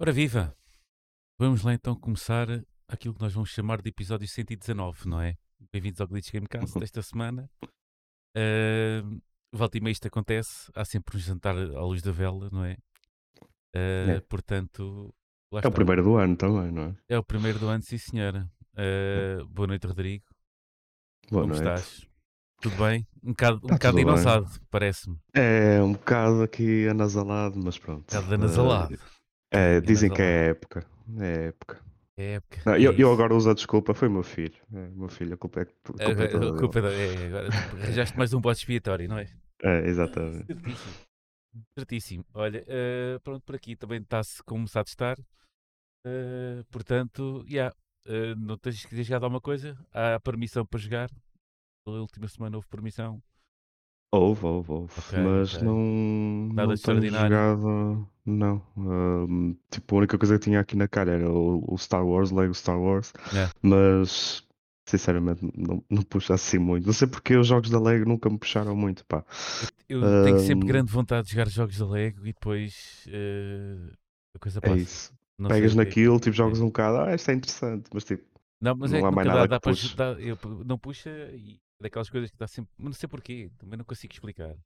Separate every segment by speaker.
Speaker 1: Ora viva! Vamos lá então começar aquilo que nós vamos chamar de episódio 119, não é? Bem-vindos ao Glitch Gamecast desta semana. Uh, volta e meia isto acontece, há sempre um jantar à luz da vela, não é? Uh, é. Portanto,
Speaker 2: é está. o primeiro do ano também, não é?
Speaker 1: É o primeiro do ano, sim senhora. Uh, boa noite, Rodrigo.
Speaker 2: Boa
Speaker 1: Como
Speaker 2: noite.
Speaker 1: estás? Tudo bem? Um bocado, um bocado inoçado, parece-me.
Speaker 2: É, um bocado aqui anasalado, mas pronto. Um
Speaker 1: bocado anasalado.
Speaker 2: É, dizem que é época. É época.
Speaker 1: É época.
Speaker 2: Não, é eu, eu, agora uso a desculpa, foi meu filho. É, meu filho, a culpa é,
Speaker 1: a culpa é, toda a culpa é, agora arranjaste mais um bote expiatório, não é?
Speaker 2: É, exatamente.
Speaker 1: Certíssimo. Certíssimo. Olha, uh, pronto, por aqui também está-se começar a testar. Uh, portanto, yeah, uh, não tens que jogar alguma coisa? Há permissão para jogar? Pela última semana houve permissão.
Speaker 2: Houve, houve, houve. Okay, mas okay. não. Nada não extraordinário. Jogado, não. Um, tipo, a única coisa que tinha aqui na cara era o, o Star Wars, Lego Star Wars.
Speaker 1: Yeah.
Speaker 2: Mas sinceramente não, não puxa assim muito. Não sei porque os jogos da Lego nunca me puxaram muito, pá.
Speaker 1: Eu, tenho sempre grande vontade de jogar jogos da Lego e depois uh, a coisa passa.
Speaker 2: É isso. Não Pegas naquilo, tipo, jogas é. um bocado, ah, isto é interessante, mas tipo.
Speaker 1: Não, mas
Speaker 2: não
Speaker 1: é
Speaker 2: há mais nada
Speaker 1: dá. Dá, eu, não puxa e daquelas coisas que dá sempre. Não sei porquê, também não consigo explicar.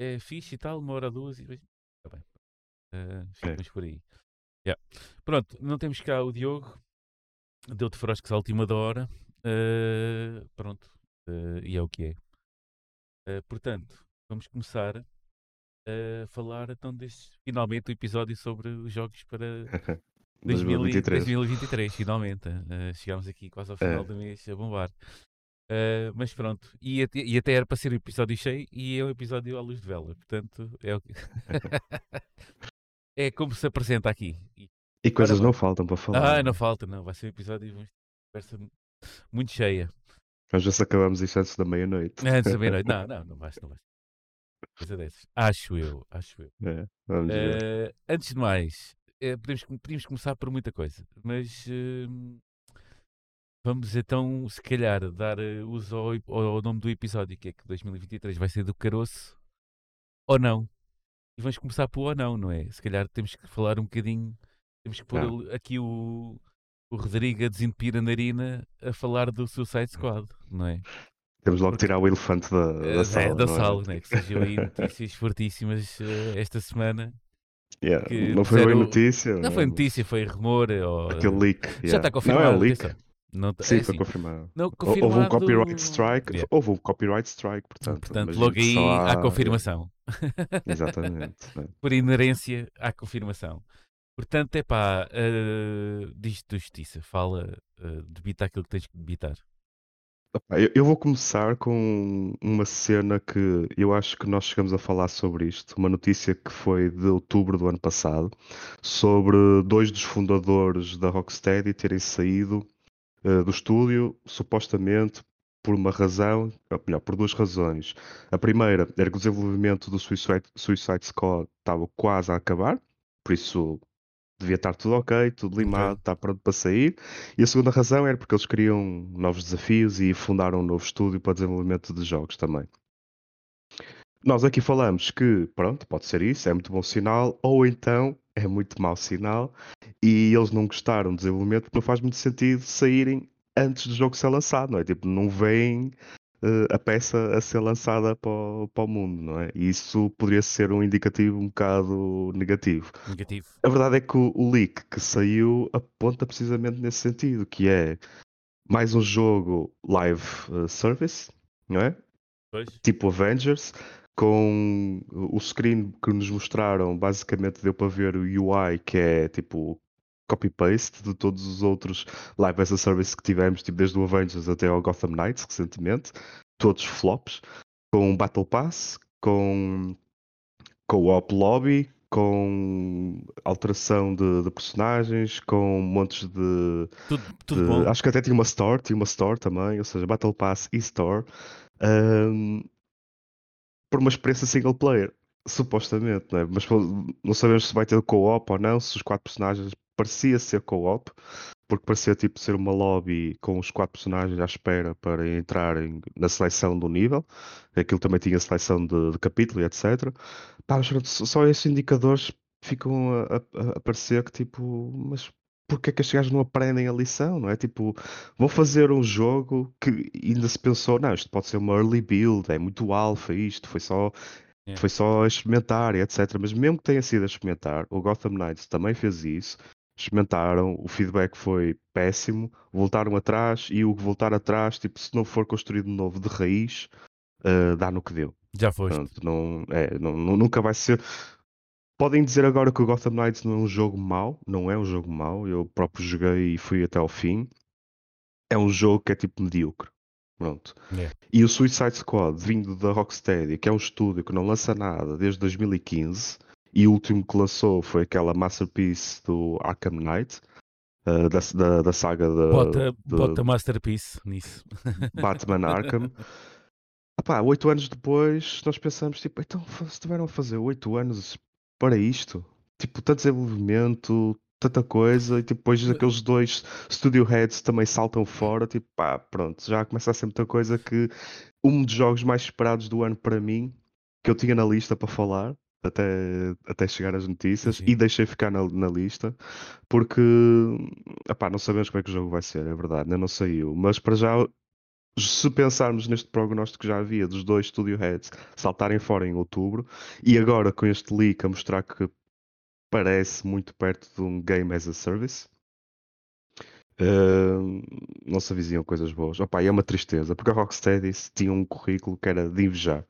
Speaker 1: É fixe e tal, uma hora, duas e depois. Tá bem. Uh, ficamos é. por aí. Yeah. Pronto, não temos cá o Diogo. Deu-te froscos à última da hora. Uh, pronto. Uh, e é o que é. portanto, vamos começar falar então deste finalmente o episódio sobre os jogos para 2023. 2023, finalmente. chegámos aqui quase ao final é. do mês a bombar. Uh, mas pronto, e até, e até, era para ser um episódio cheio e é um episódio à luz de vela, portanto é o que... é como se apresenta aqui.
Speaker 2: E, e coisas não faltam para falar.
Speaker 1: Ah, não falta, não, vai ser um episódio conversa muito cheia.
Speaker 2: Vamos ver se acabamos isso antes da meia-noite.
Speaker 1: Antes da meia-noite, não, não, não vai, não vai. Coisa dessas. Acho eu, acho eu.
Speaker 2: É, uh,
Speaker 1: antes de mais, uh, podemos, podemos começar por muita coisa, mas Vamos então, se calhar, dar uh, uso ao, ao, nome do episódio, que é que 2023 vai ser do caroço, ou não. E vamos começar por ou não, não é? Se calhar temos que falar um bocadinho, temos que pôr ah. aqui o, o Rodrigo a desentupir a narina a falar do Suicide Squad, não é?
Speaker 2: Temos logo que tirar o elefante da, da sala.
Speaker 1: Da
Speaker 2: não é?
Speaker 1: sala, né? que surgiu aí notícias fortíssimas uh, esta semana.
Speaker 2: Yeah. Não foi bem notícia.
Speaker 1: Não foi notícia, foi rumor. Ou...
Speaker 2: Aquele leak.
Speaker 1: Já yeah. está confirmado.
Speaker 2: Não é um leak.
Speaker 1: Não,
Speaker 2: Sim,
Speaker 1: é
Speaker 2: foi
Speaker 1: assim,
Speaker 2: confirmado.
Speaker 1: Não, confirmado.
Speaker 2: Houve um copyright strike. Yeah. Houve um copyright strike, portanto.
Speaker 1: Portanto, logo aí há... há confirmação.
Speaker 2: Exatamente. É.
Speaker 1: Por inerência à confirmação. Portanto, é pá, uh, diz-te justiça, fala, uh, debita aquilo que tens que debitar.
Speaker 2: Eu vou começar com uma cena que eu acho que nós chegamos a falar sobre isto, uma notícia que foi de outubro do ano passado, sobre dois dos fundadores da Rocksteady terem saído uh, do estúdio, supostamente por uma razão, ou melhor, por duas razões. A primeira era que o desenvolvimento do Suicide, Suicide Squad estava quase a acabar, por isso devia estar tudo ok, tudo limado, okay. está pronto para sair. E a segunda razão era porque eles queriam novos desafios e fundaram um novo estúdio para desenvolvimento de jogos também. Nós aqui falamos que, pronto, pode ser isso, é muito bom sinal, ou então é muito mau sinal e eles não gostaram do desenvolvimento porque não faz muito sentido saírem antes do jogo ser lançado, não é? Tipo, não uh, a peça a ser lançada para o, para o mundo, não é? E isso poderia ser um indicativo um bocado negativo.
Speaker 1: Negativo.
Speaker 2: A verdade é que o, o leak que saiu aponta precisamente nesse sentido, que é mais um jogo live uh, service, não é?
Speaker 1: Pois.
Speaker 2: Tipo Avengers, com o screen que nos mostraram, basicamente deu para ver o UI, que é tipo copy-paste de todos os outros live as a service que tivemos, tipo desde o Avengers até ao Gotham Knights recentemente, todos flops, com Battle Pass, com co-op lobby, com alteração de, de, personagens, com montes de,
Speaker 1: tudo, tudo de,
Speaker 2: acho que até tinha uma store, tinha uma store também, ou seja, Battle Pass e Store, um, por uma experiência single player. Supostamente, né? mas não sabemos se vai ter co-op ou não, se os quatro personagens parecia ser co-op, porque parecia tipo ser uma lobby com os quatro personagens à espera para entrarem na seleção do nível. Aquilo também tinha seleção de, de capítulo e etc. Pá, mas só esses indicadores ficam a, a, a parecer que tipo, mas porque é que estes gajos não aprendem a lição, não é? Tipo, vão fazer um jogo que ainda se pensou, não, isto pode ser uma early build, é muito alfa isto, foi só, foi só experimentar e etc. Mas mesmo que tenha sido a experimentar, o Gotham Knights também fez isso, experimentaram, o feedback foi péssimo, voltaram atrás e o voltar atrás, tipo, se não for construído de novo de raiz, uh, dá no que deu.
Speaker 1: Já.
Speaker 2: Portanto, não, é, não, nunca vai ser. Podem dizer agora que o Gotham Knights não é um jogo mau, não é um jogo mau, eu próprio joguei e fui até ao fim. É um jogo que é tipo medíocre. Pronto.
Speaker 1: Yeah.
Speaker 2: E o Suicide Squad, vindo da Rocksteady, que é um estúdio que não lança nada desde 2015, e o último que lançou foi aquela masterpiece do Arkham Knight, uh, da, da, da, saga da.
Speaker 1: Bota, de, bota Masterpiece nisso.
Speaker 2: Batman Arkham. Epá, oito anos depois, nós pensamos, tipo, então se estiveram a fazer oito anos para isto. Tipo, tanto desenvolvimento, tanta coisa, e tipo, depois aqueles dois studio heads também saltam fora, tipo, pá, pronto, já começa a ser muita coisa que um dos jogos mais esperados do ano para mim, que eu tinha na lista para falar, até, até chegar às notícias, Sim. e deixei ficar na, na lista, porque, epá, não sabemos como é que o jogo vai ser, é verdade, ainda não saiu, mas para já se pensarmos neste prognóstico que já havia dos dois Studio Heads saltarem fora em outubro, e agora com este leak a mostrar que parece muito perto de um Game as a Service, uh, não se avizinham coisas boas. Opa, é uma tristeza, porque a Rocksteady tinha um currículo que era de invejar.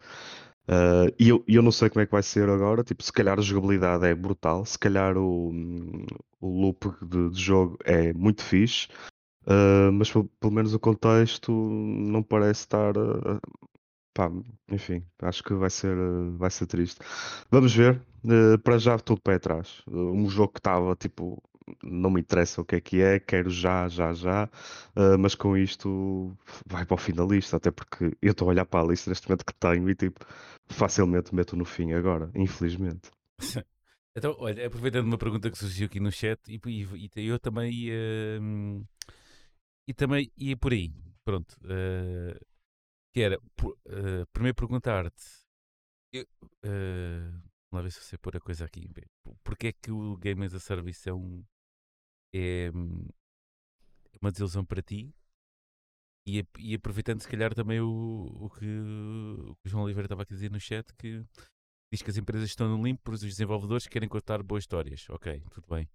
Speaker 2: Uh, e eu, eu não sei como é que vai ser agora. Tipo, se calhar a jogabilidade é brutal, se calhar o, o loop de, de jogo é muito fixe. Uh, mas pelo, menos o contexto não parece estar. Uh, pá, enfim, acho que vai ser, vai ser triste. Vamos ver. para já, tudo pé atrás. um jogo que estava tipo. Não me interessa o que é que é, quero já, já, já, mas com isto vai para o fim da lista, até porque eu estou a olhar para a lista neste momento que tenho e tipo, facilmente meto no fim agora, infelizmente.
Speaker 1: então, olha, aproveitando uma pergunta que surgiu aqui no chat, e, e, e eu também ia. Uh e também ia por aí. Pronto. Uh, que era, uh, primeiro perguntar-te. Uh, vamos lá ver se você pôr a coisa aqui. Porquê é que o Game as a Service é um. É uma desilusão para ti? E, e aproveitando, se calhar, também o, o, que, o que o João Oliveira estava a dizer no chat, que diz que as empresas estão no limpo, os desenvolvedores querem contar boas histórias. Ok, tudo bem.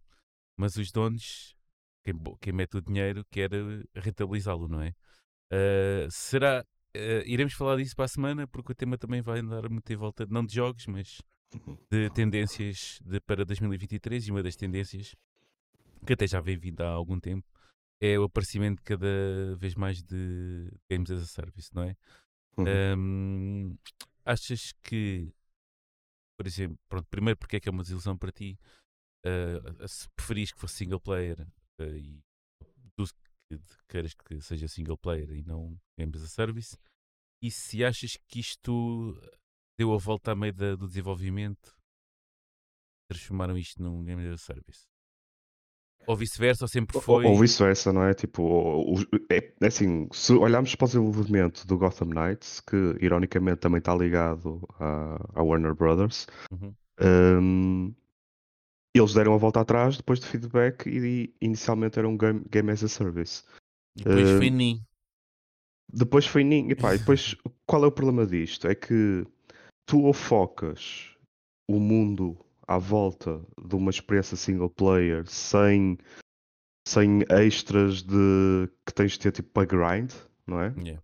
Speaker 1: Mas os donos quem, quem mete o dinheiro quer eh, rentabilizá-lo, não é? Uh, será. Uh, iremos falar disso para a semana, porque o tema também vai andar muito em volta, não de jogos, mas uhum. de tendências de, para 2023. E uma das tendências, que até já vem vindo há algum tempo, é o aparecimento cada vez mais de Games as a Service, não é? Uhum. Um, achas que, por exemplo, pronto, primeiro, porque é que é uma desilusão para ti? Uh, se preferis que fosse single player, e tu que queres que seja single player e não games as a service. E se achas que isto deu a volta a meio da, do desenvolvimento, transformaram isto num game as a service? Ou vice-versa, ou sempre foi.
Speaker 2: Ou, ou vice-versa, não é? Tipo, o, é, é, assim, se olharmos para o desenvolvimento do Gotham Knights, que ironicamente também está ligado à, à Warner Brothers, uhum. um, eles deram a volta atrás depois de feedback e inicialmente era um game, game as a service.
Speaker 1: E depois uh, foi NIM.
Speaker 2: Depois foi NIM. E, pá, e depois, qual é o problema disto? É que tu ou focas o mundo à volta de uma experiência single player sem, sem extras de que tens de ter tipo para grind, não é?
Speaker 1: Yeah.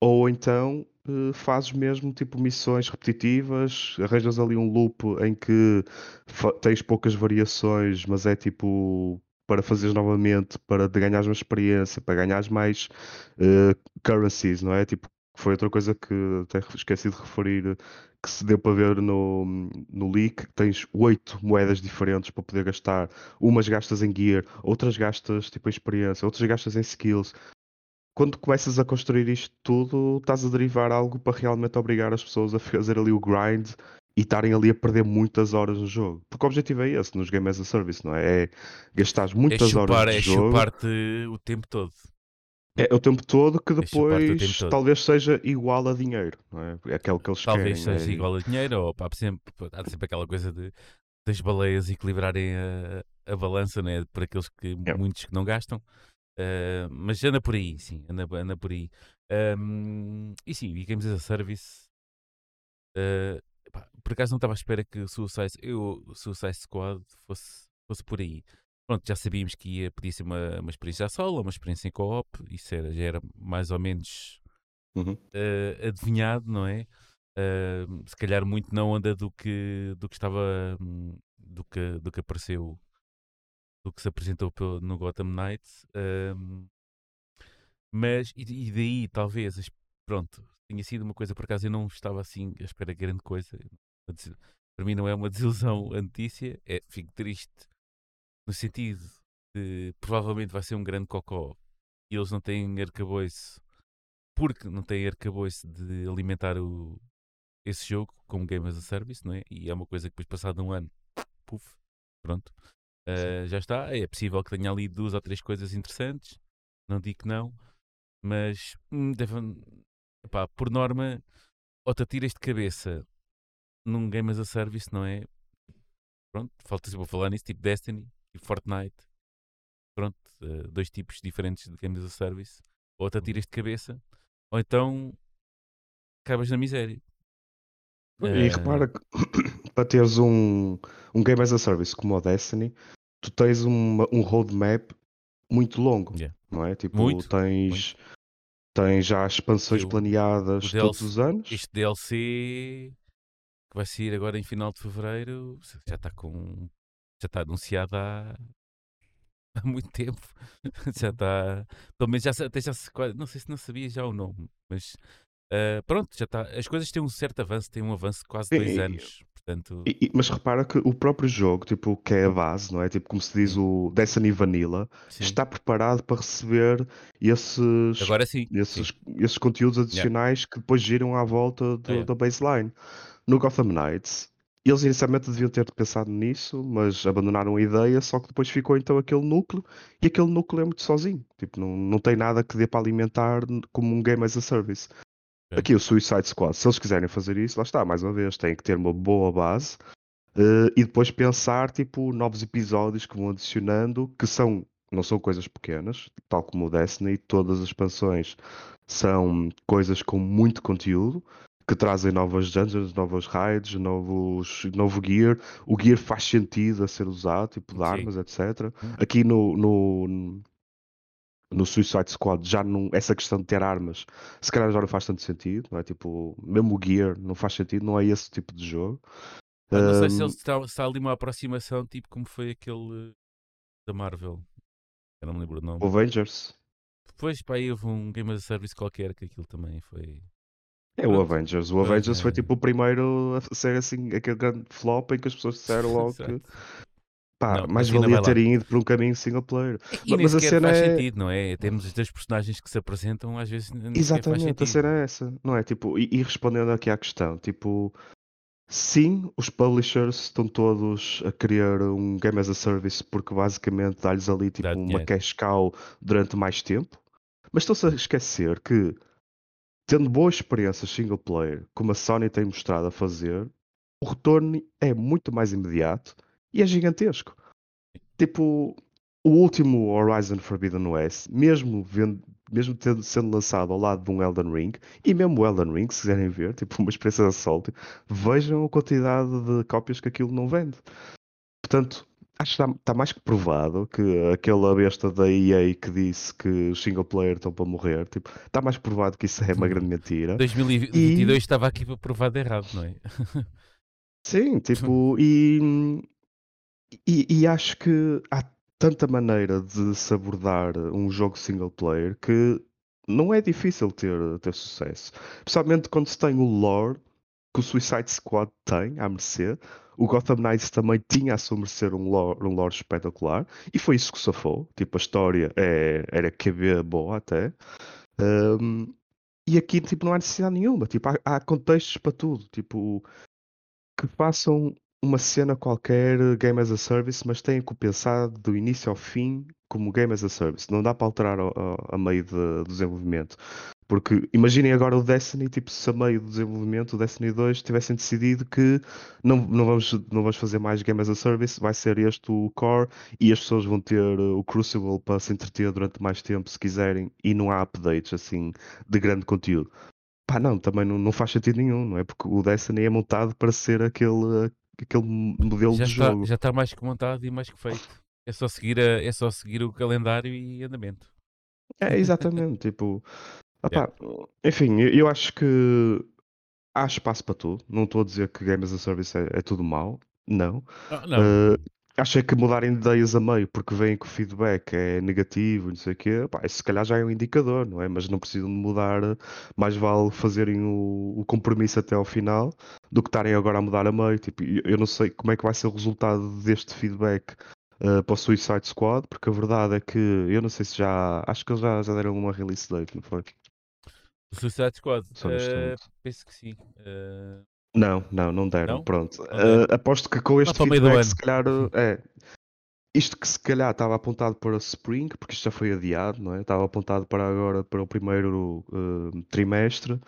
Speaker 2: Ou então uh, fazes mesmo tipo missões repetitivas, arranjas ali um loop em que tens poucas variações, mas é tipo para fazeres novamente, para ganhares uma experiência, para ganhares mais uh, currencies, não é? Tipo, foi outra coisa que até esqueci de referir, que se deu para ver no, no leak, tens oito moedas diferentes para poder gastar. Umas gastas em gear, outras gastas tipo em experiência, outras gastas em skills quando começas a construir isto tudo, estás a derivar algo para realmente obrigar as pessoas a fazer ali o grind e estarem ali a perder muitas horas no jogo. Porque o objetivo é esse nos Game as a Service, não é? É gastar muitas
Speaker 1: é chupar,
Speaker 2: horas de
Speaker 1: é
Speaker 2: jogo.
Speaker 1: chupar-te o tempo todo.
Speaker 2: É o tempo todo que
Speaker 1: É
Speaker 2: depois
Speaker 1: todo.
Speaker 2: talvez seja igual a dinheiro, não é? É aquilo que eles
Speaker 1: Talvez
Speaker 2: querem.
Speaker 1: seja
Speaker 2: é-
Speaker 1: igual a dinheiro, ou pá, sempre, há sempre aquela coisa de, das baleias equilibrarem a, a balança, né? Para aqueles que
Speaker 2: Yeah.
Speaker 1: muitos que não gastam. Ah, mas anda por aí, sim, anda, anda por aí. Ahm, e sim, e Games as a Service. ah, pá, por acaso não estava à espera que o Suicide, eu, o Suicide Squad fosse, fosse por aí. Pronto, já sabíamos que ia, podia ser uma, uma experiência a solo, uma experiência em co-op, isso era, já era mais ou menos
Speaker 2: Uhum.
Speaker 1: eh, adivinhado, não é? Eh, se calhar muito na onda do que, do que estava, do que, do que apareceu, do que se apresentou pelo- no Gotham Knights. ehm, mas, e, e daí talvez, pronto, tinha sido uma coisa, por acaso eu não estava assim à espera de grande coisa. Para mim não é uma desilusão a notícia, é, fico triste no sentido de provavelmente vai ser um grande cocó e eles não têm arcabouço porque não têm arcabouço de alimentar o, esse jogo como Game as a Service, não é? E é uma coisa que depois passado um ano, puf, pronto, ah, já está. É possível que tenha ali duas ou três coisas interessantes, não digo que não, mas hum, deve, epá, por norma, ou te atiras de cabeça num Game as a Service, não é? Pronto, falta sempre falar nisso, tipo Destiny e Fortnite. Pronto, ah, dois tipos diferentes de Games as a Service. Ou te atiras de cabeça, ou então acabas na miséria.
Speaker 2: E
Speaker 1: Eh,
Speaker 2: repara que para teres um, um Game as a Service como o Destiny, tu tens uma- um roadmap muito longo,
Speaker 1: Yeah.
Speaker 2: não é? Tipo,
Speaker 1: Muito,
Speaker 2: tens, tens já expansões
Speaker 1: E o-
Speaker 2: planeadas todos os anos.
Speaker 1: este DLC que vai sair agora em final de fevereiro já está com já está anunciado há, há muito tempo já está pelo menos já, até já se não sei se não sabia já o nome mas ah, pronto já está as coisas têm um certo avanço têm um avanço de quase dois
Speaker 2: Sim,
Speaker 1: anos portanto
Speaker 2: E- e- mas repara que o próprio jogo, tipo, que é a base, não é? Tipo, como se diz o Destiny Vanilla,
Speaker 1: sim.
Speaker 2: está preparado para receber esses,
Speaker 1: agora sim, sim.
Speaker 2: esses, esses conteúdos adicionais que depois giram à volta do-
Speaker 1: Ah, é.
Speaker 2: da baseline. No Gotham Knights, eles inicialmente deviam ter pensado nisso, mas abandonaram a ideia, só que depois ficou então aquele núcleo, e aquele núcleo é muito sozinho. Tipo, não, não tem nada que dê para alimentar como um game as a service.
Speaker 1: Ok.
Speaker 2: Aqui o Suicide Squad, se eles quiserem fazer isso, lá está, mais uma vez, têm que ter uma boa base eh, e depois pensar tipo novos episódios que vão adicionando, que são não são coisas pequenas, tal como o Destiny, todas as expansões são coisas com muito conteúdo que trazem novas dungeons, novos raids, novos, novo gear. O gear faz sentido a ser usado, tipo de
Speaker 1: Sim.
Speaker 2: armas, etc.
Speaker 1: Hum.
Speaker 2: Aqui no, no, no Suicide Squad já não, essa questão de ter armas se calhar já não faz tanto sentido, não é? Tipo, mesmo o gear não faz sentido, não é esse tipo de jogo.
Speaker 1: Pá, não sei se, ele está, está ali uma aproximação tipo como foi aquele da Marvel eu não me lembro o nome
Speaker 2: Avengers.
Speaker 1: Depois, pá, aí houve um Game as a Service qualquer que aquilo também foi.
Speaker 2: É o. Avengers. O Avengers foi
Speaker 1: é.
Speaker 2: tipo o primeiro a ser assim, aquele grande flop em que as pessoas disseram logo que pá,
Speaker 1: Não,
Speaker 2: mais valia terem ido por um caminho single player.
Speaker 1: E
Speaker 2: mas a cena
Speaker 1: faz
Speaker 2: é-
Speaker 1: sentido, não é? Temos das personagens que se apresentam, às vezes nem sequer faz
Speaker 2: Exatamente, a cena é essa, não é? Tipo, e, e respondendo aqui à questão, tipo, sim, os publishers estão todos a querer um game as a service porque basicamente dá-lhes ali tipo
Speaker 1: Dá
Speaker 2: uma
Speaker 1: dinheiro.
Speaker 2: cash cow durante mais tempo, mas estão-se a esquecer que tendo boas experiências single player, como a Sony tem mostrado a fazer, o retorno é muito mais imediato e é gigantesco. Tipo, o último Horizon Forbidden West, mesmo, vendo, mesmo tendo, sendo lançado ao lado de um Elden Ring, e mesmo o Elden Ring, se quiserem ver, tipo uma experiência de assalto, vejam a quantidade de cópias que aquilo não vende. Portanto, acho que está, está mais que provado que aquela besta da EA que disse que os single player estão para morrer, tipo, está mais provado que isso é uma grande mentira.
Speaker 1: 2022 estava aqui para provar de errado, não é?
Speaker 2: Sim, tipo, e, e, e acho que há tanta maneira de se abordar um jogo single player que não é difícil ter, ter sucesso. Principalmente quando se tem o lore que o Suicide Squad tem à mercê. O Gotham Knights também tinha a sua mercê um lore, um lore espetacular e foi isso que safou. Tipo, a história é, era QB boa até. Um, e aqui tipo, não há necessidade nenhuma. Tipo, há, há contextos para tudo. Tipo, que façam uma cena qualquer Game as a Service, mas têm que pensar do início ao fim como Game as a Service. Não dá para alterar a, a, a meio de, do desenvolvimento. Porque imaginem agora o Destiny, tipo, se a meio do desenvolvimento o Destiny 2 tivessem decidido que não, não, vamos, não vamos fazer mais Game as a Service, vai ser este o core e as pessoas vão ter o Crucible para se entreter durante mais tempo se quiserem e não há updates assim de grande conteúdo. Pá, não, também não, não faz sentido nenhum, não é? Porque o Destiny é montado para ser aquele, aquele modelo
Speaker 1: já
Speaker 2: de
Speaker 1: está,
Speaker 2: jogo.
Speaker 1: Já está mais que montado e mais que feito. É só seguir, a, é só seguir o calendário e andamento.
Speaker 2: É, exatamente, tipo, opá, enfim, eu, acho que há espaço para tudo. Não estou a dizer que Game as a Service é, é tudo mau, não.
Speaker 1: Ah, não,
Speaker 2: Uh, acho é que mudarem de ideias a meio porque veem que o feedback é negativo e não sei o quê, pá, se calhar já é um indicador, não é? Mas não precisam de mudar, mais vale fazerem o, o compromisso até ao final do que estarem agora a mudar a meio. Tipo, eu eu não sei como é que vai ser o resultado deste feedback uh, para o Suicide Squad, porque a verdade é que eu não sei se já. Acho que eles já, já deram uma release date, não foi?
Speaker 1: O Suicide Squad.
Speaker 2: Momento.
Speaker 1: penso que sim. Eh,
Speaker 2: Não, não, não deram.
Speaker 1: Não?
Speaker 2: Pronto.
Speaker 1: Não?
Speaker 2: Uh, aposto que com este
Speaker 1: para o meio do
Speaker 2: feedback,
Speaker 1: ano.
Speaker 2: se calhar, uh, é. Isto que se calhar estava apontado para Spring, porque isto já foi adiado, não é? Estava apontado para agora, para o primeiro uh, trimestre.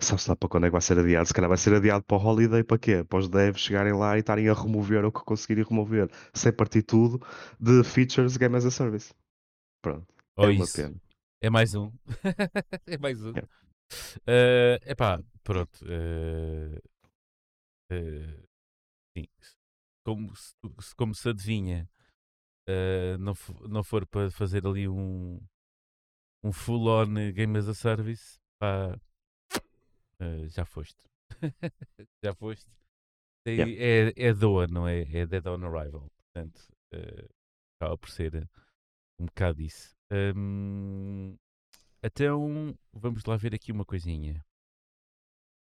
Speaker 2: Sabe-se lá para quando é que vai ser adiado? Se calhar vai ser adiado para o Holiday, para quê? Para os devs chegarem lá e estarem a remover o que conseguirem remover, sem partir tudo, de features Game as a Service. Pronto.
Speaker 1: ou
Speaker 2: é uma
Speaker 1: isso.
Speaker 2: pena.
Speaker 1: É mais um. é mais um.
Speaker 2: Yeah.
Speaker 1: Eh, epá, pronto. eh, eh, sim. Como se, como se adivinha, não, não for para fazer ali um, um full-on Game as a Service, pá, já foste. já foste.
Speaker 2: Yeah.
Speaker 1: É, é DOA, não é? É Dead on Arrival. Portanto, acaba por ser um bocado isso. Hum, então, vamos lá ver aqui uma coisinha.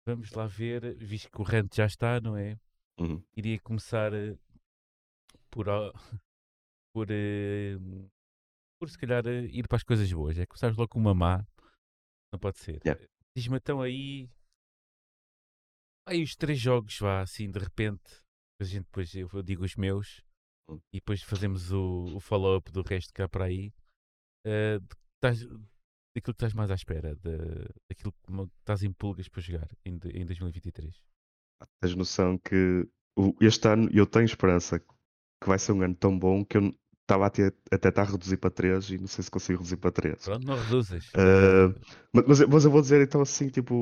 Speaker 1: Vamos lá ver, visto que o rant já está, não é?
Speaker 2: Uhum.
Speaker 1: Iria começar eh, por, por, eh, por se calhar eh, ir para as coisas boas. É começar logo com uma má, não pode ser.
Speaker 2: Yeah.
Speaker 1: Diz-me então aí, aí os três jogos, vá assim de repente. A gente depois eu digo os meus
Speaker 2: Hum.
Speaker 1: e depois fazemos o, o follow-up do resto cá para aí. Eh, daquilo que estás mais à espera, de, daquilo que estás em pulgas para jogar em, em 2023.
Speaker 2: Tens noção que este ano eu tenho esperança que vai ser um ano tão bom que eu estava até a reduzir para 3 e não sei se consigo reduzir para 3.
Speaker 1: Pronto, não reduzas.
Speaker 2: Ah,
Speaker 1: Eh,
Speaker 2: Mas, mas eu- vou dizer então assim, tipo,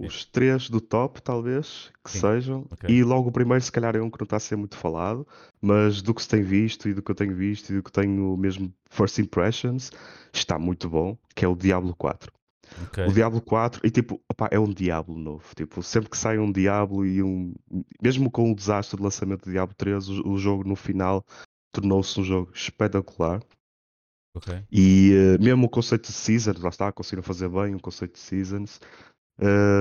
Speaker 1: Sim.
Speaker 2: os três do top, talvez, que
Speaker 1: Sim,
Speaker 2: sejam.
Speaker 1: ok.
Speaker 2: E logo o primeiro, se calhar, é um que não está a ser muito falado, mas do que se tem visto e do que eu tenho visto e do que tenho mesmo first impressions, está muito bom, que é o Diablo 4.
Speaker 1: ok.
Speaker 2: O Diablo 4, e tipo, opá, é um Diablo novo. Tipo, sempre que sai um Diablo e um. Mesmo com o desastre do lançamento do Diablo 3, o, o jogo no final tornou-se um jogo espetacular.
Speaker 1: ok.
Speaker 2: E eh, mesmo o conceito de Seasons, lá está, conseguiram fazer bem o conceito de Seasons.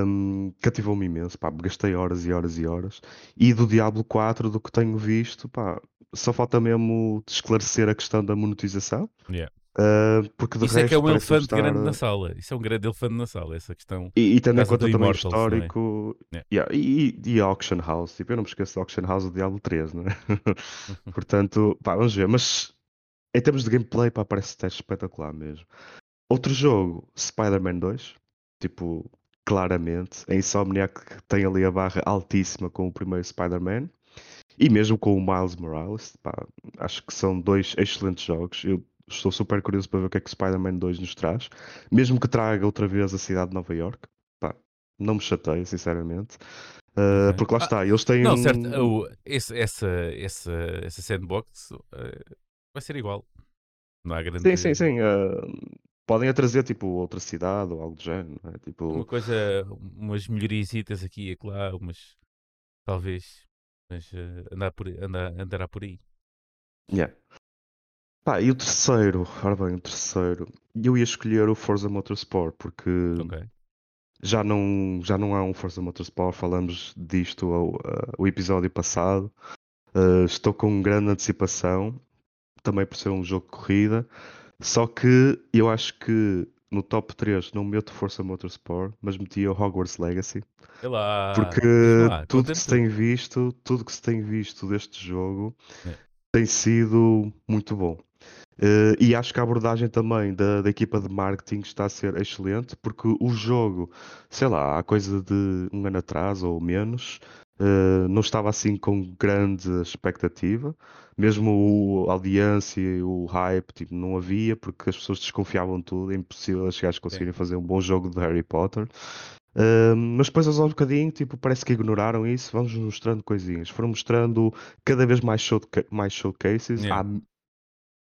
Speaker 2: hum, cativou-me imenso, pá, gastei horas e horas e horas. E do Diablo 4, do que tenho visto, pá, só falta mesmo esclarecer a questão da monetização.
Speaker 1: Yeah.
Speaker 2: Ah, porque de
Speaker 1: Isso é que é
Speaker 2: resto
Speaker 1: um elefante grande
Speaker 2: estar-
Speaker 1: na sala. Isso é um grande elefante na sala, essa questão.
Speaker 2: E, e tendo em conta também o
Speaker 1: não é?
Speaker 2: histórico.
Speaker 1: Yeah.
Speaker 2: yeah, e, e Auction House, tipo, eu não me esqueço do Auction House do Diablo 3, não é? Portanto, pá, vamos ver. Mas em termos de gameplay, pá, parece estar espetacular mesmo. Outro jogo, Spider-Man 2, tipo, claramente, a Insomniac tem ali a barra altíssima com o primeiro Spider-Man. E mesmo com o Miles Morales, pá, acho que são dois excelentes jogos. Eu estou super curioso para ver o que é que o Spider-Man 2 nos traz. Mesmo que traga outra vez a cidade de Nova York, pá, não me chateia, sinceramente. Uh,
Speaker 1: Ok.
Speaker 2: Porque lá
Speaker 1: Ah,
Speaker 2: está, eles têm
Speaker 1: Não,
Speaker 2: um...
Speaker 1: certo. o- esse- essa, essa, essa sandbox eh, vai ser igual. Não há grande.
Speaker 2: Sim, sim, sim. uh, podem a trazer tipo outra cidade ou algo do género. é? Tipo,
Speaker 1: Uma coisa, umas melhorisitas aqui e acolá, umas. Talvez. Mas andar por, andar, andará por aí.
Speaker 2: yeah. Pá, e o terceiro, ora bem, o terceiro, eu ia escolher o Forza Motorsport porque
Speaker 1: Ok.
Speaker 2: já não, já não há um Forza Motorsport, falamos disto ao, uh, o episódio passado. Uh, estou com grande antecipação, também por ser um jogo de corrida. Só que eu acho que no top 3 não meto Força Motorsport, mas metia o Hogwarts Legacy.
Speaker 1: É lá.
Speaker 2: Porque tudo que se tem visto, tudo que se tem visto deste jogo
Speaker 1: É.
Speaker 2: tem sido muito bom. Eh, e acho que a abordagem também da, da equipa de marketing está a ser excelente, porque o jogo, sei lá, há coisa de um ano atrás ou menos, eh, não estava assim com grande expectativa. Mesmo o- a audiência e o hype, tipo, não havia, porque as pessoas desconfiavam de tudo. É impossível as gajos conseguirem fazer um bom jogo de Harry Potter. Uh, mas depois aos um bocadinho, tipo, parece que ignoraram isso, vamos mostrando coisinhas. Foram mostrando cada vez mais, showca mais showcases.
Speaker 1: Yeah.
Speaker 2: Há-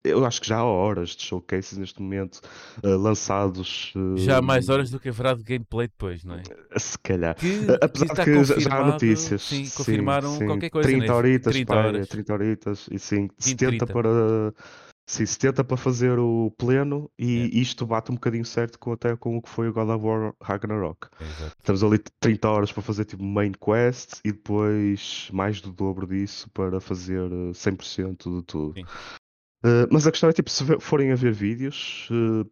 Speaker 2: eu acho que já há horas de showcases neste momento uh, lançados. uh,
Speaker 1: Já há mais horas do que haverá de gameplay depois, não é?
Speaker 2: Se calhar.
Speaker 1: Que,
Speaker 2: Apesar de que já- há notícias.
Speaker 1: Sim,
Speaker 2: sim,
Speaker 1: confirmaram
Speaker 2: sim.
Speaker 1: qualquer coisa,
Speaker 2: 30
Speaker 1: né?
Speaker 2: horitas,
Speaker 1: 30
Speaker 2: pá, é,
Speaker 1: horas.
Speaker 2: 30 horitas e sim,
Speaker 1: 20,
Speaker 2: 70
Speaker 1: 30.
Speaker 2: para. Sim, 70 para fazer o pleno e
Speaker 1: Yeah.
Speaker 2: isto bate um bocadinho certo com, até com o que foi o God of War Ragnarok.
Speaker 1: É.
Speaker 2: Estamos ali 30 horas para fazer tipo main quest e depois mais do dobro disso para fazer eh, 100% de tudo.
Speaker 1: Sim.
Speaker 2: Eh, mas a questão é tipo, se forem a ver vídeos, eh,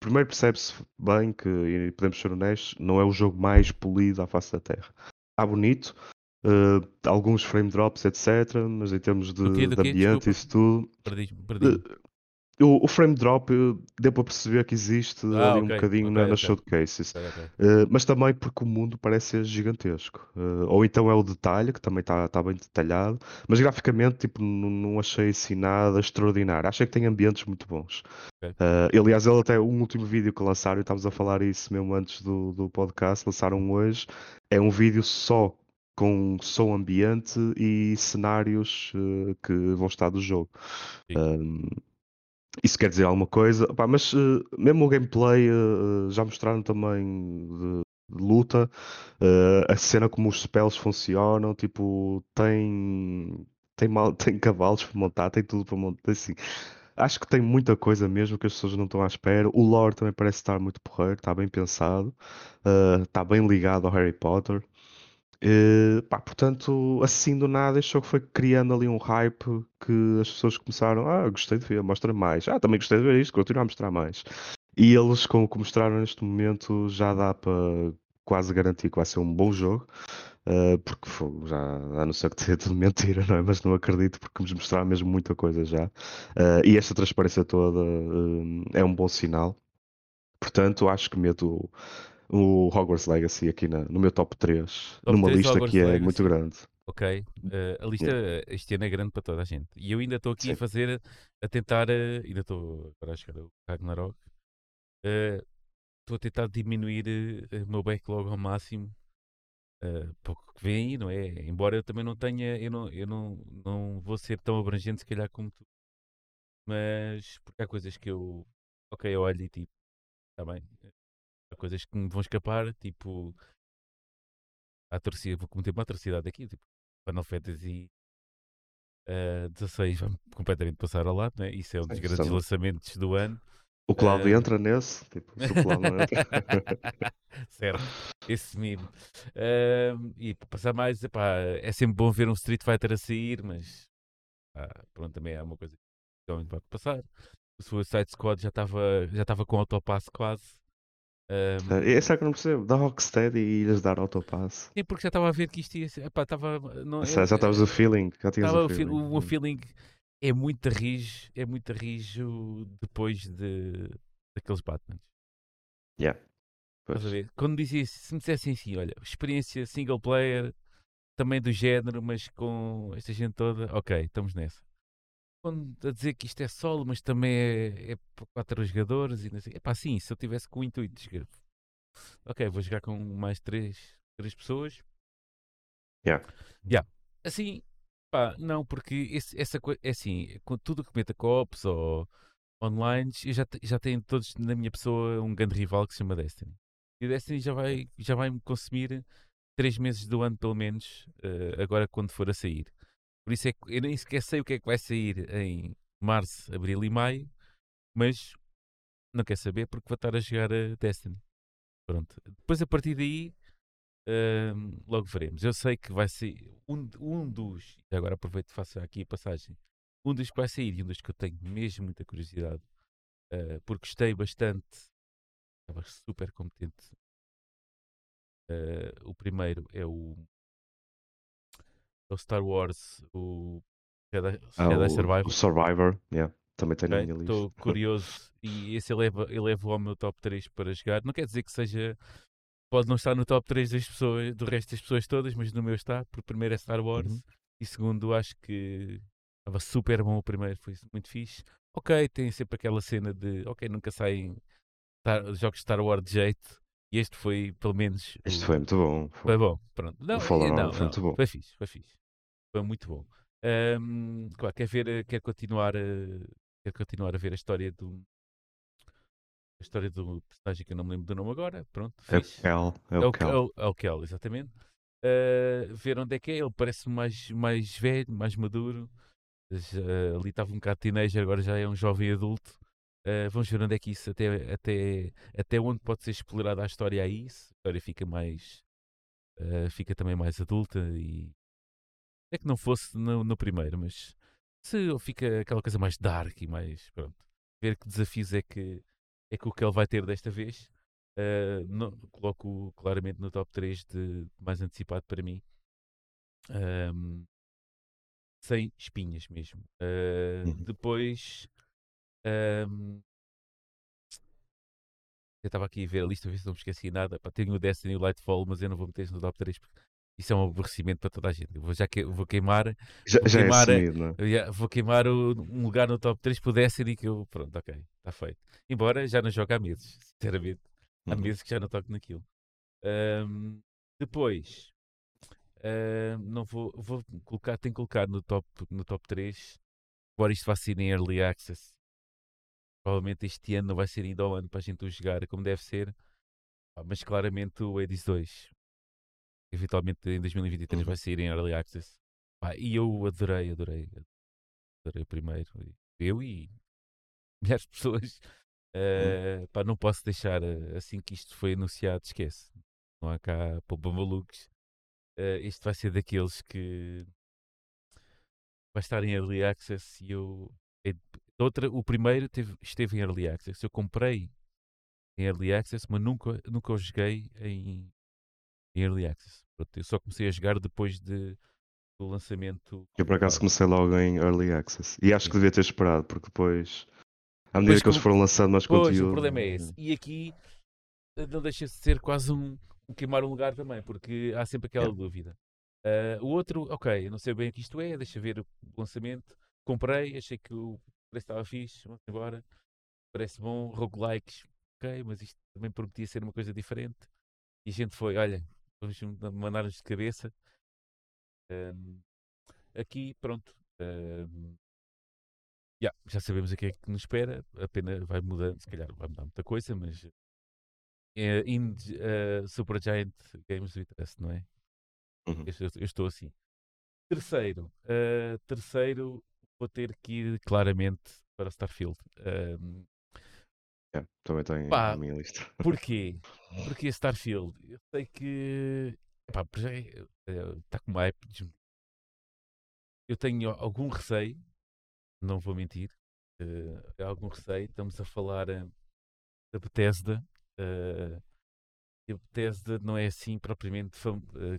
Speaker 2: primeiro percebe-se bem que, e podemos ser honestos, não é o jogo mais polido à face da Terra. Está bonito, eh, alguns frame drops, etc. Mas em termos de,
Speaker 1: Do quê? Do
Speaker 2: de ambiente isso tudo,
Speaker 1: Perdi, perdi.
Speaker 2: O, o frame drop deu para perceber que existe
Speaker 1: Ah,
Speaker 2: ali um
Speaker 1: ok,
Speaker 2: bocadinho
Speaker 1: ok,
Speaker 2: na, nas
Speaker 1: ok.
Speaker 2: showcases. Uh, mas também porque o mundo parece ser gigantesco. Uh, ou então é o detalhe, que também está tá bem detalhado, mas graficamente tipo, não, não achei assim nada extraordinário. Achei que tem ambientes muito bons. Uh, aliás, ele até o último vídeo que lançaram, e estávamos a falar isso mesmo antes do, do podcast, lançaram hoje, é um vídeo só com som ambiente e cenários uh, que vão estar do jogo.
Speaker 1: Sim.
Speaker 2: Um, isso quer dizer alguma coisa, mas uh, mesmo o gameplay uh, já mostraram também de, de luta, uh, a cena como os spells funcionam, tipo, tem, tem, mal, tem cavalos para montar, tem tudo para montar, assim. Acho que tem muita coisa mesmo que as pessoas não estão à espera. O lore também parece estar muito porreiro, está bem pensado, está bem ligado ao Harry Potter. Eh, pá, portanto, assim do nada, jogo foi criando ali um hype que as pessoas começaram, ah, gostei de ver, mostra mais. Ah, também gostei de ver isto, continua a mostrar mais. E eles, com o que mostraram neste momento, já dá para quase garantir que vai ser um bom jogo. eh, porque já a não ser que tenha tudo mentira, não é? Mas não acredito porque nos mostraram mesmo muita coisa já. Eh, e esta transparência toda eh, é um bom sinal. Portanto, acho que meto o Hogwarts Legacy aqui na- no meu top 3,
Speaker 1: Top
Speaker 2: numa
Speaker 1: 3
Speaker 2: lista
Speaker 1: Hogwarts
Speaker 2: que é
Speaker 1: Legacy.
Speaker 2: muito grande.
Speaker 1: Ok. Eh, a lista este ano é grande para toda a gente. E eu ainda estou aqui a
Speaker 2: Sim.
Speaker 1: fazer, a tentar, eh, ainda estou agora a chegar ao Ragnarok. eh, Estou a tentar diminuir eh, o meu backlog ao máximo. eh, pouco que vem aí, não é? Embora eu também não tenha, eu não, eu não, não vou ser tão abrangente se calhar como tu. Mas porque há coisas que eu, ok, eu olho e tipo, está bem. Coisas que me vão escapar, tipo, a atrocidade, vou cometer uma atrocidade aqui, tipo, Final Fantasy eh, 16 vai completamente passar ao lado, né? Isso é um dos
Speaker 2: Sim,
Speaker 1: grandes lançamentos do ano.
Speaker 2: O Cláudio
Speaker 1: Eh,
Speaker 2: entra nesse, tipo, se o Cláudio entra.
Speaker 1: certo, esse mimo. Ahm, e para passar mais, epá, é sempre bom ver um Street Fighter a sair, mas ah, pronto, também é uma coisa que realmente vai passar. O Suicide Squad já estava já com autopass quase. Ahm,
Speaker 2: Esse é que não percebo, da Rocksteady e lhes dar autopass.
Speaker 1: sim, porque já estava a ver que isto ia ser. Epá, estava, não,
Speaker 2: Já já estavas o feeling, já tinhas o
Speaker 1: o, fe-
Speaker 2: feeling.
Speaker 1: o, o feeling é muito rijo, é muito rijo depois de daqueles Batman.
Speaker 2: Yeah. Pois.
Speaker 1: Quando dizia, se me dissessem assim, olha, experiência single player, também do género, mas com esta gente toda, ok, estamos nessa. Quando a dizer que isto é solo, mas também é, é para quatro jogadores e não sei. Epá, sim, se eu tivesse com o intuito de jogar, ok, vou jogar com mais três, três pessoas.
Speaker 2: Yeah.
Speaker 1: Yeah. Assim, pá, não, porque esse, essa coisa, é assim, com tudo que meta co-ops ou online, eu já, já tenho todos na minha pessoa um grande rival que se chama Destiny. E o Destiny já vai, já vai me consumir três meses do ano, pelo menos, eh, agora quando for a sair. Por isso é que eu nem sequer sei o que é que vai sair em março, abril e maio, mas não quer saber porque vou estar a jogar a Destiny. Pronto. Depois a partir daí Ahm, logo veremos. Eu sei que vai ser um, um dos, agora aproveito e faço aqui a passagem, um dos que vai sair e um dos que eu tenho mesmo muita curiosidade, ah, porque gostei bastante estava super competente. Uh, o primeiro é o, o Star Wars, o Jedi,
Speaker 2: Ah,
Speaker 1: Jedi
Speaker 2: o,
Speaker 1: Survivor.
Speaker 2: o Survivor, yeah, também tem na
Speaker 1: Ok,
Speaker 2: minha lista.
Speaker 1: Estou curioso e esse eleva, eleva ao meu top 3 para jogar. Não quer dizer que seja. Pode não estar no top 3 das pessoas, do resto das pessoas todas, mas no meu está, porque primeiro é Star Wars
Speaker 2: Uhum.
Speaker 1: e segundo acho que estava super bom o primeiro, foi muito fixe. Ok, tem sempre aquela cena de ok, nunca saem jogos de Star Wars de jeito. E este foi, pelo menos. O-
Speaker 2: foi muito bom.
Speaker 1: Foi bom, pronto. Não, não,
Speaker 2: Order foi
Speaker 1: não,
Speaker 2: muito bom.
Speaker 1: Foi fixe, foi fixe. Foi muito bom. Ahm, claro, quer ver, quer continuar, eh, quer continuar a ver a história do a história do personagem que eu não me lembro do nome agora. Pronto,
Speaker 2: É o
Speaker 1: fixe.
Speaker 2: É
Speaker 1: É
Speaker 2: o
Speaker 1: o, é o, é o Kel, exatamente. Ah, ver onde é que é, ele parece mais, mais velho, mais maduro. Mas, ah, ali estava um bocado teenager, agora já é um jovem adulto. Ah, vamos ver onde é que isso, até, até, até onde pode ser explorada a história a isso. A história fica mais. ah, fica também mais adulta e. É que não fosse no, no primeiro, mas se fica aquela coisa mais dark e mais. Pronto. Ver que desafios é que, é que o que ele vai ter desta vez. Uh, não- coloco claramente no top 3 de mais antecipado para mim. Um, sem espinhas mesmo. Uh. Depois. Um, eu estava aqui a ver a lista, a ver se não me esqueci nada. Pá, tenho o Destiny e o Lightfall, mas eu não vou meter isso no top 3 porque isso é um aborrecimento para toda a gente. Eu vou, já que, vou queimar
Speaker 2: Já,
Speaker 1: Vou
Speaker 2: já é
Speaker 1: queimar a-
Speaker 2: assumido, não é?
Speaker 1: vou queimar o- um lugar no top 3 por Destiny que eu. Pronto, ok, está feito. Embora já não jogue há meses, sinceramente. Há
Speaker 2: Uhum.
Speaker 1: meses que já não toco naquilo. Ahm, depois, não vou, vou colocar, tenho que colocar no top, no top 3, embora isto vá ser em Early Access. Provavelmente este ano não vai ser ainda ao ano para a gente o jogar como deve ser. Mas claramente o Hades 2, eventualmente em 2023
Speaker 2: Uhum.
Speaker 1: vai sair em Early Access. Pá, e eu adorei, adorei, adorei o primeiro. Eu e milhares de pessoas. Eh, pá, não posso deixar, eh, assim que isto foi anunciado, esquece. Não há cá poupa malucos. Eh, isto vai ser daqueles que vai estar em Early Access e eu. É- outra, o primeiro teve- esteve em Early Access. Eu comprei em Early Access, mas nunca, nunca o joguei em, em Early Access. Pronto, eu só comecei a jogar depois de, do lançamento.
Speaker 2: Eu por acaso comecei logo em Early Access. E acho
Speaker 1: Sim.
Speaker 2: que devia ter esperado, porque depois, à medida
Speaker 1: Pois
Speaker 2: que eles foram lançando mais
Speaker 1: Pois,
Speaker 2: conteúdo.
Speaker 1: o problema é esse. E aqui eh, não deixa de ser quase um, um queimar um lugar também, porque há sempre aquela
Speaker 2: Yeah.
Speaker 1: dúvida. Ah, o outro, ok, não sei bem o que isto é, deixa ver o lançamento. Comprei, achei que o preço estava fixe, vamos embora. Parece bom, roguelikes, ok, mas isto também prometia ser uma coisa diferente. E a gente foi, olha, vamos mandar-nos de cabeça. Ahm, aqui, pronto. ahm, yeah, já sabemos o que é que nos espera. A pena vai mudando, se calhar vai mudar muita coisa, mas é, Indie, eh, Supergiant Games with Us, não é?
Speaker 2: Uhum.
Speaker 1: Eu, eu- estou assim. Terceiro, eh, terceiro, vou ter que ir claramente para Starfield. Ahm,
Speaker 2: Yeah, também tem
Speaker 1: Pá.
Speaker 2: na minha lista.
Speaker 1: porquê? Porque Starfield? Eu sei que epá, por já está com uma hype. Eu tenho algum receio, não vou mentir. eh, algum receio. Estamos a falar eh, da Bethesda. e a Bethesda não é assim propriamente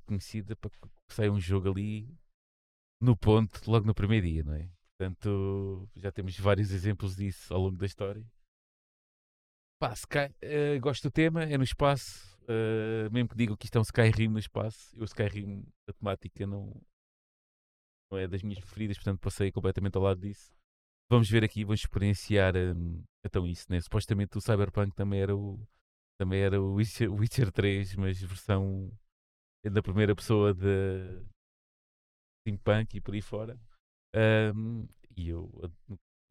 Speaker 1: conhecida para que saia um jogo ali no ponto, logo no primeiro dia, não é? Portanto, já temos vários exemplos disso ao longo da história. Pá, Sky- eh, gosto do tema, é no espaço. eh, mesmo que digam que isto é um Skyrim no espaço, eu Skyrim, a temática não, não é das minhas preferidas, portanto passei completamente ao lado disso. Vamos ver aqui, vamos experienciar hum, então isso, né? Supostamente o Cyberpunk também era o também era o Witcher, Witcher 3, mas versão da primeira pessoa de Steampunk e por aí fora. Hum, e eu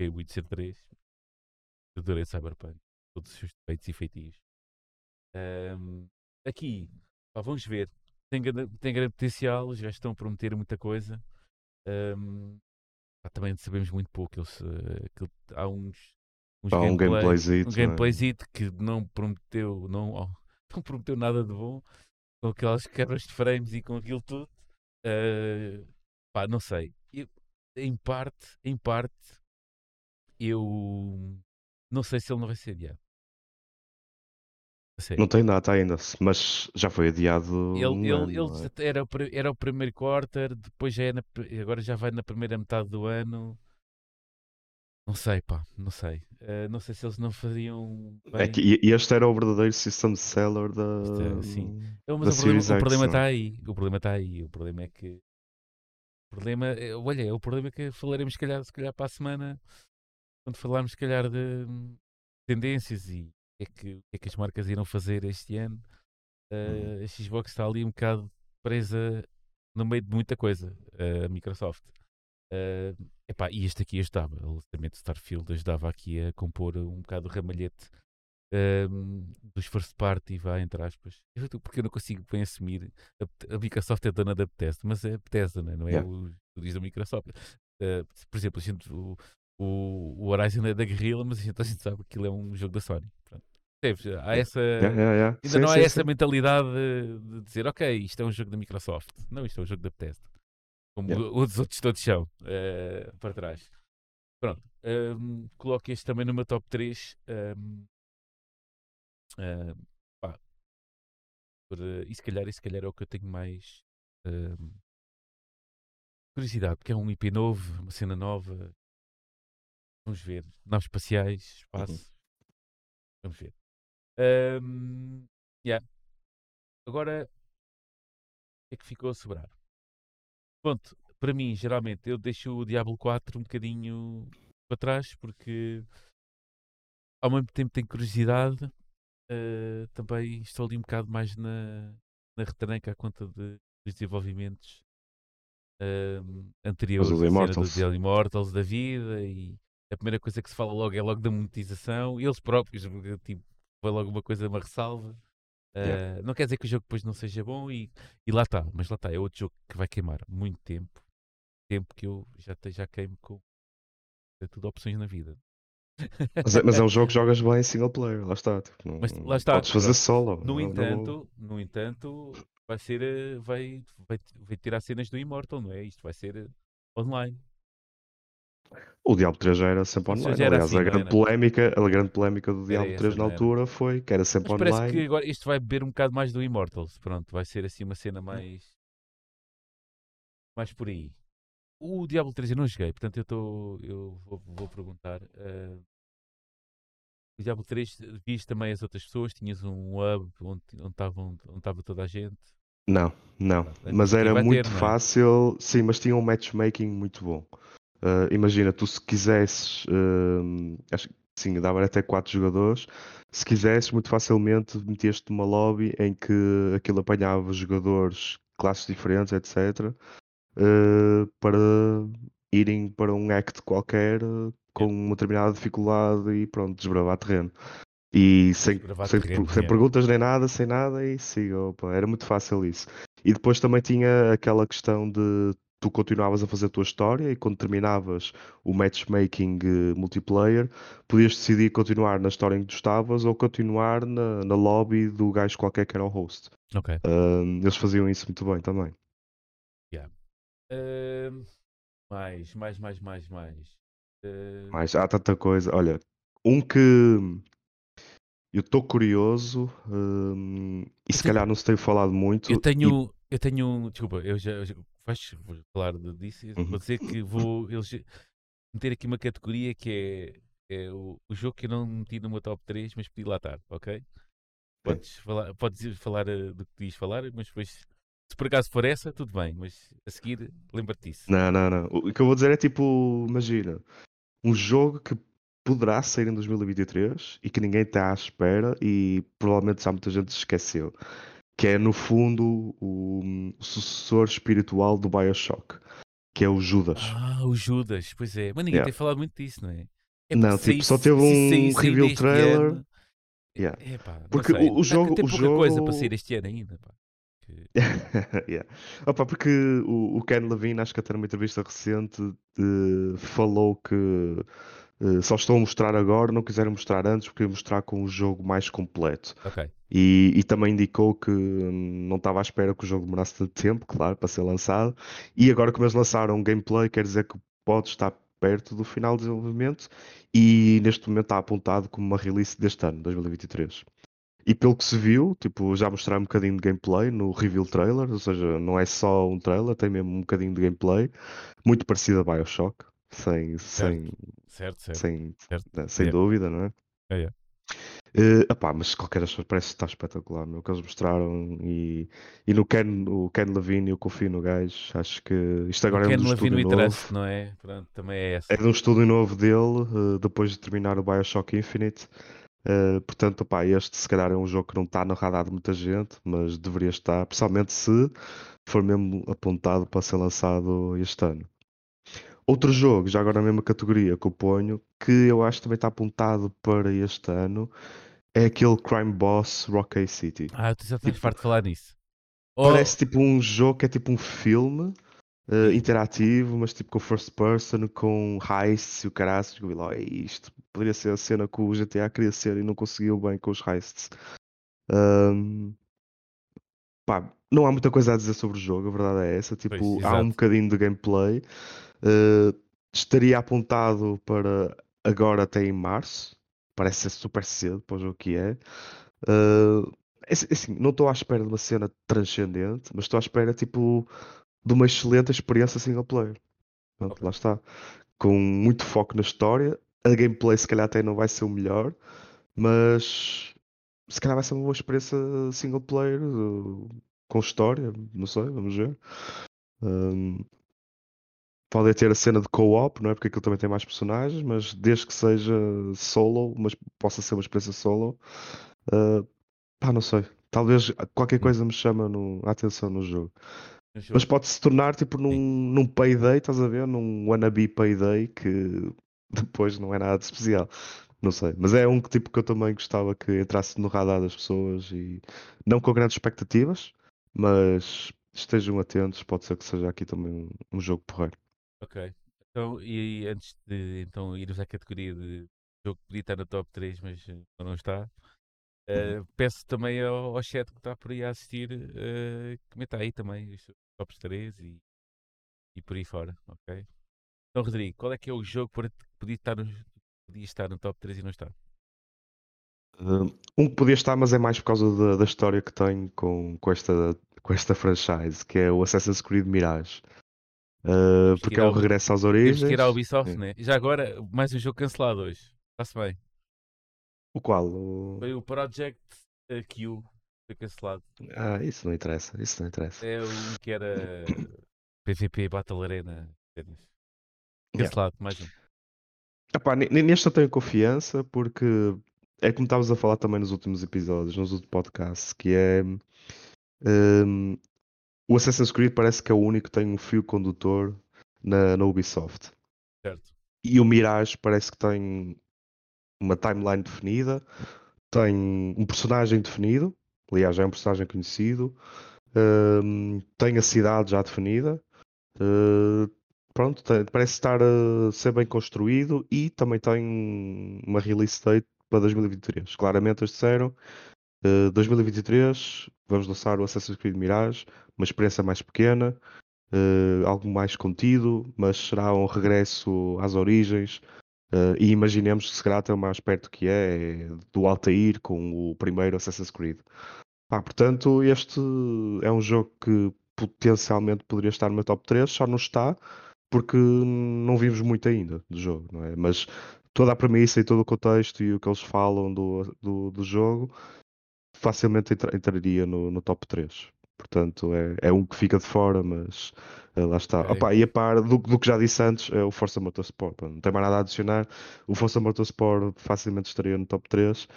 Speaker 1: o Witcher 3, adorei Cyberpunk, todos os seus defeitos e feitios. Hum, aqui, pá, vamos ver. Tem, grande- tem grande potencial, já estão a prometer muita coisa. Hum, pá, também sabemos muito pouco. Eles, aquilo- há uns, uns
Speaker 2: Há um
Speaker 1: gameplay-
Speaker 2: gameplayzito.
Speaker 1: um
Speaker 2: é?
Speaker 1: gameplayzito que não prometeu, não, oh, não prometeu nada de bom, com aquelas quebras de frames e com aquilo tudo. Eh, pá, não sei. Em parte, em parte, eu não sei se ele não vai ser adiado.
Speaker 2: Não tem data ainda, mas já foi adiado.
Speaker 1: Ele,
Speaker 2: um
Speaker 1: ele,
Speaker 2: ano,
Speaker 1: ele
Speaker 2: é?
Speaker 1: era, o, era o primeiro quarter, depois já é na, agora já vai na primeira metade do ano. Não sei, pá, não sei. Uh, não sei se eles não fariam.
Speaker 2: É que este era o verdadeiro system seller da.
Speaker 1: É, sim. Então, mas da o problema, o problema está aí. O problema está aí. O problema é que. O problema, é, olha, é o problema que falaremos se calhar, se calhar para a semana, quando falarmos se calhar de tendências e o que, é que, é que as marcas irão fazer este ano. Uh, a Xbox está ali um bocado presa no meio de muita coisa, a Microsoft. Uh, epá, e este aqui ajudava, o lançamento de Starfield ajudava aqui a compor um bocado o ramalhete um, dos first party, vá, entre aspas. Porque eu não consigo bem assumir. A, a Microsoft é dona da Bethesda, mas é Bethesda, não é, não é yeah. o diz da Microsoft. Uh, por exemplo, a gente, o, o, o Horizon é da Guerrilla, mas a gente, a gente sabe que aquilo é um jogo da Sony. Pronto. Há essa,
Speaker 2: yeah, yeah,
Speaker 1: ainda sim, não há sim, essa sim. mentalidade de, de, dizer, ok, isto é um jogo da Microsoft. Não, isto é um jogo da Bethesda. Como os outros todos são, uh, para trás. Pronto. Um, coloco este também numa top 3. Um, uh, pá, por, uh, e se calhar, e se calhar é o que eu tenho mais curiosidade, porque é um IP novo, uma cena nova. Vamos ver. Naves espaciais, uhum. espaço. Uhum. Vamos ver. Um, yeah. Agora, o que é que ficou a sobrar? Pronto, para mim, geralmente, eu deixo o Diablo 4 um bocadinho para trás, porque ao mesmo tempo tenho curiosidade, uh, também estou ali um bocado mais na, na retranca à conta de, dos desenvolvimentos uh, anteriores,
Speaker 2: do Immortals.
Speaker 1: dos Immortals da vida, e a primeira coisa que se fala logo é logo da monetização, e eles próprios, tipo, foi logo uma coisa, uma ressalva. Uh, yeah. Não quer dizer que o jogo depois não seja bom e, e lá está, mas lá está, é outro jogo que vai queimar muito tempo, tempo que eu já, já queimo com é tudo opções na vida.
Speaker 2: Mas é, mas é, um jogo que jogas bem em single player, lá está. Tipo, não, mas, lá está podes fazer solo.
Speaker 1: No não, entanto, não... no entanto, vai ser eh, vai, vai, vai tirar cenas do Immortal, não é? Isto vai ser eh, online.
Speaker 2: O Diablo 3 já era sempre online. Já era Aliás, assim, a, grande polémica, a grande polémica do Diablo essa, 3 na altura foi que era sempre
Speaker 1: Mas
Speaker 2: online.
Speaker 1: Parece que agora isto vai beber um bocado mais do Immortals. Pronto, vai ser assim uma cena mais. mais por aí. O Diablo 3 eu não joguei, portanto eu, tô, eu vou, vou perguntar. Uh, o Diablo 3, viste também as outras pessoas? Tinhas um hub onde estava onde onde toda a gente?
Speaker 2: Não, não. Mas era muito ter, é? fácil. Sim, mas tinha um matchmaking muito bom. Uh, imagina, tu se quisesses, uh, acho que sim, dava até 4 jogadores. Se quisesses, muito facilmente metias-te numa lobby em que aquilo apanhava jogadores, classes diferentes, etc., uh, para irem para um act qualquer com uma determinada dificuldade e pronto, desbravar terreno. E sem, sem, terreno, sem perguntas nem nada, sem nada, e siga, opa, era muito fácil isso. E depois também tinha aquela questão de tu continuavas a fazer a tua história e quando terminavas o matchmaking uh, multiplayer, podias decidir continuar na história em que tu estavas ou continuar na, na lobby do gajo qualquer que era o host.
Speaker 1: Ok.
Speaker 2: Uh, eles faziam isso muito bem também.
Speaker 1: Yeah. Uh, mais, mais, mais, mais, mais. Uh...
Speaker 2: Mas há tanta coisa. Olha, um que eu estou curioso um, e se calhar não se tem falado muito.
Speaker 1: Eu tenho, e... eu tenho, desculpa, eu já, eu já vais vou falar disso, uhum. vou dizer que vou eles, meter aqui uma categoria que é, é o, o, jogo que eu não meti no meu top 3, mas pedi lá estar, ok? Podes é. falar, podes falar uh, do que podias falar, mas depois, se por acaso for essa, tudo bem, mas a seguir lembra-te disso.
Speaker 2: Não, não, não. O que eu vou dizer é tipo, imagina, um jogo que poderá sair em 2023 e que ninguém está à espera e provavelmente já muita gente se esqueceu que é no fundo o, o sucessor espiritual do Bioshock, que é o Judas.
Speaker 1: Ah, o Judas, pois é. Mas ninguém yeah. tem falado muito disso, não é?
Speaker 2: é não, tipo, só teve um reveal trailer. Ano, yeah.
Speaker 1: é, pá,
Speaker 2: porque o, o, jogo.
Speaker 1: Tem
Speaker 2: pouca
Speaker 1: jogo... coisa para sair este ano ainda. Pá.
Speaker 2: yeah. Opa, porque o, o, Ken Levine, acho que até numa entrevista recente, de, falou que uh, só estão a mostrar agora, não quiseram mostrar antes, porque mostrar com o jogo mais completo.
Speaker 1: Ok.
Speaker 2: E, e, também indicou que não estava à espera que o jogo demorasse tanto tempo, claro, para ser lançado. E agora, como eles lançaram gameplay, quer dizer que pode estar perto do final do desenvolvimento. E neste momento está apontado como uma release deste ano, 2023. E pelo que se viu, tipo, já mostraram um bocadinho de gameplay no reveal trailer, ou seja, não é só um trailer, tem mesmo um bocadinho de gameplay, muito parecido a Bioshock, sem, sem,
Speaker 1: Certo, certo.
Speaker 2: sem,
Speaker 1: certo.
Speaker 2: né, sem dúvida, não é?
Speaker 1: É, é.
Speaker 2: Eh, epá, mas de qualquer das formas parece que está espetacular, meu, o que eles mostraram e, e no Ken, o Ken Levine eu confio no gajo, acho que isto agora
Speaker 1: o
Speaker 2: é
Speaker 1: Ken
Speaker 2: um do
Speaker 1: Levine we trust,
Speaker 2: novo,
Speaker 1: não é? Pronto, também é essa.
Speaker 2: é de um estúdio novo dele, eh, depois de terminar o Bioshock Infinite, Eh, portanto, opá, este se calhar é um jogo que não está no radar de muita gente, mas deveria estar, principalmente se for mesmo apontado para ser lançado este ano. Outro jogo, já agora na mesma categoria que eu ponho, que eu acho que também está apontado para este ano, é aquele Crime Boss Rocky City.
Speaker 1: Ah, tu já estás
Speaker 2: Tipo,
Speaker 1: farto de falar nisso. Oh,
Speaker 2: Parece tipo um jogo que é tipo um filme
Speaker 1: Sim.
Speaker 2: interativo, mas tipo com first person, com heists e o caraças. Vi lá, "Ei, isto poderia ser a cena que o GTA queria ser e não conseguiu bem com os heists. Ahm, pá, não há muita coisa a dizer sobre o jogo, a verdade é essa. Tipo,
Speaker 1: Pois,
Speaker 2: há um bocadinho de gameplay. eh, estaria apontado para agora até em março. Parece ser super cedo para o jogo que é. Uh, é é assim, não estou à espera de uma cena transcendente, mas estou à espera tipo de uma excelente experiência single player. Pronto, lá está. Com muito foco na história. A gameplay se calhar até não vai ser o melhor, mas se calhar vai ser uma boa experiência single player uh, com história, não sei, vamos ver. Um, pode ter a cena de co-op, não é? Porque aquilo também tem mais personagens, mas desde que seja solo, mas possa ser uma experiência solo, uh, pá, não sei. Talvez qualquer
Speaker 1: Hum.
Speaker 2: coisa me chama no- a atenção no jogo. Mas
Speaker 1: jogo.
Speaker 2: pode se tornar tipo num, num payday, estás a ver? Num wannabe payday que depois não é nada de especial. Não sei. Mas é um que tipo que eu também gostava que entrasse no radar das pessoas e não com grandes expectativas, mas estejam atentos, pode ser que seja aqui também um, um jogo porreiro.
Speaker 1: Ok. Então, e antes de então, irmos à categoria de jogo que podia estar no top 3, mas eh, não está, eh, peço também ao, ao chat que está por aí a assistir eh, que meta aí também os tops 3 e, e por aí fora, ok? Então, Rodrigo, qual é que é o jogo que podia estar no, podia estar no top 3 e não está?
Speaker 2: Uh, Um que podia estar, mas é mais por causa da, da história que tenho com, com, esta, com esta franchise, que é o Assassin's Creed Mirage. Uh,
Speaker 1: Temos que
Speaker 2: porque é o regresso às
Speaker 1: Temos
Speaker 2: origens.
Speaker 1: que ir à Ubisoft,
Speaker 2: É.
Speaker 1: né? Já agora, mais um jogo cancelado hoje. Está-se bem.
Speaker 2: O qual? O-
Speaker 1: Foi o Project Q. Foi cancelado.
Speaker 2: Ah, isso não interessa. Isso não interessa.
Speaker 1: É um que era PVP Battle Arena. cenas.
Speaker 2: Yeah.
Speaker 1: Cancelado, mais um.
Speaker 2: Epá, ne- ne- neste eu tenho confiança porque é como estávamos a falar também nos últimos episódios, nos últimos podcasts, que é hum, o Assassin's Creed parece que é o único que tem um fio condutor na, na Ubisoft.
Speaker 1: Certo.
Speaker 2: E o Mirage parece que tem uma timeline definida, tem um personagem definido, aliás, já é um personagem conhecido, hum, tem a cidade já definida. Uh, pronto, tem- parece estar a ser bem construído e também tem uma release date para 2023. Claramente eles disseram uh, 2023 vamos lançar o Assassin's Creed Mirage, uma experiência mais pequena, uh, algo mais contido, mas será um regresso às origens. Uh, e imaginemos que se o mais perto que é, é do Altair com o primeiro Assassin's Creed. Pá, portanto, este é um jogo que potencialmente poderia estar no top 3, só não está porque não vimos muito ainda do jogo, não é? Mas toda a premissa e todo o contexto e o que eles falam do, do, do jogo facilmente entra- entraria no, no top 3. Portanto, é, é um que fica de fora, mas eh, lá está.
Speaker 1: Ok.
Speaker 2: Opa, e a par do, do que já disse antes, é o Força Motorsport. Não tem mais nada a adicionar. O Força Motorsport facilmente estaria no top 3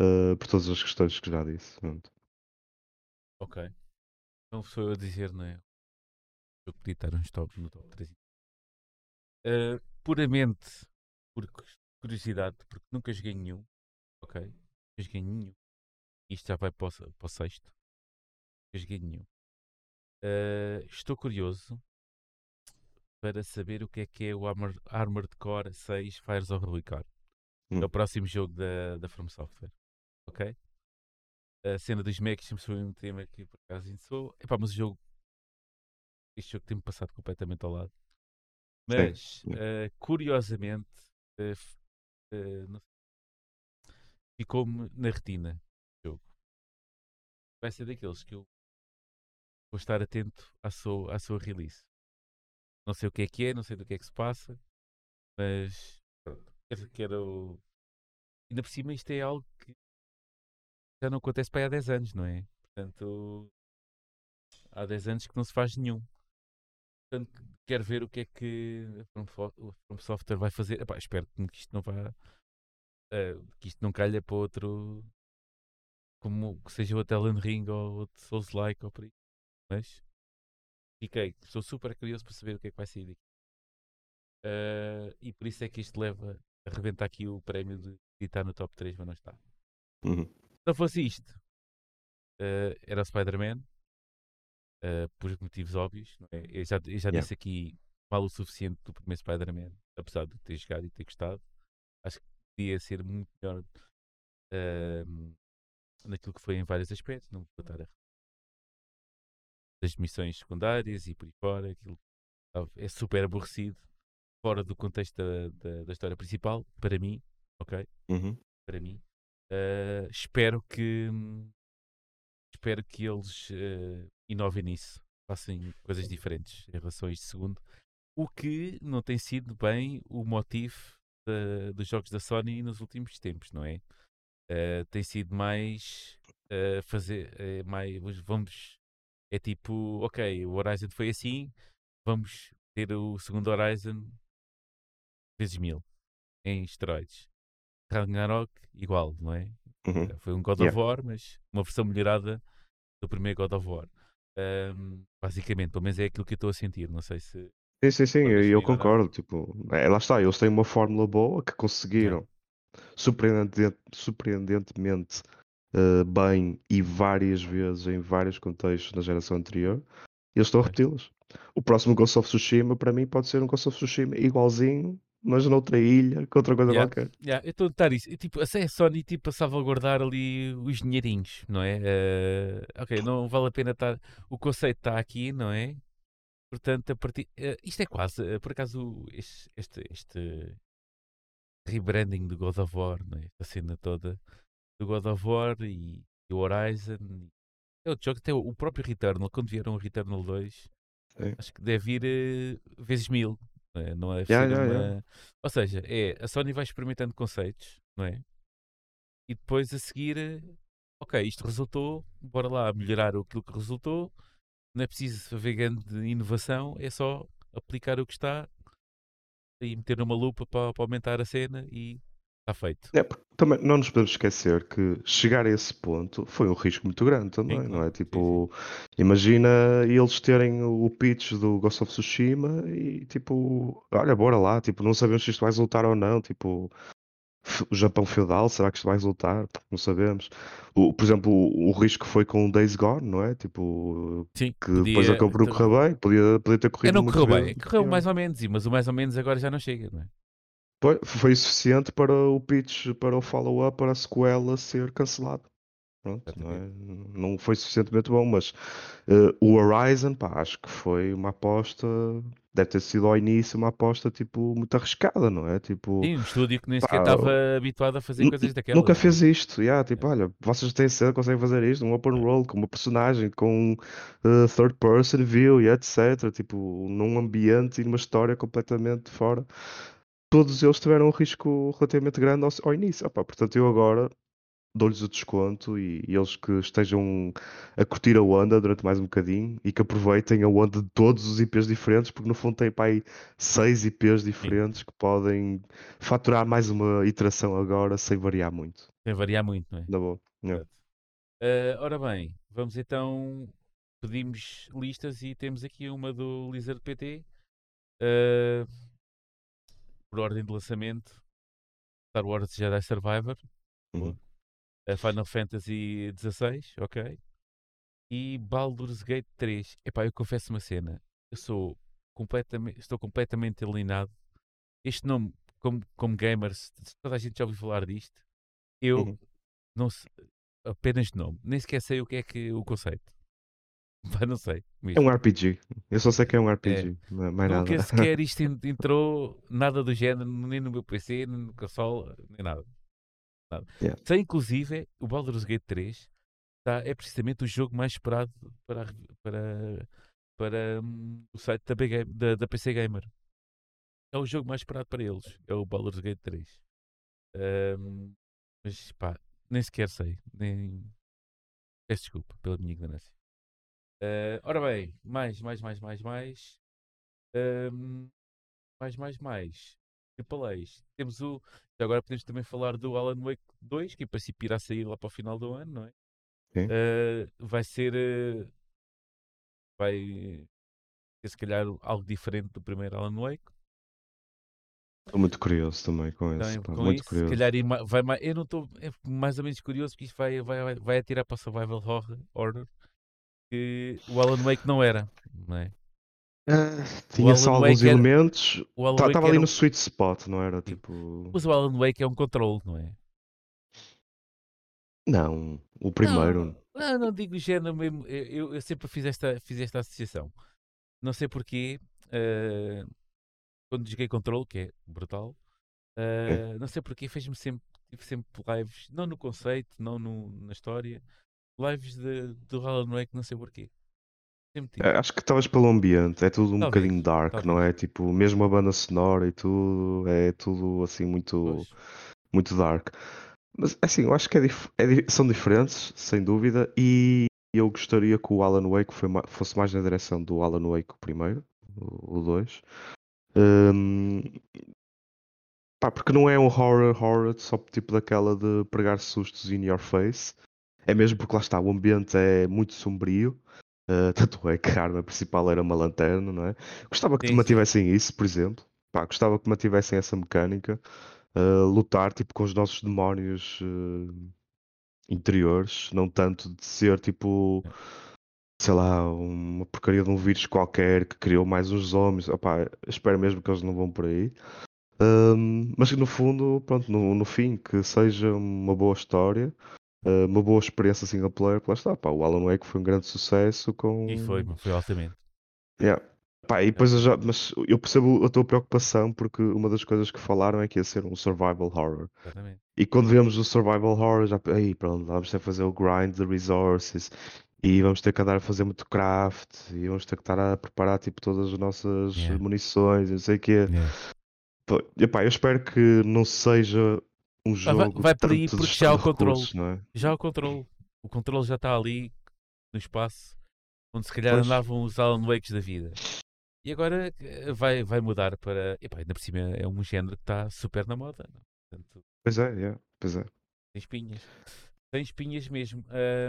Speaker 2: eh, por todas as questões que já disse. Pronto.
Speaker 1: Ok. Então sou eu a dizer, não é? Eu podia estar nos top, no top 3. Eh, puramente por cu- curiosidade, porque nunca joguei nenhum. Ok? Nunca joguei nenhum. Isto já vai para o, para o sexto. Joguei nenhum. Eh, estou curioso para saber o que é que é o Armor, Armored Core 6 Fires of Rubicon.
Speaker 2: Hum.
Speaker 1: É o próximo jogo da, da From Software. Ok? A cena dos mechs sempre foi um tema que por acaso interessou. Epá, mas o jogo. Este jogo tem-me passado completamente ao lado. Mas, eh, curiosamente, não sei, ficou-me na retina o jogo. vai ser daqueles que eu vou estar atento à sua, à sua release. Não sei o que é que é, não sei do que é que se passa, mas pronto, quero. Ainda por cima isto é algo que já não acontece para aí há 10 anos, não é? Portanto, há 10 anos que não se faz nenhum. Portanto, quero ver o que é que a From Software vai fazer. Epá, espero que isto não vá. Uh, que isto não calha para outro. Como que seja o Elden Ring ou outro Souls-like ou por aí. Mas fiquei, estou super curioso para saber o que é que vai sair daqui. Uh, e por isso é que isto leva a rebentar aqui o prémio de estar no top 3, mas não está.
Speaker 2: Uhum.
Speaker 1: Se não fosse isto, uh, era o Spider-Man, uh, por motivos óbvios. É? Eu já, eu já yeah. disse aqui mal o suficiente do primeiro Spider-Man, apesar de ter jogado e ter gostado. Acho que podia ser muito melhor uh, naquilo que foi em vários aspectos. Não vou estar a das missões secundárias e por aí fora, aquilo é super aborrecido, fora do contexto da, da, da história principal, para mim, ok?
Speaker 2: Uhum.
Speaker 1: Para mim. Uh, espero que espero que eles uh, inovem nisso, façam coisas diferentes em relação a este segundo. O que não tem sido bem o motivo de, dos jogos da Sony nos últimos tempos, não é? Uh, tem sido mais fazer mais vamos é tipo, ok, o Horizon foi assim, vamos ter o segundo Horizon vezes mil em esteroides. Ragnarok, igual, não é?
Speaker 2: Uhum.
Speaker 1: Foi um God yeah. of War, mas uma versão melhorada do primeiro God of War. Um, basicamente, pelo menos é aquilo que eu estou a sentir. Não sei se.
Speaker 2: Sim, sim, sim, eu, eu concordo. Tipo, é, lá está, eles têm uma fórmula boa que conseguiram surpreendente, surpreendentemente uh, bem e várias vezes em vários contextos na geração anterior. E eles estão a repeti-las. O próximo Ghost of Tsushima, para mim, pode ser um Ghost of Tsushima igualzinho, mas noutra ilha, com outra coisa
Speaker 1: yeah,
Speaker 2: qualquer.
Speaker 1: Yeah, eu estou a notar isso. Tipo, a Sony tipo, a salvaguardar ali os dinheirinhos, não é? Uh, ok, não vale a pena estar. O conceito está aqui, não é? Portanto, a partir. Uh, isto é quase, uh, por acaso, este, este, este, rebranding do God of War, não é? Esta cena toda do God of War e do Horizon. É outro jogo, até o próprio Returnal, quando vieram o Returnal 2, Sim. acho que deve ir vezes mil não é? Não é
Speaker 2: yeah, yeah, uma... yeah.
Speaker 1: Ou seja, é, a Sony vai experimentando conceitos, não é? E depois a seguir, ok, isto resultou, bora lá melhorar aquilo que resultou. Não é preciso haver grande inovação, é só aplicar o que está e meter uma lupa para, para aumentar a cena e está feito.
Speaker 2: É, também não nos podemos esquecer que chegar a esse ponto foi um risco muito grande também, sim, não é? Tipo, sim, imagina eles terem o pitch do Ghost of Tsushima e tipo, olha, bora lá, tipo, não sabemos se isto vai resultar ou não, tipo, o Japão feudal, será que isto vai resultar? Não sabemos. O, por exemplo, o, o risco foi com o Days Gone, não é? Tipo,
Speaker 1: Sim,
Speaker 2: que podia, depois acabou por correr bem, podia, podia ter corrido
Speaker 1: é, não correu bem, correu mais ou menos, mas o mais ou menos agora já não chega, não é?
Speaker 2: Foi, foi suficiente para o pitch, para o follow-up, para a sequela ser cancelado. Pronto, não, é? não foi suficientemente bom, mas uh, o Horizon, pá, acho que foi uma aposta, deve ter sido ao início uma aposta tipo muito arriscada, não é? Tipo,
Speaker 1: Sim, um estúdio que nem sequer estava habituado a fazer coisas daquelas.
Speaker 2: Nunca é? fez isto, yeah, tipo, é. olha, vocês têm cedo, conseguem fazer isto, um open world com uma personagem, com uh, third person view e etc. Tipo, num ambiente e numa história completamente fora todos eles tiveram um risco relativamente grande ao, ao início. Opa, portanto, eu agora dou-lhes o desconto e, e, eles que estejam a curtir a onda durante mais um bocadinho e que aproveitem a onda de todos os IPs diferentes, porque no fundo tem para aí seis IPs diferentes Sim. que podem faturar mais uma iteração agora sem variar muito.
Speaker 1: Sem variar muito, não é?
Speaker 2: Na boa. Yeah.
Speaker 1: Uh, ora bem, vamos então. Pedimos listas e temos aqui uma do Lizard PT. Uh, por ordem de lançamento, Star Wars Jedi Survivor, uhum. Final Fantasy XVI, ok, e Baldur's Gate 3. Epá, eu confesso uma cena, eu sou completamente, estou completamente alienado. Este nome, como, como gamers, toda a gente já ouviu falar disto. Eu uhum. não sei, apenas de nome, nem sequer sei o que é que o conceito. não sei.
Speaker 2: É um RPG. Eu só sei que é um RPG. É. Mais
Speaker 1: Nunca
Speaker 2: nada.
Speaker 1: sequer isto entrou nada do género, nem no meu PC, nem no console, nem nada. nada.
Speaker 2: Yeah.
Speaker 1: Sei, inclusive, o Baldur's Gate 3 tá, é precisamente o jogo mais esperado para, para, para hum, o site da, Game, da, da, PC Gamer. É o jogo mais esperado para eles. É o Baldur's Gate 3. Um, mas pá, nem sequer sei. Nem... Peço desculpa pela minha ignorância. Uh, ora bem, mais, mais, mais, mais, mais. Um, mais, mais, mais. Triple A's. Temos o. Agora podemos também falar do Alan Wake 2, que em princípio irá sair lá para o final do ano, não é? Uh, vai ser. Uh, vai ser se calhar algo diferente do primeiro Alan Wake.
Speaker 2: Estou muito curioso também com isso. com muito isso, curioso.
Speaker 1: Se calhar vai mais, eu não estou é mais ou menos curioso porque isto vai, vai, vai atirar para Survival Horror, horror que o Alan Wake não era, não é?
Speaker 2: Uh, tinha só alguns Wake elementos. Estava tá, ali no um... sweet spot, não era? Tipo...
Speaker 1: Mas o Alan Wake é um controle, não é?
Speaker 2: Não, o primeiro.
Speaker 1: Não, não, não digo género mesmo. Eu, eu, sempre fiz esta, fiz esta associação. Não sei porquê. Uh, quando joguei Control, que é brutal, uh, é. não sei porquê, fez-me sempre, tive sempre lives, não no conceito, não no, na história, lives de, do Alan Wake, não sei porquê.
Speaker 2: É, acho que estavas pelo ambiente, é tudo um talvez, bocadinho dark, talvez. não é? Tipo, mesmo a banda sonora e tudo, é tudo assim muito, muito dark. Mas assim, eu acho que é dif é, são diferentes, sem dúvida, e eu gostaria que o Alan Wake fosse mais na direção do Alan Wake o primeiro, o 2. Um, pá, porque não é um horror horror só tipo daquela de pregar sustos in your face. É mesmo porque lá está, o ambiente é muito sombrio. Uh, tanto é que a arma principal era uma lanterna, não é? Gostava que sim, mantivessem isso, por exemplo. Pá, gostava que mantivessem essa mecânica uh, lutar tipo com os nossos demónios uh, interiores, não tanto de ser tipo sei lá, uma porcaria de um vírus qualquer que criou mais uns zombies. Opá, espero mesmo que eles não vão por aí. Um, mas no fundo, pronto, no, no fim, que seja uma boa história, uh, uma boa experiência single player, lá está, pá, o Alan Wake foi um grande sucesso com...
Speaker 1: E foi, foi altamente.
Speaker 2: Yeah. Pá, e depois eu já, mas eu percebo a tua preocupação porque uma das coisas que falaram é que ia ser um survival horror. Exatamente. E quando vemos o survival horror, já, aí pronto, vamos ter que fazer o grind de resources e vamos ter que andar a fazer muito craft e vamos ter que estar a preparar tipo todas as nossas yeah. munições, não sei o quê. Yeah. Epá, eu espero que não seja um jogo.
Speaker 1: vai, vai por aí porque já o controle. É? Já o controle. O controle já está ali no espaço onde se calhar pois. andavam os Alan Wakes da vida. E agora eh, vai, vai mudar para. Epá, ainda por cima é um género que está super na moda.
Speaker 2: Portanto, pois é, yeah, pois é.
Speaker 1: Tem espinhas. Tem espinhas mesmo.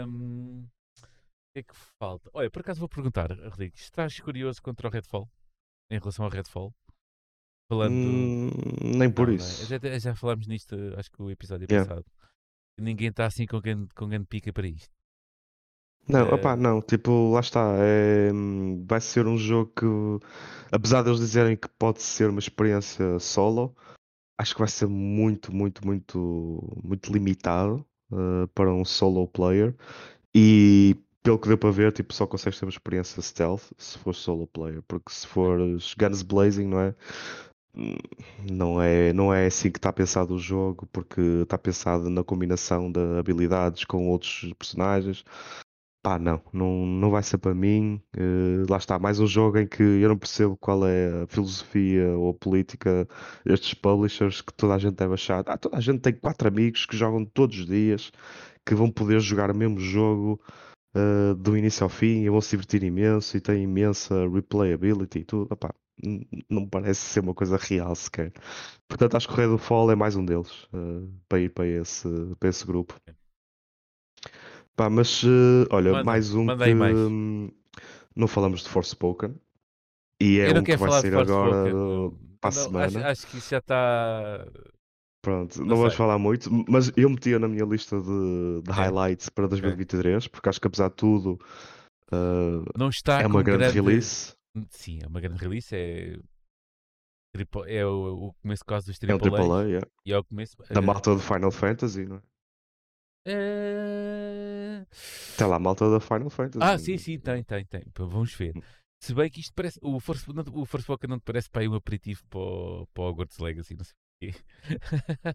Speaker 1: Um, o que é que falta? Olha, por acaso vou perguntar, Rodrigo, estás curioso contra o Redfall? Em relação ao Redfall?
Speaker 2: Falando. Hum, nem por não, isso.
Speaker 1: Não é? já, já falámos nisto, acho que o episódio yeah. passado. Ninguém está assim com quem, com quem pica para isto.
Speaker 2: Não, é... opá, não, tipo, lá está. É, vai ser um jogo que, apesar de eles dizerem que pode ser uma experiência solo, acho que vai ser muito, muito, muito, muito limitado uh, para um solo player. E pelo que deu para ver, tipo, só consegues ter uma experiência stealth se for solo player, porque se fores guns blazing, não é? Não é, não é assim que está pensado o jogo, porque está pensado na combinação de habilidades com outros personagens. Pá, não, não, não vai ser para mim. Uh, lá está, mais um jogo em que eu não percebo qual é a filosofia ou a política destes publishers que toda a gente deve achar. Ah, toda a gente tem quatro amigos que jogam todos os dias, que vão poder jogar o mesmo jogo uh, do início ao fim e vão se divertir imenso e tem imensa replayability e tudo. Epá, não me parece ser uma coisa real sequer. Portanto, acho que o Rei do Fall é mais um deles uh, para ir para esse, para esse grupo. Pá, mas uh, olha, Manda, mais um que mais. Hum, não falamos de Forspoken. E é um que vai ser agora uh, para a semana.
Speaker 1: Acho, acho, que isso já está.
Speaker 2: Pronto, não, não vamos falar muito, mas eu metia na minha lista de, de highlights para 2023, porque acho que apesar de tudo uh,
Speaker 1: não está
Speaker 2: é uma grande, grande, release.
Speaker 1: Sim, é uma grande release. É, é o, o começo quase dos
Speaker 2: AAA. É um AAA, yeah.
Speaker 1: E é o começo.
Speaker 2: Da malta do Final Fantasy, não é?
Speaker 1: É...
Speaker 2: Tem lá a malta da Final Fantasy.
Speaker 1: Ah, sim, sim, tem, tem, tem. Vamos ver. Hum. Se bem que isto parece. O Force, o Force Walker não te parece para aí um aperitivo para o, para o Hogwarts Legacy, não sei.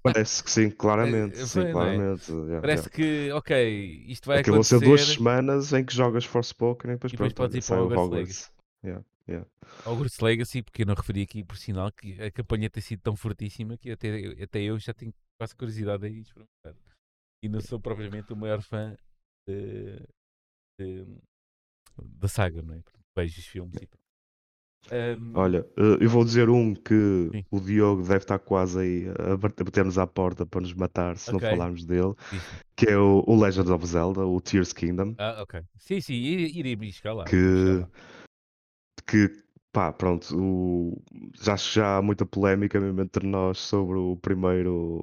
Speaker 2: Parece que sim,
Speaker 1: É,
Speaker 2: claramente.
Speaker 1: é,
Speaker 2: Sim,
Speaker 1: não é?
Speaker 2: claramente. yeah,
Speaker 1: Parece
Speaker 2: yeah.
Speaker 1: que, ok, isto vai
Speaker 2: Aquilo vão ser
Speaker 1: acontecer
Speaker 2: duas semanas em que jogas Forspoken e depois,
Speaker 1: e depois
Speaker 2: pronto,
Speaker 1: podes ir para o
Speaker 2: o
Speaker 1: Hogwarts
Speaker 2: Hogwarts. Yeah, yeah.
Speaker 1: Hogwarts Legacy, porque eu não referi aqui por sinal que a campanha tem sido tão fortíssima que até, até eu já tenho quase curiosidade em experimentar. E não sou propriamente o maior fã da saga, não é? Vejo os filmes e. Ahm,
Speaker 2: Olha, eh, eu vou dizer um que
Speaker 1: Sim.
Speaker 2: o Diogo deve estar quase aí a bate- a bater-nos à porta para nos matar se
Speaker 1: Ok.
Speaker 2: não falarmos dele,
Speaker 1: diz-me.
Speaker 2: que é o, o Legend of Zelda, o Tears Kingdom,
Speaker 1: Ah, ok. Sim, sim, ir- irei chegar lá.
Speaker 2: Que-
Speaker 1: lá.
Speaker 2: Que pá, pronto, o- já já há muita polémica mesmo entre nós sobre o primeiro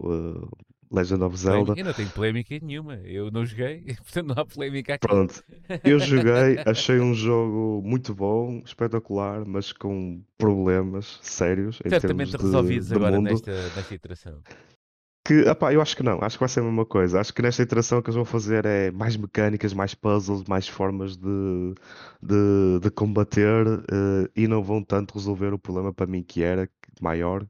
Speaker 2: eh, Legend of Zelda.
Speaker 1: Eu não tenho polémica nenhuma. Eu não joguei, portanto não há polémica aqui.
Speaker 2: Pronto, eu joguei, achei um jogo muito bom, espetacular, mas com problemas sérios
Speaker 1: Certamente resolvidos agora
Speaker 2: mundo.
Speaker 1: nesta, nesta iteração.
Speaker 2: Que, epá, eu acho que não, acho que vai ser a mesma coisa. Acho que nesta iteração que eles vão fazer é mais mecânicas, mais puzzles, mais formas de, de, de combater eh, e não vão tanto resolver o problema para mim que era maior,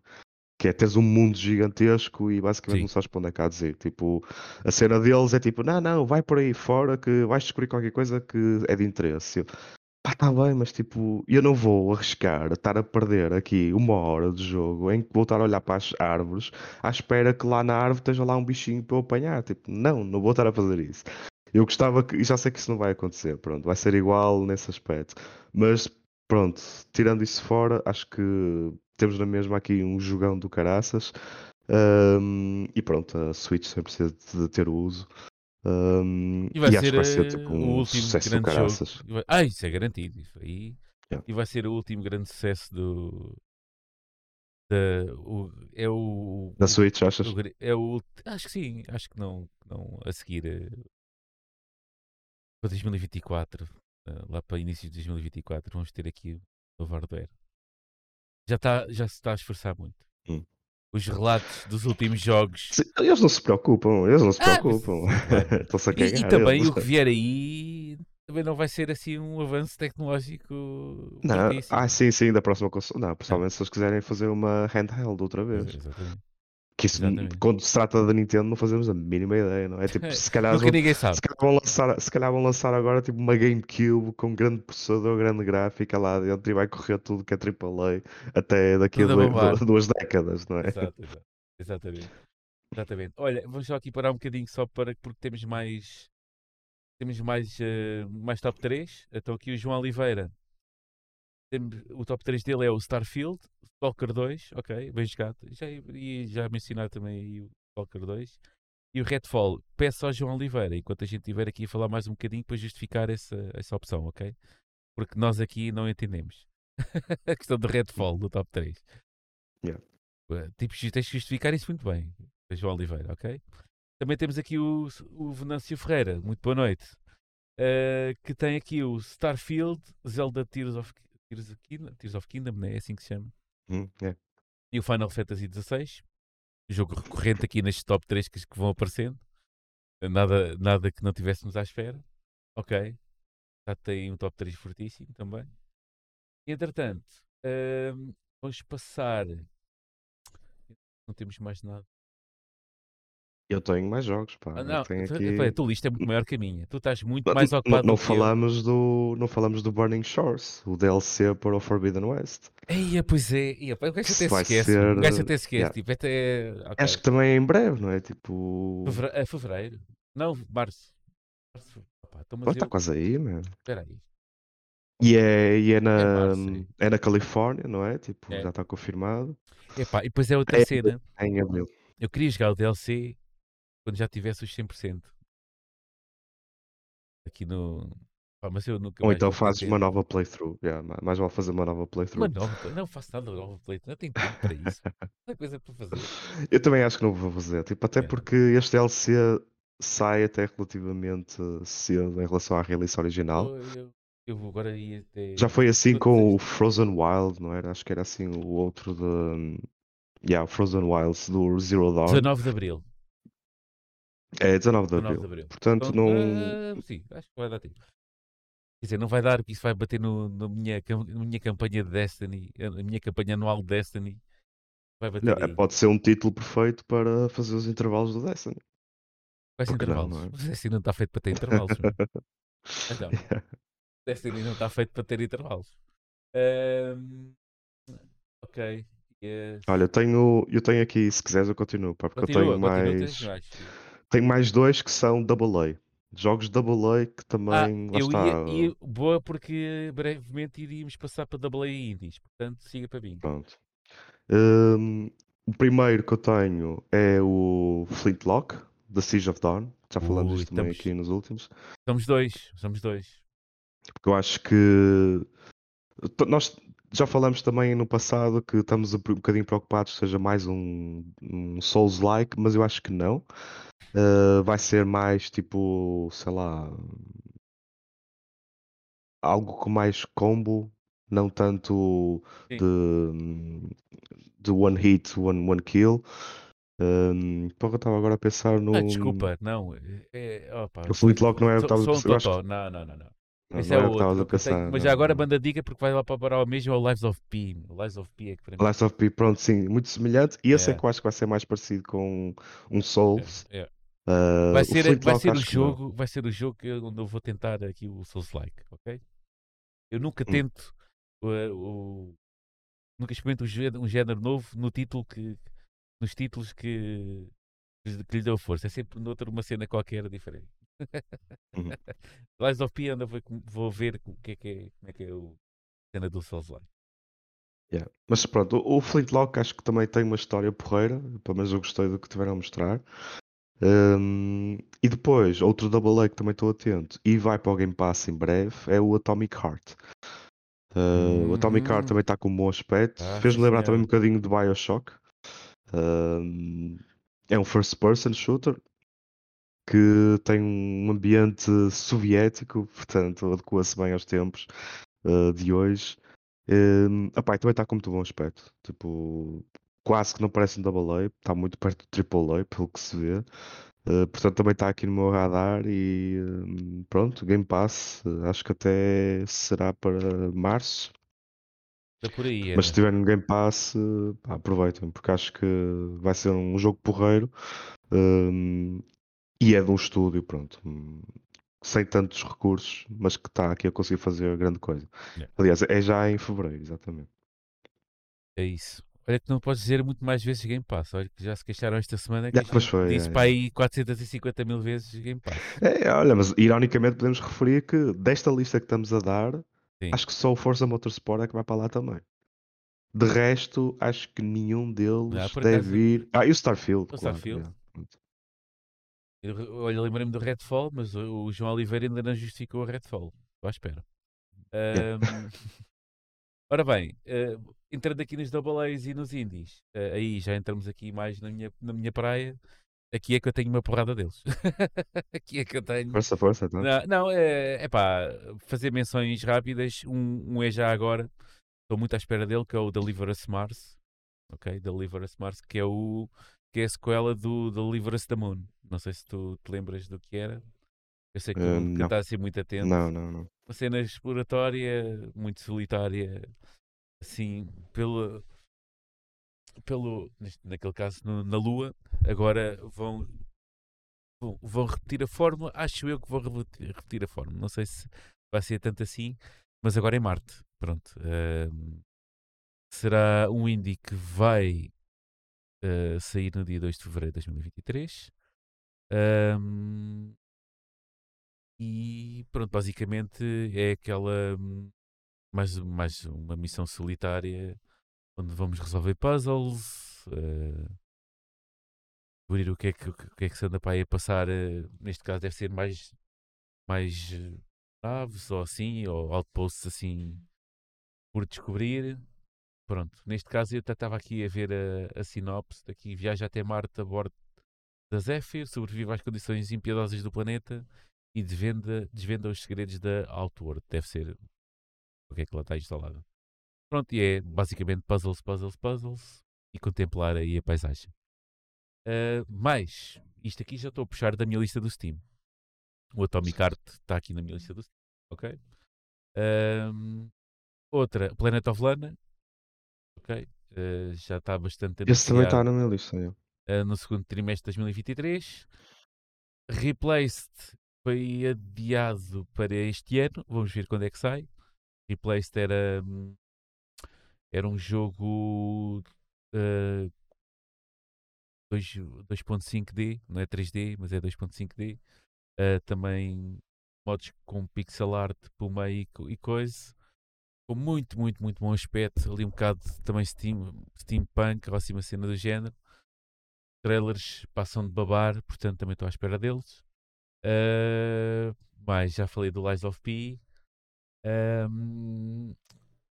Speaker 2: que é teres um mundo gigantesco e basicamente
Speaker 1: Sim.
Speaker 2: não sabes para onde é que há de ir. Tipo, a cena deles é tipo, não, não, vai por aí fora que vais descobrir qualquer coisa que é de interesse. Pá, tá bem, mas tipo, eu não vou arriscar estar a perder aqui uma hora de jogo em que vou estar a olhar para as árvores à espera que lá na árvore esteja lá um bichinho para eu apanhar. Tipo, não, não vou estar a fazer isso. Eu gostava que, e já sei que isso não vai acontecer, pronto, vai ser igual nesse aspecto. Mas pronto, tirando isso fora, acho que temos na mesma aqui um jogão do caraças. Ahm, e pronto, a Switch sempre precisa de ter o uso. Ahm,
Speaker 1: E vai
Speaker 2: e acho
Speaker 1: ser
Speaker 2: que vai ser
Speaker 1: eh,
Speaker 2: tipo
Speaker 1: o
Speaker 2: um
Speaker 1: último
Speaker 2: sucesso do
Speaker 1: grande
Speaker 2: caraças.
Speaker 1: jogo. E vai- Ah, isso é garantido. Isso aí.
Speaker 2: Yeah.
Speaker 1: E vai ser o último grande sucesso do. Da, o, é o.
Speaker 2: Da
Speaker 1: o-
Speaker 2: Switch, achas?
Speaker 1: o é o. Acho que sim. Acho que não. não a seguir. eh, Para 2024. eh, Lá para início de 2024. Vamos ter aqui o novo hardware. Já, tá, já se está a esforçar muito.
Speaker 2: Hum.
Speaker 1: Os relatos dos últimos jogos.
Speaker 2: Eles não se preocupam, eles não se
Speaker 1: Ah, mas
Speaker 2: preocupam. Estão-se a
Speaker 1: E,
Speaker 2: cagar.
Speaker 1: e também
Speaker 2: eles.
Speaker 1: o que vier aí também não vai ser assim um avanço tecnológico
Speaker 2: Não, ah, sim, sim, da próxima console. Não, principalmente se eles quiserem fazer uma handheld outra
Speaker 1: Pois,
Speaker 2: vez.
Speaker 1: Exatamente.
Speaker 2: Que isso,
Speaker 1: exatamente.
Speaker 2: quando se trata da Nintendo, não fazemos a mínima ideia, não é? Tipo, se calhar, vão,
Speaker 1: ninguém sabe.
Speaker 2: se calhar vão lançar, se calhar vão lançar agora tipo uma GameCube com grande processador, grande gráfica lá dentro e vai correr tudo que é AAA até daqui a
Speaker 1: Tudo a
Speaker 2: doi-
Speaker 1: bombar.
Speaker 2: du- duas décadas, não é?
Speaker 1: Exato, exato. Exatamente. Exatamente. Olha, vamos só aqui parar um bocadinho só para porque temos mais temos mais, eh, mais top 3. Então aqui o João Oliveira. O top 3 dele é o Starfield, Stalker 2, ok, bem jogado. Já ia já mencionar também aí o Stalker 2. E o Redfall, peço ao João Oliveira, enquanto a gente estiver aqui a falar mais um bocadinho para justificar essa, essa opção, ok? Porque nós aqui não entendemos a questão do Redfall no top 3.
Speaker 2: Yeah.
Speaker 1: Uh, Tipo, tens de justificar isso muito bem, João Oliveira, ok? Também temos aqui o, o Venâncio Ferreira, muito boa noite, uh, que tem aqui o Starfield, Zelda Tears of, Tears of, Kingdom, Tears of Kingdom, né? é assim que se chama,
Speaker 2: Hum, é.
Speaker 1: e o Final Fantasy XVI, jogo recorrente aqui nestes top 3 que, que vão aparecendo, nada, nada que não tivéssemos à espera, ok? Já tem um top 3 fortíssimo também. Entretanto, hum, vamos passar. Não temos mais nada.
Speaker 2: Eu tenho mais jogos, pá.
Speaker 1: Ah, não,
Speaker 2: tenho
Speaker 1: tu-
Speaker 2: aqui...
Speaker 1: a tua lista é muito maior que a minha. Tu estás muito
Speaker 2: Não,
Speaker 1: mais
Speaker 2: não-
Speaker 1: ocupado
Speaker 2: não
Speaker 1: do que eu.
Speaker 2: falamos do, não falamos do Burning Shores, o DLC para o Forbidden West.
Speaker 1: Eia, pois é. Eia, o gajo até se esquece.
Speaker 2: ser,
Speaker 1: O gajo até se esquece.
Speaker 2: yeah.
Speaker 1: Tipo, até. ok.
Speaker 2: Acho que também é em breve, não é? Tipo.
Speaker 1: Fevere- é fevereiro. Não, março. Março. Então,
Speaker 2: Está
Speaker 1: eu.
Speaker 2: quase aí, meu.
Speaker 1: Espera aí.
Speaker 2: E é, e é, na,
Speaker 1: março, sim.
Speaker 2: é na Califórnia, não é? Tipo,
Speaker 1: É.
Speaker 2: já está confirmado.
Speaker 1: Epá, e depois é outra
Speaker 2: É,
Speaker 1: cena.
Speaker 2: é em abril.
Speaker 1: Eu queria jogar o DLC quando já tivesse os 100%. Aqui no. Pá, mas eu nunca
Speaker 2: Ou então fazes uma nova playthrough. Yeah, ma- mais vale fazer uma nova
Speaker 1: Uma
Speaker 2: playthrough.
Speaker 1: nova play- Não faço nada de nova play. Não tenho tempo para isso. Não coisa para fazer.
Speaker 2: Eu também acho que não vou fazer. Tipo, até
Speaker 1: É.
Speaker 2: porque este DLC sai até relativamente cedo em relação à release original.
Speaker 1: Eu, eu, eu agora ir até.
Speaker 2: Já foi assim com o Frozen Wild, não era? Acho que era assim o outro de. Yeah, o Frozen Wilds do Zero Dawn.
Speaker 1: 19 de Abril.
Speaker 2: É 19 de
Speaker 1: 19
Speaker 2: abril.
Speaker 1: de Abril.
Speaker 2: Portanto,
Speaker 1: Então,
Speaker 2: não.
Speaker 1: ah, sim, acho que vai dar tempo. Quer dizer, não vai dar porque isso vai bater no, na minha, na minha campanha de Destiny, a minha campanha anual de Destiny. Vai bater
Speaker 2: Não, é, pode ser um título perfeito para fazer os intervalos do Destiny.
Speaker 1: Quais
Speaker 2: que não,
Speaker 1: intervalos?
Speaker 2: não é?
Speaker 1: O Destiny não está feito para ter intervalos. meu. Então, o Destiny não está feito para ter intervalos. Ahm, ok. Yes.
Speaker 2: Olha, eu tenho, eu tenho aqui, se quiseres, eu continuo, pá, porque
Speaker 1: Continua,
Speaker 2: eu tenho mais.
Speaker 1: mais.
Speaker 2: Tenho mais dois que são Double A. Jogos Double A que
Speaker 1: Ah,
Speaker 2: também. Lá
Speaker 1: eu
Speaker 2: está.
Speaker 1: ia, ia- boa porque brevemente iríamos passar para AA Indies, portanto siga para mim.
Speaker 2: Pronto. Hum, o primeiro que eu tenho é o Flintlock, The Siege of Dawn. Já falamos
Speaker 1: Ui,
Speaker 2: também
Speaker 1: estamos-
Speaker 2: aqui nos últimos.
Speaker 1: Somos dois, somos dois.
Speaker 2: Porque eu acho que. Nós já falamos também no passado que estamos um bocadinho preocupados que seja mais um, um Souls-like, mas eu acho que não. Uh, vai ser mais tipo, sei lá, algo com mais combo, não tanto
Speaker 1: Sim.
Speaker 2: de, de one hit, one, one kill. Um, porra, eu estava agora a pensar no.
Speaker 1: Ah, desculpa, não. É, é, opa,
Speaker 2: O Flintlock não é
Speaker 1: sou,
Speaker 2: estavas a
Speaker 1: sou um
Speaker 2: acho.
Speaker 1: Não, não, não, não.
Speaker 2: Não
Speaker 1: é o
Speaker 2: o
Speaker 1: outro.
Speaker 2: a pensar.
Speaker 1: mas já agora
Speaker 2: não.
Speaker 1: banda dica porque vai lá para parar o mesmo é o Lives of P. O Lives of P é que para mim.
Speaker 2: Last of P, pronto, sim, muito semelhante. E esse é
Speaker 1: É.
Speaker 2: que eu acho que vai ser mais parecido com um Souls.
Speaker 1: É.
Speaker 2: Uh,
Speaker 1: Vai
Speaker 2: o
Speaker 1: ser, vai
Speaker 2: Flintlock
Speaker 1: ser o
Speaker 2: não.
Speaker 1: jogo, vai ser o jogo que eu- onde eu vou tentar aqui o Souls Like, ok? Eu nunca
Speaker 2: Hum.
Speaker 1: tento uh, o, nunca experimento um um género novo no título que nos títulos que, que lhe deu força. É sempre noutra uma cena qualquer diferente.
Speaker 2: Uhum.
Speaker 1: Lies of P ainda vou, ver o que é que é, como é que é o cena do Souls.
Speaker 2: Yeah. Mas pronto, o o Flintlock acho que também tem uma história porreira, pelo menos eu gostei do que tiveram a mostrar. Um, e depois, outro Double A que também estou atento e vai para o Game Pass em breve é o Atomic Heart. Uh, O Atomic Heart
Speaker 1: Hum.
Speaker 2: também está com um bom aspecto,
Speaker 1: Ah,
Speaker 2: fez-me lembrar também um bocadinho de Bioshock. Um, é um first person shooter que tem um ambiente soviético, portanto adequa-se bem aos tempos uh, de hoje. Um, epá, e também está com muito bom aspecto. Tipo, quase que não parece um double A, está muito perto do triple A, pelo que se vê. Uh, portanto, também está aqui no meu radar e um, pronto, Game Pass, uh, acho que até será para março.
Speaker 1: Está por aí,
Speaker 2: Mas se
Speaker 1: é.
Speaker 2: estiver no Game Pass, uh, aproveitem, porque acho que vai ser um jogo porreiro um, e é de um estúdio, pronto, um, sem tantos recursos, mas que está aqui a conseguir fazer grande coisa.
Speaker 1: Yeah.
Speaker 2: Aliás, é já em fevereiro, exatamente.
Speaker 1: É isso. Olha que não podes dizer muito mais vezes Game Pass. Olha que já se queixaram esta semana que
Speaker 2: Yeah, foi,
Speaker 1: disse
Speaker 2: é,
Speaker 1: para
Speaker 2: é.
Speaker 1: aí 450 mil vezes Game Pass.
Speaker 2: É, olha, mas ironicamente podemos referir que desta lista que estamos a dar,
Speaker 1: Sim.
Speaker 2: acho que só o Forza Motorsport é que vai para lá também. De resto, acho que nenhum deles
Speaker 1: Ah,
Speaker 2: deve
Speaker 1: acaso,
Speaker 2: ir. Ah, e o Starfield,
Speaker 1: o
Speaker 2: claro.
Speaker 1: Starfield. Eu, olha, lembrei-me do Redfall, mas o, o João Oliveira ainda não justificou o Redfall. Estou à espera. Ahm, ora bem, eh, entrando aqui nos Double A's e nos Indies, eh, aí já entramos aqui mais na minha, na minha praia. Aqui é que eu tenho uma porrada deles. aqui é que eu tenho.
Speaker 2: Força, força, então.
Speaker 1: Não, não é, é pá, fazer menções rápidas. Um, um é já agora, estou muito à espera dele, que é o Deliver Us Mars. Ok? Deliver Us Mars, que é, o, que é a sequela do Deliver Us the Moon. Não sei se tu te lembras do que era. Eu sei que tu nunca
Speaker 2: não.
Speaker 1: estás assim muito atento.
Speaker 2: Não, não, não.
Speaker 1: Uma cena exploratória, muito solitária, assim, pelo. pelo naquele caso, no- na Lua. Agora vão vão, vão repetir a fórmula. Acho eu que vão repetir, a fórmula. Não sei se vai ser tanto assim, mas agora é Marte. Pronto. Ahm, será um indie que vai ah, sair no dia 2 de fevereiro de 2023. Ahm, e pronto, basicamente é aquela hum, mais, mais uma missão solitária onde vamos resolver puzzles, eh, descobrir o que é que, o que é que se anda para aí a passar. eh, neste caso deve ser mais, mais naves ou assim, ou outposts assim por descobrir. Pronto, neste caso eu até estava aqui a ver a, a sinopse daqui, viaja até Marte a bordo da Zephyr, sobrevive às condições impiedosas do planeta e desvenda, desvenda os segredos da Outworld. Deve ser o que é que lá está instalado. Pronto, e é basicamente puzzles, puzzles, puzzles e contemplar aí a paisagem. Ah, mais, isto aqui já estou a puxar da minha lista do Steam. O Atomic Art está aqui na minha lista do Steam, ok? Ahm, outra, Planet of Lana, ok? uh, já está bastante
Speaker 2: Esse também está na minha lista.
Speaker 1: uh, no segundo trimestre de 2023. Replaced foi adiado para este ano. Vamos ver quando é que sai. Replaced era, hum, era um jogo uh, 2.5D, não é 3D, mas é 2.5D. Uh, também modos com pixel art meio e, e coisa. Com muito, muito, muito bom aspecto. Ali um bocado também steam, steampunk, ou assim uma cena do género. Trailers passam de babar, portanto também estou à espera deles. Uh, já falei do Lies of P. Um,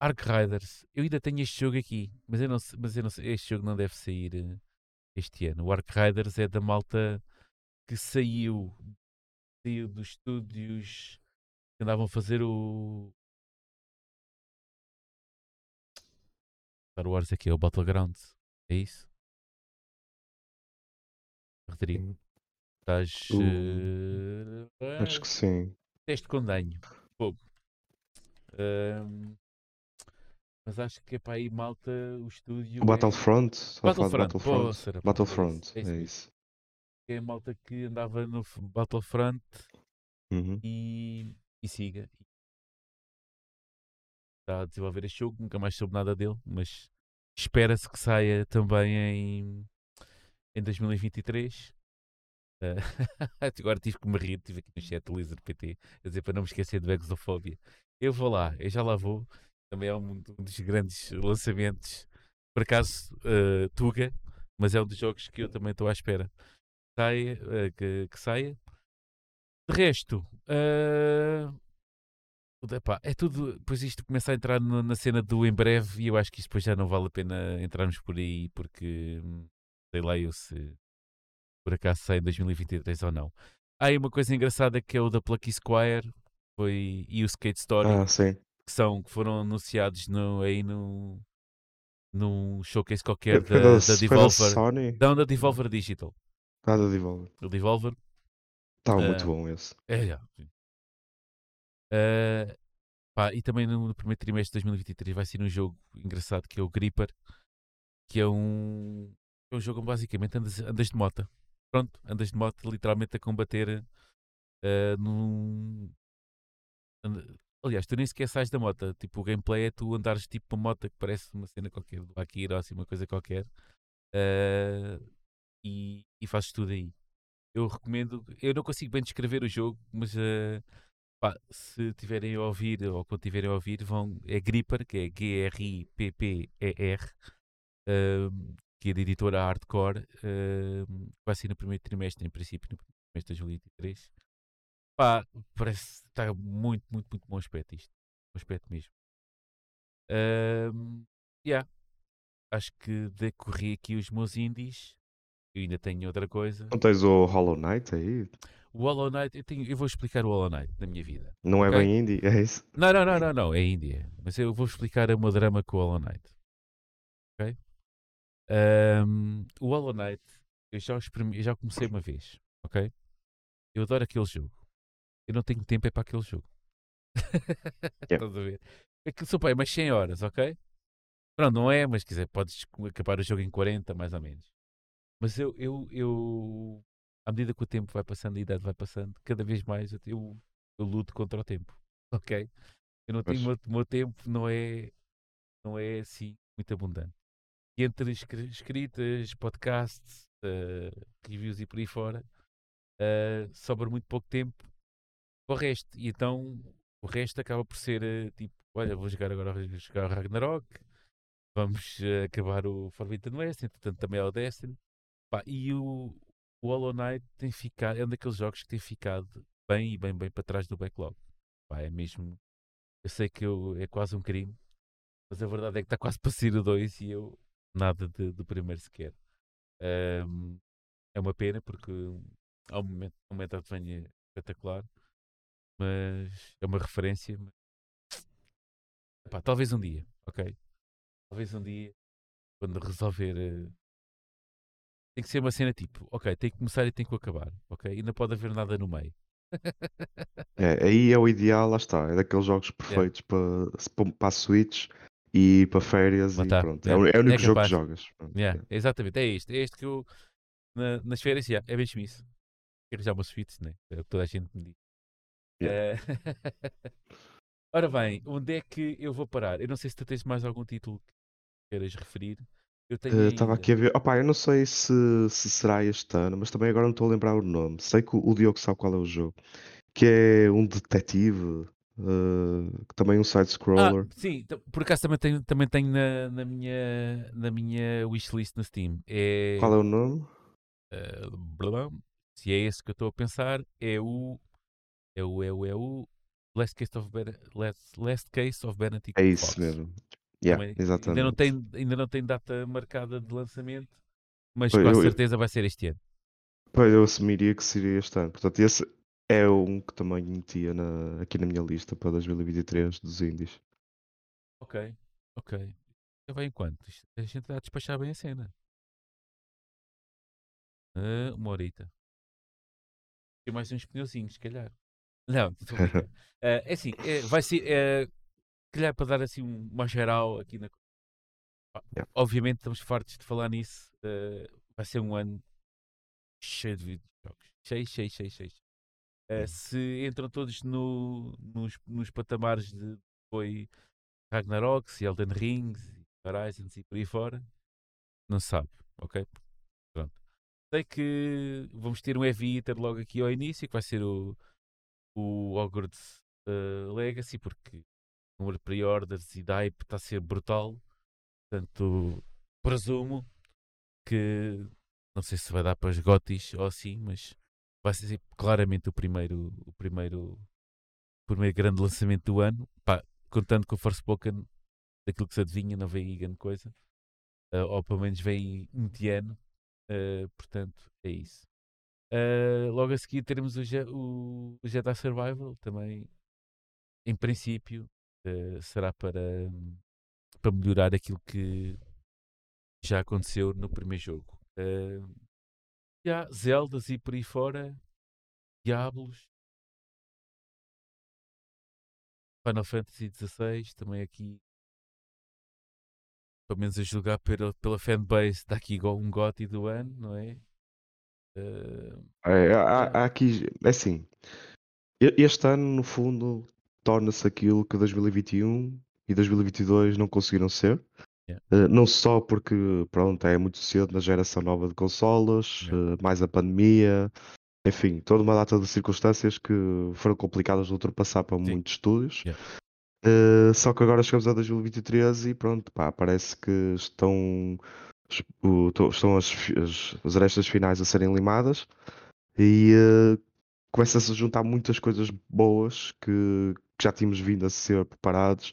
Speaker 1: Ark Riders. Eu ainda tenho este jogo aqui, mas eu não, mas eu não este jogo não deve sair eh, este ano. O Ark Riders é da malta que saiu, saiu dos estúdios que andavam a fazer o Star Wars aqui, é o Battlegrounds. É isso? Rodrigo, estás.
Speaker 2: Uh, Acho que sim.
Speaker 1: Teste com danho. Fogo. Ahm, mas acho que é para aí malta o estúdio.
Speaker 2: O Battlefront? Do
Speaker 1: Battlefront,
Speaker 2: Battlefront?
Speaker 1: é
Speaker 2: Battlefront,
Speaker 1: isso, é isso
Speaker 2: é isso.
Speaker 1: É, é a malta que andava no Battlefront
Speaker 2: Uhum.
Speaker 1: e, e siga. Está a desenvolver este jogo, nunca mais soube nada dele, mas espera-se que saia também em, em 2023. Ah, agora tive que me rir, tive aqui no chat Lizard PT a dizer para não me esquecer de Exofobia. Eu vou lá, eu já lá vou. Também é um, um dos grandes lançamentos. Por acaso, ah, Tuga, mas é um dos jogos que eu também estou à espera saia, ah, que, que saia. De resto, epá, é tudo. Depois isto começa a entrar no- na cena do em breve e eu acho que isto depois já não vale a pena entrarmos por aí porque hum, sei lá eu se por acaso sai em 2023 ou não. Há aí uma coisa engraçada que é o da Plucky Squire foi, e o Skate Story
Speaker 2: Ah,
Speaker 1: que, são, que foram anunciados no, aí no, num showcase qualquer da,
Speaker 2: da,
Speaker 1: da
Speaker 2: da
Speaker 1: Devolver.
Speaker 2: Sony?
Speaker 1: Não, da Devolver Digital.
Speaker 2: Ah, da Devolver.
Speaker 1: O Devolver.
Speaker 2: Estava
Speaker 1: Ah,
Speaker 2: muito bom esse.
Speaker 1: É, já, sim. Ah, pá, e também no, no primeiro trimestre de 2023 vai ser um jogo engraçado que é o Gripper, que é um, é um jogo onde basicamente andas, andas de moto. Pronto, andas de moto literalmente a combater ah, num. anda- Aliás, tu nem sequer sais da moto. Tipo, o gameplay é tu andares tipo uma moto que parece uma cena qualquer do Akira ou assim, uma coisa qualquer. ah, e, e fazes tudo aí. Eu recomendo. Eu não consigo bem descrever o jogo, mas ah, pá, se tiverem a ouvir ou quando tiverem a ouvir, vão. É Gripper, que é G-R-I-P-P-E-R, ahm, que é da editora Hardcore. ahm, vai ser no primeiro trimestre, em princípio, no primeiro trimestre de 2023. Pá, parece está muito, muito, muito bom aspecto isto. Bom aspecto mesmo. Ahm, yeah. Acho que decorri aqui os meus indies. Eu ainda tenho outra coisa.
Speaker 2: Não tens o Hollow Knight aí?
Speaker 1: O Hollow Knight, eu, tenho- eu vou explicar o Hollow Knight na minha vida.
Speaker 2: Não é
Speaker 1: Ok.
Speaker 2: bem indie? É isso?
Speaker 1: Não, não, não, não, não, é Índia. Mas eu vou explicar o meu drama com o Hollow Knight. Ok? Ahm, o Hollow Knight, eu já, eu já comecei uma vez. Ok? Eu adoro aquele jogo. Eu não tenho tempo é para aquele jogo.
Speaker 2: Yeah.
Speaker 1: Estás a ver? É que são pá, é umas 100 horas, ok? Pronto, não é, mas quiser, podes acabar o jogo em 40, mais ou menos. Mas eu, eu, eu à medida que o tempo vai passando, a idade vai passando, cada vez mais eu, eu, eu luto contra o tempo, ok? Eu não tenho, o meu, meu tempo não é, não é assim muito abundante. E entre escri- escritas, podcasts, eh, reviews e por aí fora, eh, sobra muito pouco tempo para o resto. E então o resto acaba por ser eh, tipo: olha, vou jogar agora vou jogar o Ragnarok, vamos acabar o Forbidden West, entretanto também é o Destiny. Pá, e o, o Hollow Knight tem ficado, é um daqueles jogos que tem ficado bem e bem, bem para trás do backlog. Pá, é mesmo. Eu sei que eu, é quase um crime, mas a verdade é que está quase para sair o 2 e eu nada de- do primeiro sequer. Ahm, é uma pena porque há um momento, um momento de venha espetacular, mas é uma referência. mas- Epá, talvez um dia, ok? Talvez um dia, quando resolver. eh, Tem que ser uma cena tipo, ok, tem que começar e tem que acabar, ok? E não pode haver nada no meio.
Speaker 2: É, aí é o ideal, lá está. É daqueles jogos perfeitos para, para a Switch e para férias
Speaker 1: Mas
Speaker 2: e
Speaker 1: tá,
Speaker 2: pronto. É,
Speaker 1: é,
Speaker 2: o, é o único
Speaker 1: é
Speaker 2: jogo que jogas.
Speaker 1: Yeah,
Speaker 2: yeah.
Speaker 1: exatamente, é isto. É isto que eu. na- nas férias, yeah, é mesmo isso. Quero já umas suítes, né? É o que toda a gente me diz.
Speaker 2: Yeah.
Speaker 1: Eh, Ora bem, onde é que eu vou parar? Eu não sei se tu tens mais algum título que queiras referir. Eu tenho
Speaker 2: Estava
Speaker 1: ainda.
Speaker 2: aqui a ver. Opa, eu não sei se, se será este ano, mas também agora não estou a lembrar o nome. Sei que o, o Diogo sabe qual é o jogo. Que é um detetive, eh, que também é um
Speaker 1: Ah,
Speaker 2: side-scroller.
Speaker 1: sim, t- por acaso também tenho, também tenho na, na minha, na minha wishlist na Steam. É.
Speaker 2: Qual é o nome?
Speaker 1: eh, blá, blá, se é esse que eu estou a pensar, é o. É o. É o. É o. Last Case of, Ben, Last, Last Case of Benedict
Speaker 2: É isso
Speaker 1: Fox.
Speaker 2: mesmo. Yeah,
Speaker 1: ainda, não tem, ainda não tem data marcada de lançamento, mas
Speaker 2: Pois,
Speaker 1: com
Speaker 2: eu-
Speaker 1: certeza vai ser este ano.
Speaker 2: Pois, eu assumiria que seria este ano. Portanto, esse é um que também metia na- aqui na minha lista para 2023 dos indies.
Speaker 1: Ok, ok. Já vai enquanto? A gente a despachar bem a cena. Ah, uma horita. Tem mais uns pneuzinhos, se calhar. Não. Ah, é assim, é, vai ser. É, calhar para dar assim um- uma geral aqui na.
Speaker 2: Yeah.
Speaker 1: Obviamente estamos fartos de falar nisso. ah, vai ser um ano cheio de videojogos. Cheio, cheio, cheio, cheio.
Speaker 2: Uhum.
Speaker 1: se entram todos no, nos, nos patamares de foi Ragnarok, e Elden Rings, e Horizons e por aí fora, não sabe, ok? Pronto. Sei que vamos ter um heavy hitter logo aqui ao início, que vai ser o, o Hogwarts eh, Legacy, porque número de pre-orders e da hype está a ser brutal. Portanto, presumo que não sei se vai dar para os gotis ou assim, mas vai ser claramente o primeiro, o primeiro, o primeiro grande lançamento do ano. Pá, contando com o Forspoken, daquilo que se adivinha, não vem aí grande coisa. Eh, ou pelo menos vem indiano. Eh, portanto, é isso. Eh, logo a seguir teremos o, o, o Jedi Survival, também em princípio eh, será para, para melhorar aquilo que já aconteceu no primeiro jogo. Eh, já, Zeldas e por aí fora, Diablos, Final Fantasy XVI, também aqui, pelo menos a julgar pela, pela fanbase, dá aqui igual um GOTY do ano, não é? Eh,
Speaker 2: É, há, há aqui, é assim, e- este ano, no fundo, torna-se aquilo que 2021 e 2022 não conseguiram ser.
Speaker 1: Yeah.
Speaker 2: Eh, não só porque, pronto, é muito cedo na geração nova de consolas,
Speaker 1: Yeah.
Speaker 2: eh, mais a pandemia, enfim, toda uma data de circunstâncias que foram complicadas de ultrapassar para
Speaker 1: Sim.
Speaker 2: muitos estúdios.
Speaker 1: Yeah.
Speaker 2: Eh, só que agora chegamos a 2023 e pronto, pá, parece que estão, estão as, as, as arestas finais a serem limadas e começa-se a juntar muitas coisas boas que, que já tínhamos vindo a ser preparados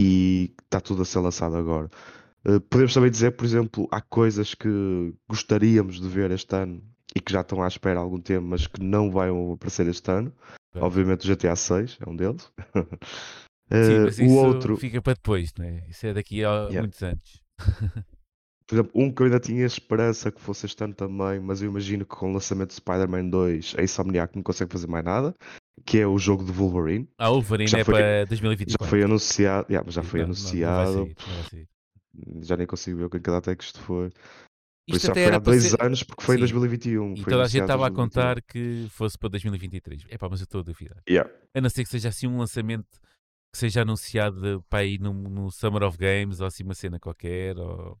Speaker 2: e está tudo a ser lançado agora. Eh, podemos também dizer, por exemplo, há coisas que gostaríamos de ver este ano e que já estão à espera há algum tempo, mas que não vão aparecer este ano. Obviamente o GTA 6 é um deles.
Speaker 1: Sim,
Speaker 2: Eh,
Speaker 1: mas
Speaker 2: o
Speaker 1: isso
Speaker 2: outro,
Speaker 1: fica para depois, não é? Isso é daqui a
Speaker 2: Yeah.
Speaker 1: muitos anos.
Speaker 2: por exemplo, um que eu ainda tinha esperança que fosse este ano também, mas eu imagino que com o lançamento de Spider-Man 2 a Insomniac não consegue fazer mais nada, que é o jogo de Wolverine.
Speaker 1: A Wolverine
Speaker 2: Já
Speaker 1: é
Speaker 2: foi-
Speaker 1: para
Speaker 2: Já
Speaker 1: 2024.
Speaker 2: foi anunciado, yeah, já foi
Speaker 1: Não,
Speaker 2: anunciado,
Speaker 1: não sair.
Speaker 2: já nem consigo ver com que data é que isto foi. Por
Speaker 1: Isto
Speaker 2: isso já
Speaker 1: até
Speaker 2: foi
Speaker 1: era
Speaker 2: há dois
Speaker 1: ser-
Speaker 2: anos, porque foi em
Speaker 1: Sim.
Speaker 2: 2021.
Speaker 1: E
Speaker 2: foi
Speaker 1: toda a gente
Speaker 2: em
Speaker 1: estava a
Speaker 2: 2021.
Speaker 1: contar que fosse para 2023. É pá, mas eu estou a duvidar.
Speaker 2: Yeah.
Speaker 1: A não ser que seja assim um lançamento que seja anunciado para ir no, no Summer of Games ou assim uma cena qualquer. Ou,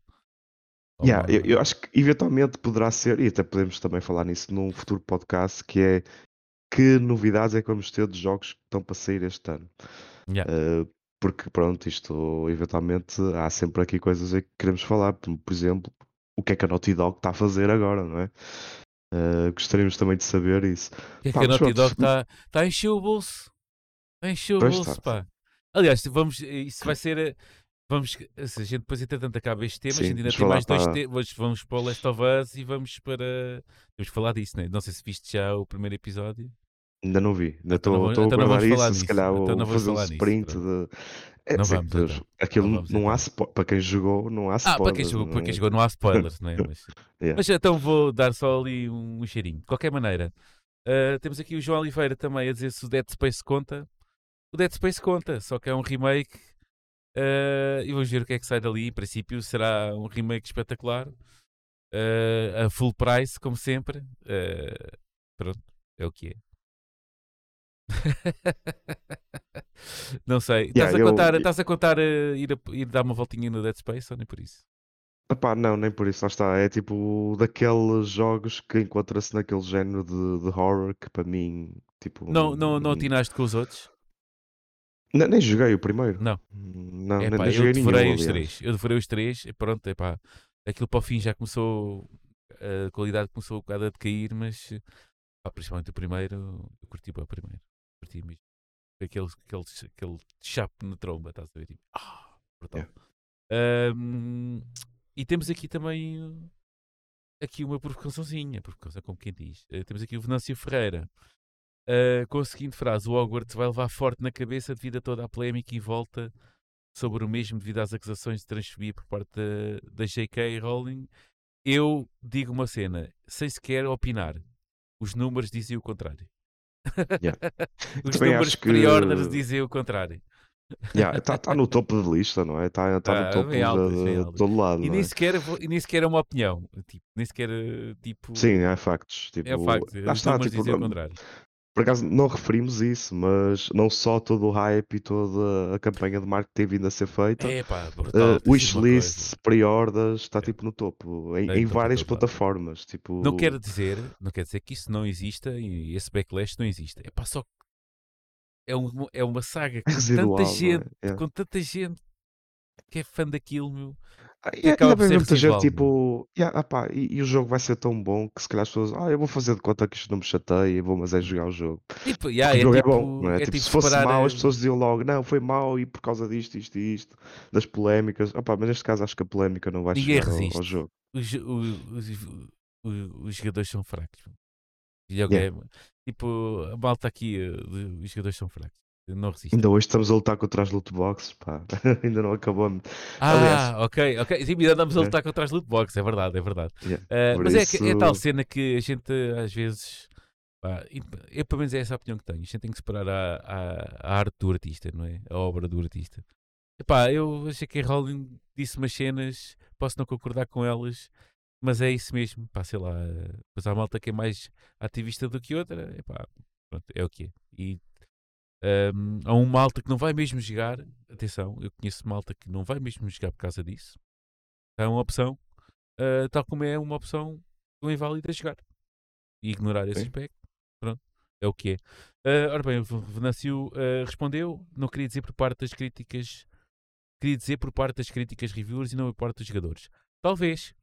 Speaker 2: Yeah, eu, eu acho que eventualmente poderá ser, e até podemos também falar nisso num futuro podcast, que é que novidades é que vamos ter de jogos que estão para sair este ano.
Speaker 1: Yeah.
Speaker 2: Uh, porque pronto, isto eventualmente há sempre aqui coisas que queremos falar, por exemplo, o que é que a Naughty Dog está a fazer agora, não é? Uh, gostaríamos também de saber isso.
Speaker 1: O que é que a Naughty Dog está tá a encher o bolso? Está a encher o
Speaker 2: Pois
Speaker 1: bolso,
Speaker 2: está.
Speaker 1: pá. Aliás, vamos, isso vai ser. Vamos, se a gente depois, entretanto, acaba este tema, a
Speaker 2: Sim,
Speaker 1: gente ainda tem mais dois
Speaker 2: para-
Speaker 1: temas. Vamos para o Last of Us e vamos para. Temos que falar disso, né? Não sei se viste já o primeiro episódio.
Speaker 2: Ainda não vi, ainda
Speaker 1: Então
Speaker 2: estou a
Speaker 1: então vamos falar
Speaker 2: isso, se
Speaker 1: nisso.
Speaker 2: calhar
Speaker 1: Então
Speaker 2: vou fazer um
Speaker 1: falar nisso,
Speaker 2: sprint de. É,
Speaker 1: Não vamos,
Speaker 2: mas
Speaker 1: então.
Speaker 2: aquilo
Speaker 1: Não vamos,
Speaker 2: não há
Speaker 1: então.
Speaker 2: spo- para quem jogou, não há
Speaker 1: Ah,
Speaker 2: spoilers.
Speaker 1: para quem jogou,
Speaker 2: não
Speaker 1: para quem
Speaker 2: é?
Speaker 1: jogou não há spoilers, não é? Mas,
Speaker 2: Yeah.
Speaker 1: mas então vou dar só ali um, cheirinho. De qualquer maneira, ah, temos aqui o João Oliveira também a dizer se o Dead Space conta. O Dead Space conta, só que é um remake Uh, e vamos ver o que é que sai dali. Em princípio, será um remake espetacular. Uh, a full price, como sempre. Uh, pronto, é o que é. não sei.
Speaker 2: Yeah,
Speaker 1: estás, a
Speaker 2: eu-
Speaker 1: contar, estás a contar ir, a- ir dar uma voltinha no Dead Space ou nem por isso?
Speaker 2: Epá, não, nem por isso, lá está. É tipo daqueles jogos que encontra-se naquele género de, de horror que para mim, tipo.
Speaker 1: Não, não, não atinaste com os outros?
Speaker 2: Ne- nem joguei o primeiro.
Speaker 1: Não.
Speaker 2: Não,
Speaker 1: É
Speaker 2: nem, nem
Speaker 1: eu
Speaker 2: joguei nenhum,
Speaker 1: devorei os
Speaker 2: aliás.
Speaker 1: três. Eu devorei os três e pronto, é pá. Aquilo para o fim já começou. A qualidade começou um bocado a decair, mas pá, principalmente o primeiro, eu curti bem o primeiro. Curti mesmo. Aquele, aquele, aquele chape na tromba, estás a ver? Tipo, ah, brutal. Ahm, e temos aqui também uh, aqui uma provocaçãozinha, provocação como quem diz. Eh, temos aqui o Venâncio Ferreira uh, com a seguinte frase: O Hogwarts vai levar forte na cabeça devido a toda a polémica em volta sobre o mesmo devido às acusações de transfobia por parte da, da J.K. Rowling. Eu digo uma cena, sem sequer opinar. Os números dizem o contrário.
Speaker 2: Yeah.
Speaker 1: Os
Speaker 2: Também
Speaker 1: números
Speaker 2: que-
Speaker 1: pre-orders dizem o contrário.
Speaker 2: Está tá no topo de lista, não é? Está tá
Speaker 1: Tá,
Speaker 2: no topo
Speaker 1: bem altas,
Speaker 2: de, de todo lado.
Speaker 1: E nem,
Speaker 2: é?
Speaker 1: sequer, nem sequer é uma opinião. Tipo, nem sequer, eh, tipo...
Speaker 2: Sim, é factos. Tipo,
Speaker 1: é um facto.
Speaker 2: lá
Speaker 1: Os
Speaker 2: está, tipo,
Speaker 1: o contrário.
Speaker 2: Por acaso não referimos isso, mas não só todo o hype e toda a campanha de marketing tem vindo a ser feita.
Speaker 1: É pá, brutal.
Speaker 2: Uh,
Speaker 1: tem sido uma coisa.
Speaker 2: wishlist, pre-orders, está tipo no topo, em,
Speaker 1: Está
Speaker 2: em várias
Speaker 1: topo
Speaker 2: plataformas. Tipo,
Speaker 1: Não quer dizer, não quer dizer que isso não exista e esse backlash não existe. É pá, só é, um, é uma saga
Speaker 2: é
Speaker 1: com
Speaker 2: residual.
Speaker 1: tanta
Speaker 2: é?
Speaker 1: gente,
Speaker 2: É.
Speaker 1: com tanta gente que é fã daquilo, meu.
Speaker 2: Ah, E, e
Speaker 1: acaba por ser
Speaker 2: muita gente tipo, "Yeah, ah pá, e, e o jogo vai ser tão bom que se calhar as pessoas, ah, eu vou fazer de conta que isto não me chateia e vou, mas é jogar o jogo.
Speaker 1: Tipo, yeah,
Speaker 2: Porque
Speaker 1: é,
Speaker 2: o jogo
Speaker 1: tipo,
Speaker 2: é bom, é?
Speaker 1: é
Speaker 2: tipo,
Speaker 1: tipo
Speaker 2: se fosse mau, as pessoas diziam logo, não, foi mau e por causa disto, isto e isto, das polémicas. Ah pá, mas neste caso acho que a polémica não vai
Speaker 1: Ninguém
Speaker 2: chegar ao, ao jogo.
Speaker 1: os, o- os, o- os jogadores são fracos. Videogame. Tipo, a malta aqui, eh, os jogadores são fracos. Não resistem.
Speaker 2: Ainda hoje estamos a lutar contra as loot boxes, pá, ainda não acabamos.
Speaker 1: Ah,
Speaker 2: aliás-
Speaker 1: ok, ok. Sim, ainda andamos a
Speaker 2: É.
Speaker 1: lutar contra as loot boxes, é verdade, é verdade.
Speaker 2: Yeah.
Speaker 1: Uh, mas é, que- é tal
Speaker 2: isso-
Speaker 1: cena que a gente às vezes. pá, eu pelo menos é essa a opinião que tenho. A gente tem que separar a, a, a arte do artista, não é? A obra do artista. Epá, eu achei que a Rowling disse umas cenas, posso não concordar com elas, mas é isso mesmo. Pá, sei lá. Pois há malta que é mais ativista do que outra. Epá, pronto, é o que é. E um, há um malta que não vai mesmo jogar. Atenção, eu conheço malta que não vai mesmo jogar por causa disso. É uma opção, uh, tal como é uma opção do inválido a jogar e ignorar esse
Speaker 2: Sim.
Speaker 1: aspecto. Pronto, é o que é. Uh, ora bem, o Venâncio uh, respondeu. Não queria dizer por parte das críticas, queria dizer por parte das críticas reviewers e não por parte dos jogadores. Talvez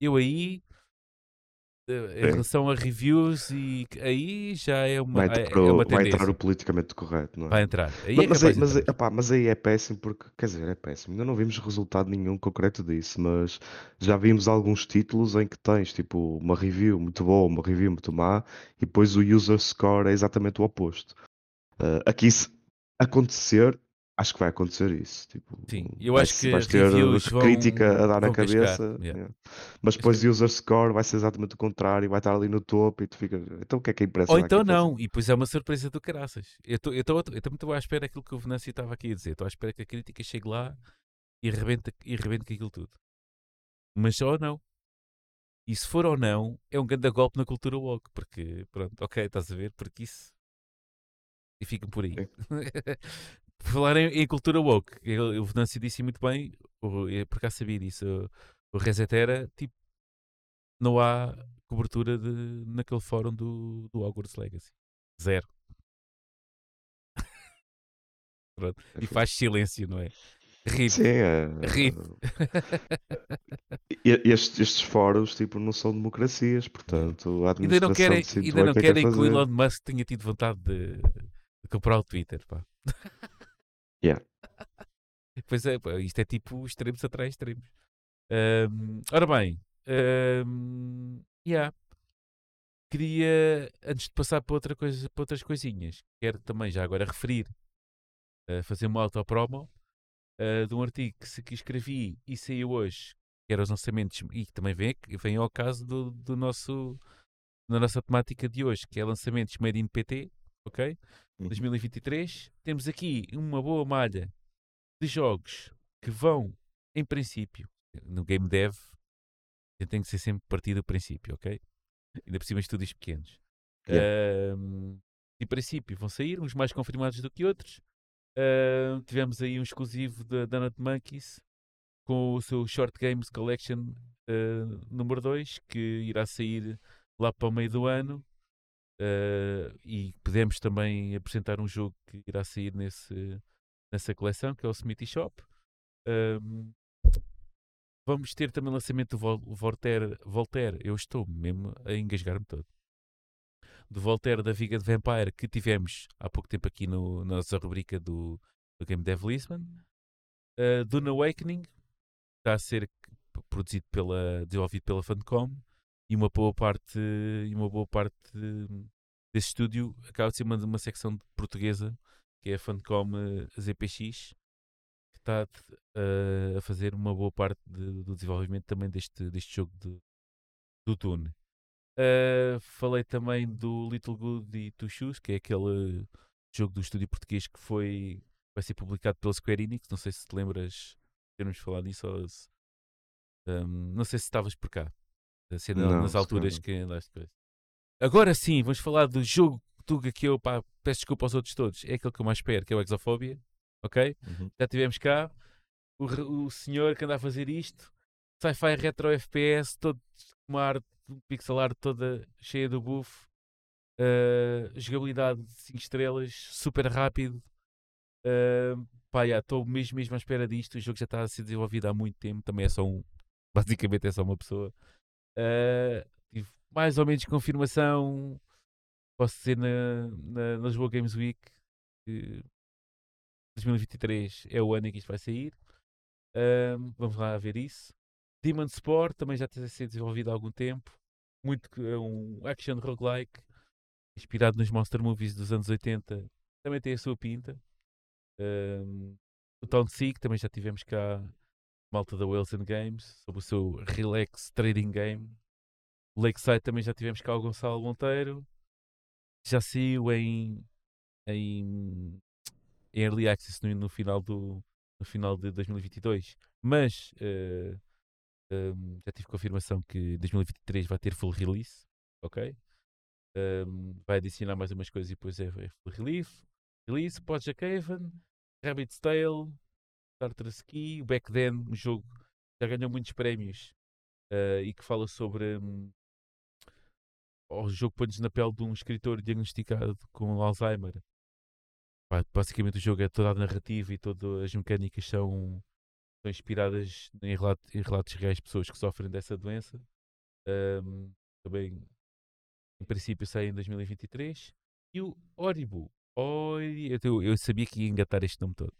Speaker 1: eu aí, em
Speaker 2: Sim.
Speaker 1: relação a reviews, e aí já é uma,
Speaker 2: Vai
Speaker 1: é,
Speaker 2: entrar,
Speaker 1: é
Speaker 2: o,
Speaker 1: uma
Speaker 2: vai entrar o politicamente correto, não é?
Speaker 1: Vai entrar. Aí
Speaker 2: Mas,
Speaker 1: é
Speaker 2: aí, mas, aí-
Speaker 1: entrar.
Speaker 2: epá, mas aí é péssimo porque, quer dizer, é péssimo. Ainda não vimos resultado nenhum concreto disso, mas já vimos alguns títulos em que tens tipo uma review muito boa, uma review muito má, e depois o user score é exatamente o oposto. Ah, aqui se acontecer, acho que vai acontecer isso. Tipo,
Speaker 1: Sim, eu acho que
Speaker 2: vais ter
Speaker 1: vão-
Speaker 2: crítica a dar na cabeça,
Speaker 1: yeah.
Speaker 2: mas depois o user score vai ser exatamente o contrário, vai estar ali no topo e tu fica, então o que é que a imprensa
Speaker 1: Ou então
Speaker 2: fazer?"
Speaker 1: não, e depois é uma surpresa do caraças. Eu estou- estou à espera daquilo que o Venâncio estava aqui a dizer. Estou à espera que a crítica chegue lá e rebente, e rebente com aquilo tudo. Mas ou não. E se for ou não, é um grande golpe na cultura woke. Porque, pronto, ok, estás a ver? Porque isso. E ficam por aí. por falar em, em cultura woke, o Venâncio disse muito bem, o, eu por acaso sabia disso. O, o Resetera, tipo, não há cobertura de, naquele fórum do, do Hogwarts Legacy. Zero. Pronto. E faz silêncio, não é? Rip.
Speaker 2: Sim, é,
Speaker 1: Rip.
Speaker 2: E- Estes, estes fóruns tipo, não são democracias, portanto a
Speaker 1: Ainda não
Speaker 2: administração
Speaker 1: querem, ainda não
Speaker 2: o que é que
Speaker 1: querem o. Elon Musk tenha tido vontade de, de comprar o Twitter. Pá.
Speaker 2: Yeah.
Speaker 1: Pois é, isto é tipo extremos atrás extremos. Ahm, ora bem, ahm, yeah. queria, antes de passar para, outra coisa, para outras coisinhas, quero também já agora referir, eh, fazer uma autopromo eh, de um artigo que, que escrevi e saiu hoje, que era os lançamentos, e que também vem, vem ao caso do, do nosso, da nossa temática de hoje, que é lançamentos made in PT, ok?
Speaker 2: Uhum.
Speaker 1: 2023. Temos aqui uma boa malha de jogos que vão, em princípio, no game dev, tem que ser sempre partido do princípio, ok? Ainda por cima estúdios pequenos.
Speaker 2: Yeah.
Speaker 1: Um, em princípio vão sair, uns mais confirmados do que outros. Uh, tivemos aí um exclusivo da Donut Monkeys com o seu Short Games Collection uh, número 2, que irá sair lá para o meio do ano. Uh, e podemos também apresentar um jogo que irá sair nesse, nessa coleção, que é o Smithy Shop. Um, vamos ter também o lançamento do Voltaire, Voltaire. Eu estou mesmo a engasgar-me todo. Do Voltaire da Viga de Vampire que tivemos há pouco tempo aqui no, na nossa rubrica do, do Game Dev Lisbon. Uh, Dune Awakening está a ser produzido pela, desenvolvido pela Funcom e uma boa parte, e uma boa parte desse estúdio acaba de ser uma, uma secção portuguesa que é a Funcom eh, ZPX que está uh, a fazer uma boa parte de, do desenvolvimento também deste, deste jogo de, do Dune. Uh, falei também do Little Good e Two Shoes, que é aquele jogo do estúdio português que foi vai ser publicado pela Square Enix. Não sei se te lembras termos falado nisso ou um, não sei se estavas por cá. Assim, não, nas alturas que. Agora sim, vamos falar do jogo Tuga que eu pá, peço desculpa aos outros todos. É aquele que eu mais espero, que é o Exofobia. Ok? Uhum. Já tivemos cá o, o senhor que anda a fazer isto. Sci-fi retro FPS, todo com uma arte, um pixel art toda cheia do buff. Uh, jogabilidade de 5 estrelas, super rápido. Uh, pá, estou mesmo, mesmo à espera disto. O jogo já está a ser desenvolvido há muito tempo. Também é só um. Basicamente é só uma pessoa. Uh, tive mais ou menos confirmação. Posso dizer na, na, na Lisboa Games Week que 2023 é o ano em que isto vai sair. Uh, vamos lá ver isso. Demon Sport também já está a ser desenvolvido há algum tempo. Muito é um action roguelike inspirado nos monster movies dos anos 80. Também tem a sua pinta. Um, o Town Seek também já tivemos cá malta da Wilson Games sobre o seu Relax Trading Game. Lakeside também já tivemos cá o Gonçalo Monteiro. Já saiu em, em, Early Access no, no, final do, no final de 2022. Mas uh, já tive confirmação que 2023 vai ter full release. Ok? Um, vai adicionar mais umas coisas e depois é, é full release. Release, Project Haven, Rabbit's Tale, Starter Ski, Back Then, um jogo que já ganhou muitos prémios uh, e que fala sobre um, o jogo põe-nos na pele de um escritor diagnosticado com Alzheimer. Basicamente o jogo é toda a narrativa e todas as mecânicas são, são inspiradas em, relatos, em relatos reais de pessoas que sofrem dessa doença. Um, também em princípio sai em 2023. E o Oribu, Oi, eu, eu sabia que ia engatar este nome todo.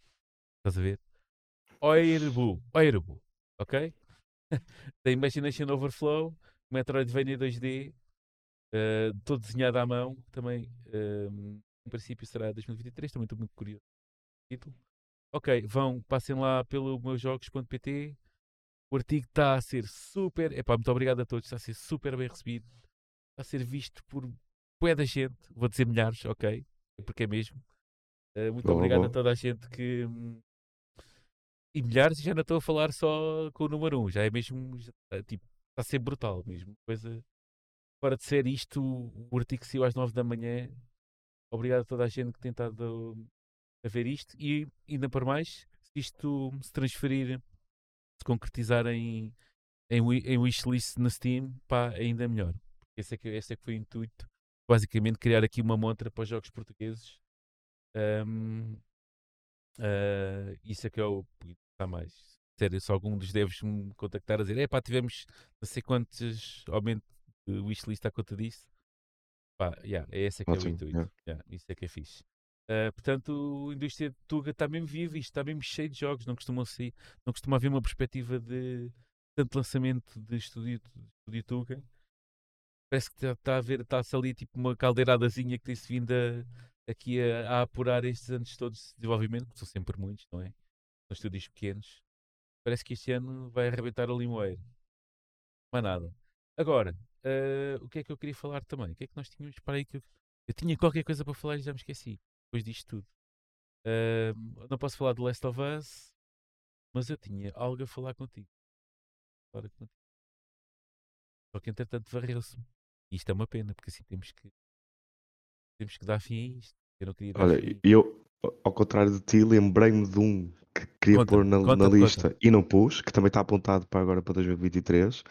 Speaker 1: Estás a ver? Oirbu, Oirbu, ok? da Imagination Overflow, Metroidvania 2D, uh, eh, todo desenhado à mão, também uh, em princípio será 2023, também estou muito curioso. Título. Ok, vão, passem lá pelo meusjogos.pt. O artigo está a ser super. Epá, muito obrigado a todos, está a ser super bem recebido. Está a ser visto por bué da gente, vou dizer milhares, ok? porque é mesmo. Uh, muito boa, obrigado boa. a toda a gente que. E milhares, já não estou a falar só com o número 1, um, já é mesmo. Já, tá, tipo, está a ser brutal mesmo. Coisa. Para de ser isto, o artigo saiu às 9 da manhã. Obrigado a toda a gente que tem estado a ver isto. E ainda para mais, se isto se transferir, se concretizar em, em, em wishlist na Steam, pá, ainda melhor. Esse é que, esse é que foi o intuito basicamente criar aqui uma montra para os jogos portugueses. Um, uh, ah, isso é que é o está mais. Sério, se algum dos devs me contactar a dizer, é pá, tivemos não sei quantos aumento de wishlist à conta disso. Pá, yeah, é esse é que Ótimo, é o intuito. Yeah. Yeah, isso é que é fixe. Uh, portanto, a indústria de Tuga está mesmo viva e está mesmo cheio de jogos. Não costuma, ser, não costuma haver uma perspectiva de tanto lançamento de estúdio, de estúdio Tuga parece que está tá a ver, está-se ali tipo uma caldeiradazinha que tem-se vindo a, aqui a, a, apurar estes anos todos de desenvolvimento, que são sempre muitos, não é? São estúdios pequenos. Parece que este ano vai arrebentar o limoeiro. Há nada. Agora, uh, o que é que eu queria falar também? O que é que nós tínhamos para aí que eu, eu tinha qualquer coisa para falar e já me esqueci. Depois disto tudo. Uh, não posso falar do Last of Us. mas eu tinha algo a falar contigo. Falar contigo. Só que entretanto varreu-se. E isto é uma pena, porque assim temos que temos que dar fim a isto. Eu não queria
Speaker 2: Olha, eu, ao contrário de ti, lembrei-me de um que queria
Speaker 1: Conta-me,
Speaker 2: pôr na, na
Speaker 1: conta-me,
Speaker 2: lista e não pus, que também está apontado para agora para 2023.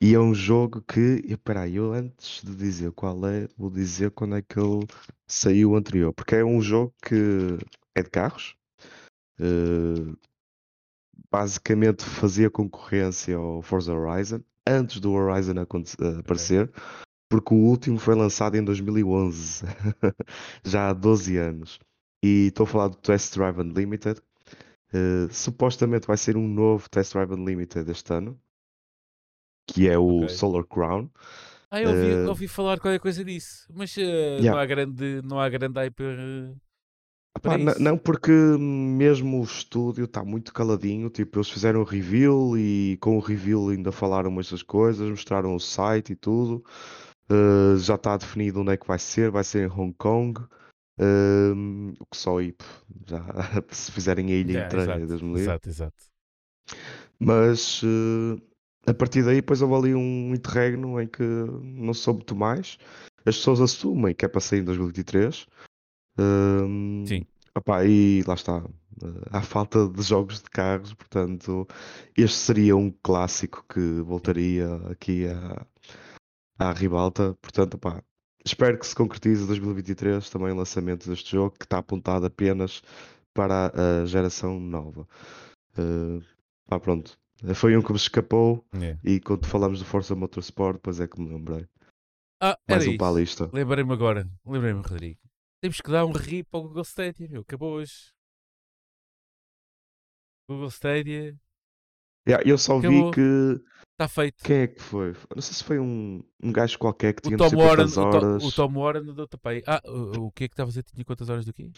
Speaker 2: E é um jogo que, espera aí, eu antes de dizer qual é, vou dizer quando é que ele saiu o anterior, porque é um jogo que é de carros, eh, basicamente fazia concorrência ao Forza Horizon antes do Horizon eh, aparecer, porque o último foi lançado em 2011, já há 12 anos. E estou a falar do Test Drive Unlimited. Eh, supostamente vai ser um novo Test Drive Unlimited este ano, que é o
Speaker 1: Ok.
Speaker 2: Solar Crown.
Speaker 1: Ah, eu ouvi,
Speaker 2: Eh,
Speaker 1: ouvi falar qualquer coisa disso, mas eh,
Speaker 2: Yeah.
Speaker 1: não há grande, não há grande hype isso.
Speaker 2: não, porque mesmo o estúdio está muito caladinho. Tipo, eles fizeram o reveal e com o reveal ainda falaram muitas coisas, mostraram o site e tudo. Uh, já está definido onde é que vai ser, vai ser em Hong Kong. Um, o que só pff, já, se fizerem a ilha
Speaker 1: Yeah,
Speaker 2: inteira,
Speaker 1: exato,
Speaker 2: Deus
Speaker 1: exato, exato.
Speaker 2: Mas uh, a partir daí, depois houve ali um interregno em que não soube muito mais. As pessoas assumem que é para sair em 2023. Um,
Speaker 1: Sim.
Speaker 2: opá, e lá está. Uh, há falta de jogos de carros, portanto, este seria um clássico que voltaria aqui à, à ribalta. Portanto, opá, espero que se concretize em 2023 também o lançamento deste jogo, que está apontado apenas para a, geração nova. Uh, pá, pronto. Foi um que me escapou
Speaker 1: Yeah.
Speaker 2: e quando falamos do Forza Motorsport, depois é que me lembrei.
Speaker 1: Ah,
Speaker 2: Mais um para a
Speaker 1: isso.
Speaker 2: lista.
Speaker 1: Lembrei-me agora. Lembrei-me, Rodrigo. Temos que dar um rip ao Google Stadia, meu. Acabou hoje. Google Stadia
Speaker 2: Yeah, eu só vi
Speaker 1: Acabou.
Speaker 2: que.
Speaker 1: Está feito.
Speaker 2: Quem é que foi? Não sei se foi um, um gajo qualquer que
Speaker 1: O
Speaker 2: tinha não
Speaker 1: Tom
Speaker 2: sei
Speaker 1: Warren,
Speaker 2: quantas
Speaker 1: o, To-
Speaker 2: horas.
Speaker 1: o Tom Warren para aí. Ah, o, o que é que estava a dizer? Tinha quantas horas do quê?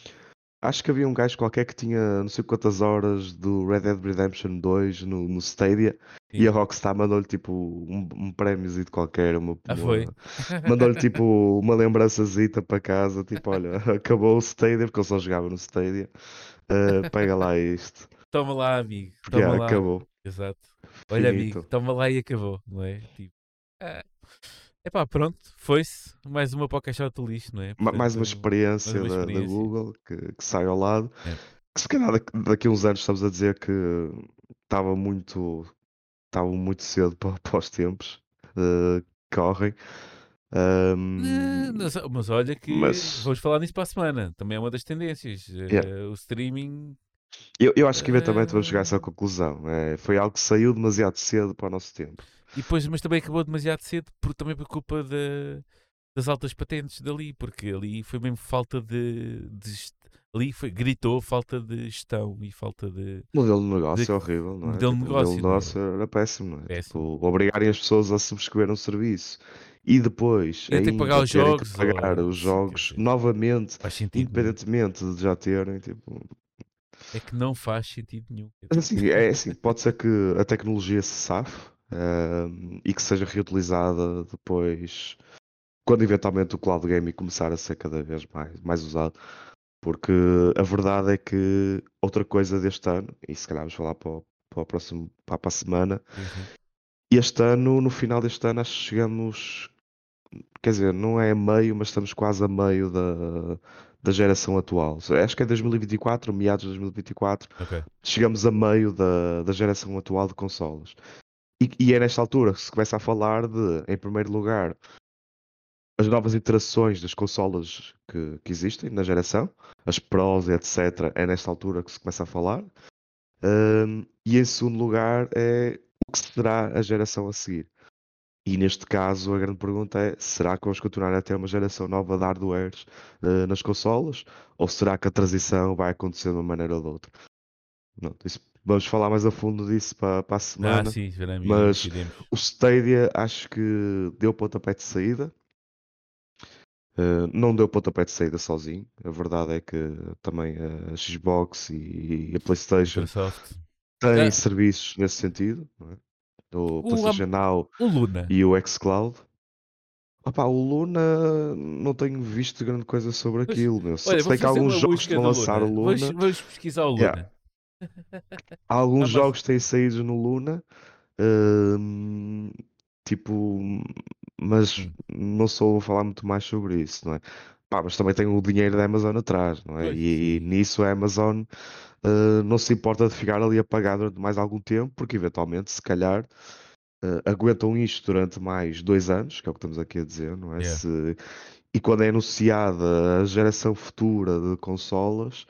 Speaker 2: Acho que havia um gajo qualquer que tinha não sei quantas horas do Red Dead Redemption 2 no, no Stadia
Speaker 1: Sim.
Speaker 2: e a Rockstar mandou-lhe tipo um, um prémiozinho qualquer, uma,
Speaker 1: Ah, foi?
Speaker 2: mandou-lhe tipo uma lembrançazita para casa, tipo, olha, acabou o Stadia, porque eu só jogava no Stadia. Uh, pega lá isto.
Speaker 1: Toma lá, amigo. Toma
Speaker 2: yeah,
Speaker 1: lá.
Speaker 2: acabou.
Speaker 1: Exato. Olha, amigo, toma lá e acabou, não é? Tipo, é epá, pronto, foi-se. Mais uma para o caixote lixo, não é?
Speaker 2: Ma- mais uma
Speaker 1: Portanto,
Speaker 2: experiência,
Speaker 1: mais uma
Speaker 2: da- Da,
Speaker 1: experiência.
Speaker 2: Google que, que sai ao lado.
Speaker 1: É.
Speaker 2: Que se calhar daqui, a uns anos estamos a dizer que estava muito, estava muito cedo para, para os tempos que correm. Ahm,
Speaker 1: Eh, mas, olha que
Speaker 2: mas-
Speaker 1: vamos falar nisso para a semana. Também é uma das tendências.
Speaker 2: Yeah.
Speaker 1: o streaming.
Speaker 2: Eu, eu acho que eventualmente vamos chegar a essa
Speaker 1: Ah.
Speaker 2: conclusão. É, foi algo que saiu demasiado cedo para o nosso tempo.
Speaker 1: E depois, mas também acabou demasiado cedo, por, também por culpa da- das altas patentes dali, porque ali foi mesmo falta de. de ali foi, gritou falta de gestão e falta de.
Speaker 2: O modelo de negócio
Speaker 1: De-
Speaker 2: é horrível, não é?
Speaker 1: modelo de
Speaker 2: Tipo, o
Speaker 1: negócio,
Speaker 2: modelo de
Speaker 1: é?
Speaker 2: negócio era péssimo, é?
Speaker 1: Péssimo.
Speaker 2: Tipo, obrigarem as pessoas a subscrever um serviço e depois
Speaker 1: Ainda que pagar
Speaker 2: ainda
Speaker 1: os jogos,
Speaker 2: que pagar
Speaker 1: ou-
Speaker 2: os
Speaker 1: sim,
Speaker 2: jogos
Speaker 1: dizer,
Speaker 2: novamente
Speaker 1: é?
Speaker 2: independentemente de já terem, tipo,
Speaker 1: É que não faz sentido nenhum.
Speaker 2: assim, é assim, pode ser que a tecnologia se safe ehm, e que seja reutilizada depois, quando eventualmente o cloud gaming começar a ser cada vez mais, mais usado, porque a verdade é que outra coisa deste ano, e se calhar vamos falar para, o- para, o próximo, para, a semana,
Speaker 1: sim.
Speaker 2: este ano, no final deste ano, acho que chegamos, quer dizer, não é a meio, mas estamos quase a meio da, da geração atual. Acho que é 2024, meados de 2024,
Speaker 1: Ok.
Speaker 2: chegamos a meio da, da geração atual de consolas. E, e é nesta altura que se começa a falar de, em primeiro lugar, as novas iterações das consolas que, que existem na geração, as Pros e etc. É nesta altura que se começa a falar. Ahm, e em segundo lugar é o que será a geração a seguir. E neste caso a grande pergunta é: será que vamos continuar a ter uma geração nova de hardwares eh, nas consolas? Ou será que a transição vai acontecer de uma maneira ou de outra? Pronto, isso- vamos falar mais a fundo disso para, para a
Speaker 1: Ah,
Speaker 2: semana.
Speaker 1: sim, veremos.
Speaker 2: mas-
Speaker 1: iremos.
Speaker 2: O Stadia acho que deu pontapé de saída. Uh, não deu pontapé de saída sozinho. A verdade é que também a Xbox e a PlayStation têm
Speaker 1: Ah.
Speaker 2: serviços nesse sentido. Não é? O
Speaker 1: O
Speaker 2: PlayStation Now
Speaker 1: O Luna.
Speaker 2: e o xCloud. Opa, o Luna não tenho visto grande coisa sobre
Speaker 1: Mas,
Speaker 2: aquilo. Meu.
Speaker 1: Olha,
Speaker 2: sei que alguns jogos estão a lançar
Speaker 1: Luna.
Speaker 2: o
Speaker 1: Vamos,
Speaker 2: Luna.
Speaker 1: vamos pesquisar o Luna.
Speaker 2: Yeah. Alguns
Speaker 1: mas-
Speaker 2: jogos têm saído no Luna, hum, tipo, mas
Speaker 1: Hum.
Speaker 2: não sou a falar muito mais sobre isso, não é? Pá, mas também tem o dinheiro da Amazon atrás, não é? E,
Speaker 1: sim.
Speaker 2: nisso a Amazon uh, não se importa de ficar ali a pagar durante mais algum tempo, porque eventualmente, se calhar, uh, aguentam isto durante mais dois anos, que é o que estamos aqui a dizer, não é?
Speaker 1: Yeah.
Speaker 2: Se- E quando é anunciada a geração futura de consolas,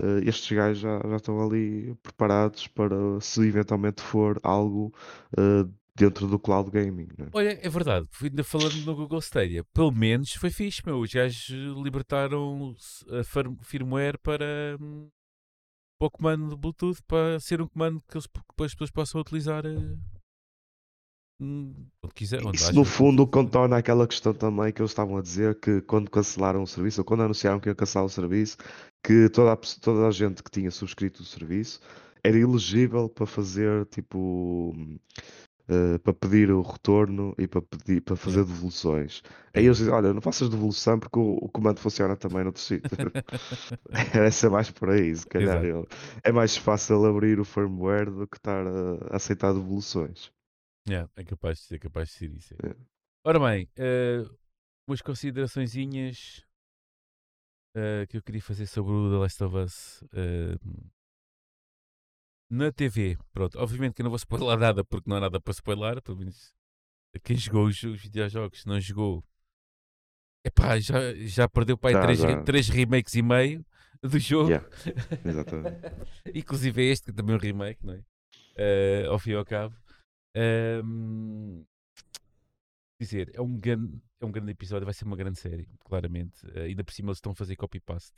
Speaker 2: uh, estes gajos já, já estão ali preparados para se eventualmente for algo uh, dentro do cloud gaming, não é?
Speaker 1: Olha, é verdade, ainda falando no Google Stadia, pelo menos foi fixe, meu. Os gajos libertaram a fir- firmware para, hum, para o comando de Bluetooth para ser um comando que, eles, que depois as pessoas possam utilizar eh, hum, onde quiser. Onde
Speaker 2: Isso no fundo contorna aquela questão também que eles estavam a dizer que quando cancelaram o serviço, ou quando anunciaram que iam cancelar o serviço, que toda a, toda a gente que tinha subscrito o serviço era elegível para fazer tipo eh, para pedir o retorno e para pedir para fazer devoluções. Aí eles dizem, olha, não faças devolução porque o, o comando funciona também noutro sítio. Essa é mais por aí, se calhar.
Speaker 1: Exato.
Speaker 2: É mais fácil abrir o firmware do que estar a, aceitar devoluções.
Speaker 1: Yeah, é, capaz, é capaz de ser isso. é.
Speaker 2: É.
Speaker 1: Ora bem, eh, umas consideraçõezinhas eh, que eu queria fazer sobre o The Last of Us eh, na TV. Pronto, obviamente que eu não vou spoiler nada porque não há nada para spoiler, pelo menos quem jogou os, os videojogos não jogou. Epá, já, já perdeu
Speaker 2: Já,
Speaker 1: três,
Speaker 2: já.
Speaker 1: três remakes e meio do jogo.
Speaker 2: Yeah, exatamente.
Speaker 1: Inclusive este, que também é um remake, não é? Eh, ao fim e ao cabo. Ehm, dizer, é um, grande, é um grande episódio, vai ser uma grande série, claramente. Eh, ainda por cima eles estão a fazer copy-paste.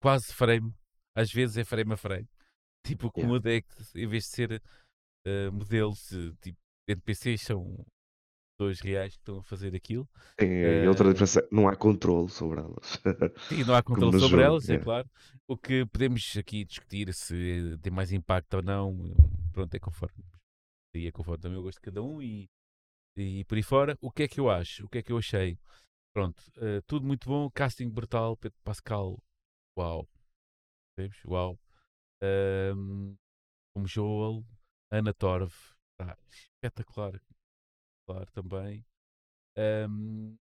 Speaker 1: Quase frame, às vezes é frame a frame. Tipo, o que
Speaker 2: Yeah.
Speaker 1: muda é que em vez de ser eh, modelos tipo NPCs, são pessoas reais que estão a fazer aquilo.
Speaker 2: Sim, e outra diferença é não há controle sobre elas.
Speaker 1: Sim, não há controle sobre
Speaker 2: jogo,
Speaker 1: elas, é
Speaker 2: yeah.
Speaker 1: claro. O que podemos aqui discutir se tem mais impacto ou não, pronto, é conforme. Aí é conforme também o gosto de cada um e, e por aí fora. O que é que eu acho? O que é que eu achei? Pronto, eh, tudo muito bom, casting brutal, Pedro Pascal, uau. Percebes? Uau. Ahm, como Joel, Ana Torv, tá espetacular, claro também. Ahm,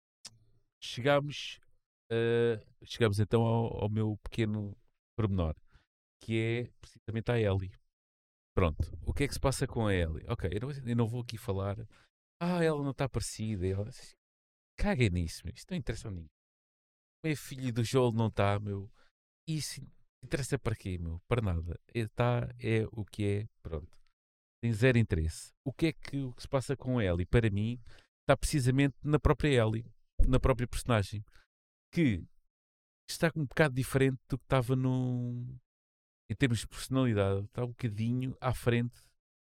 Speaker 1: chegámos, ah, chegámos então ao, ao meu pequeno pormenor, que é precisamente a Ellie. Pronto, o que é que se passa com a Ellie? Ok, eu não, eu não vou aqui falar. Ah, ela não está parecida. Ela... Caguem nisso, meu. Isto não interessa a ninguém. É filho do Joel, não está, meu. Isso interessa para quê, meu? Para nada. Está, é o que é, pronto. Tem zero interesse. O que é que, o que se passa com a Ellie? Para mim, está precisamente na própria Ellie, na própria personagem, que está um bocado diferente do que estava no. Em termos de personalidade, está um bocadinho à frente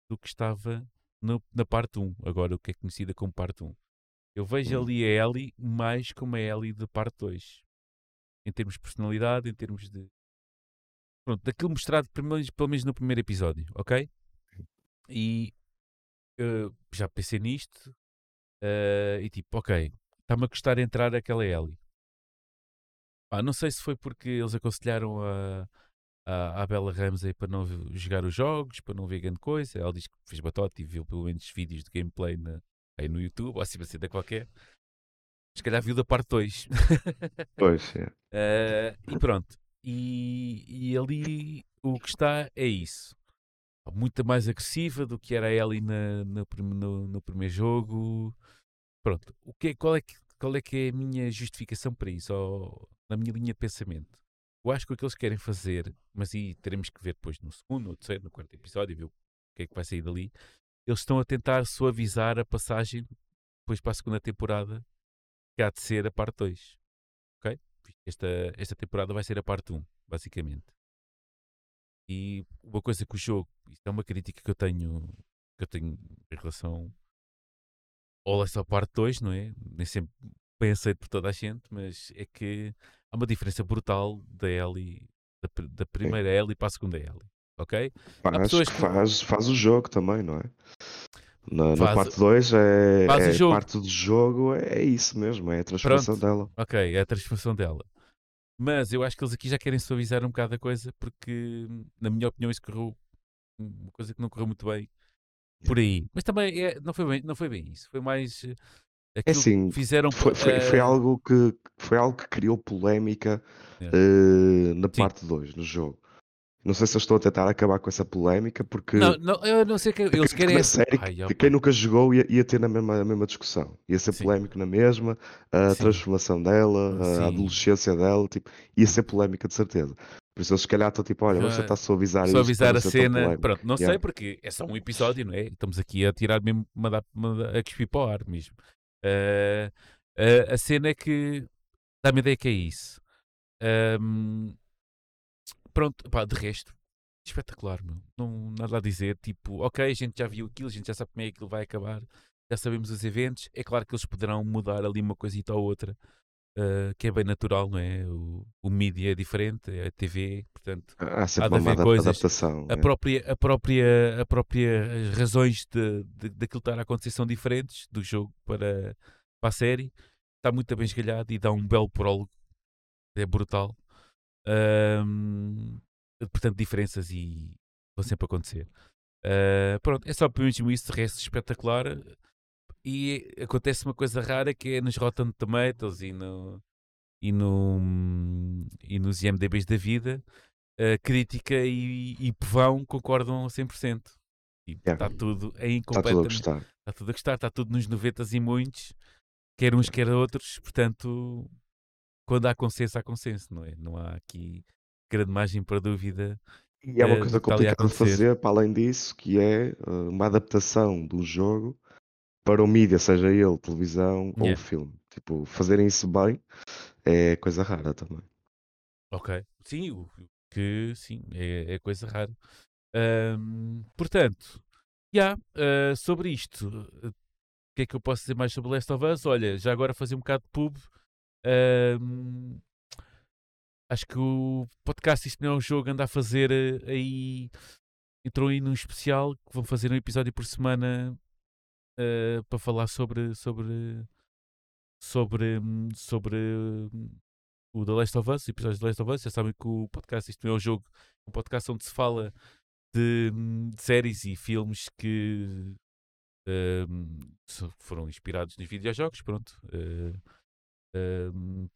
Speaker 1: do que estava no- na parte 1, agora o que é conhecida como parte 1. Eu vejo
Speaker 2: Hum.
Speaker 1: ali a Ellie mais como a Ellie de parte 2. Em termos de personalidade, em termos de. Pronto, daquilo mostrado pelo menos, pelo menos no primeiro episódio, ok? E eh, já pensei nisto eh, e tipo, ok, está-me a custar entrar aquela Ellie. Pá, não sei se foi porque eles aconselharam a, a, a Bella Ramsey para não jogar os jogos, para não ver grande coisa. Ela diz que fez batota e viu pelo menos vídeos de gameplay na, aí no YouTube, ou assim cena qualquer. Se calhar viu da parte 2.
Speaker 2: Pois, é.
Speaker 1: Eh, e pronto. E, e ali o que está é isso. Muito mais agressiva do que era a Ellie na, no, no, primeiro jogo. Pronto. O que, é- qual, é que, qual é que é a minha justificação para isso? Ou, na minha linha de pensamento? Eu acho que o que eles querem fazer, mas aí teremos que ver depois no segundo, no terceiro, no quarto episódio, ver o que é que vai sair dali. Eles estão a tentar suavizar a passagem depois para a segunda temporada, que há de ser a parte 2. Esta, esta temporada vai ser a parte 1, basicamente. E uma coisa que o jogo, isto é uma crítica que eu tenho, que eu tenho em relação ao essa parte 2, não é? Nem sempre bem aceito por toda a gente, mas é que há uma diferença brutal da Ellie, da, da primeira Ellie para a segunda Ellie. Ok?
Speaker 2: Faz,
Speaker 1: pessoas
Speaker 2: que- faz, faz o jogo também, não é? Na, parte 2 é, é parte do jogo, é, é isso mesmo, é a transformação dela.
Speaker 1: Ok, é a transformação dela. Mas eu acho que eles aqui já querem suavizar um bocado a coisa, porque, na minha opinião, isso correu uma coisa que não correu muito bem por aí. Mas também é, não, foi bem, não foi bem isso. Foi mais eh,
Speaker 2: É assim,
Speaker 1: fizeram.
Speaker 2: foi, foi, foi
Speaker 1: eh,
Speaker 2: algo que, foi algo que criou polémica eh, na
Speaker 1: Sim.
Speaker 2: parte 2, no jogo. Não sei se eu estou a tentar acabar com essa polémica, porque,
Speaker 1: Não, não, eu não sei que eles querem.
Speaker 2: na série,
Speaker 1: Ai, opa.
Speaker 2: quem nunca jogou ia, ia ter na mesma, a mesma discussão. Ia ser
Speaker 1: Sim.
Speaker 2: polémico na mesma, a
Speaker 1: Sim.
Speaker 2: transformação dela,
Speaker 1: Sim.
Speaker 2: a adolescência dela, tipo, ia ser polémica de certeza. Por isso eles se calhar estão tipo, olha, vamos
Speaker 1: Ah,
Speaker 2: tentar suavizar
Speaker 1: avisar
Speaker 2: não
Speaker 1: a
Speaker 2: tão
Speaker 1: cena. Pronto, não sei
Speaker 2: Yeah.
Speaker 1: porque é só um episódio, não é? Estamos aqui a tirar mesmo, mandar, mandar a cuspir para o ar mesmo. Eh, eh, a cena é que dá-me ideia que é isso. Ahm, pronto, pá, de resto, espetacular, meu. Não nada a dizer. Tipo, ok, a gente já viu aquilo, a gente já sabe como é que aquilo vai acabar, já sabemos os eventos. É claro que eles poderão mudar ali uma coisita ou outra, eh, que é bem natural, não é? O, o mídia é diferente, é a TV, portanto
Speaker 2: Há
Speaker 1: há de haver coisas.
Speaker 2: adaptação.
Speaker 1: a
Speaker 2: é.
Speaker 1: própria, a própria, a própria as razões de, de, daquilo estar a acontecer são diferentes do jogo para, para a série. Está muito bem esgalhado e dá um belo prólogo. É brutal. Ahm, portanto, diferenças e vão sempre acontecer. Ah, pronto, é só por mesmo isso, de resto espetacular. E acontece uma coisa rara que é nos Rotten Tomatoes e, no, e, no, e nos IMDBs da vida, a crítica e, e povão concordam a 100%. Tipo,
Speaker 2: Yeah.
Speaker 1: Está tudo em
Speaker 2: Está tudo a gostar.
Speaker 1: Está tudo a gostar, está tudo nos 90 e muitos, quer uns, quer outros. Portanto, quando há consenso, há consenso, não é? Não há aqui grande margem para dúvida.
Speaker 2: E é uma
Speaker 1: eh,
Speaker 2: coisa
Speaker 1: do
Speaker 2: complicada de fazer, para além disso, que é eh, uma adaptação de um jogo para o mídia, seja ele televisão ou
Speaker 1: Yeah.
Speaker 2: filme. Tipo, fazerem isso bem é coisa rara também.
Speaker 1: Ok. Sim, o que sim, é, é coisa rara. Ahm, portanto, já, ah, sobre isto, ah, o que é que eu posso dizer mais sobre Last of Us? Olha, já agora fazer um bocado de pub. Ahm, acho que o podcast Isto Não é um Jogo anda a fazer ah, aí. Entrou aí num especial que vão fazer um episódio por semana ah, para falar sobre. sobre sobre, hum, sobre hum, o The Last of Us, episódios The Last of Us. Já sabem que o podcast Isto Não é um Jogo, é um podcast onde se fala de, hum, de séries e filmes que foram inspirados nos videojogos. Pronto. eh,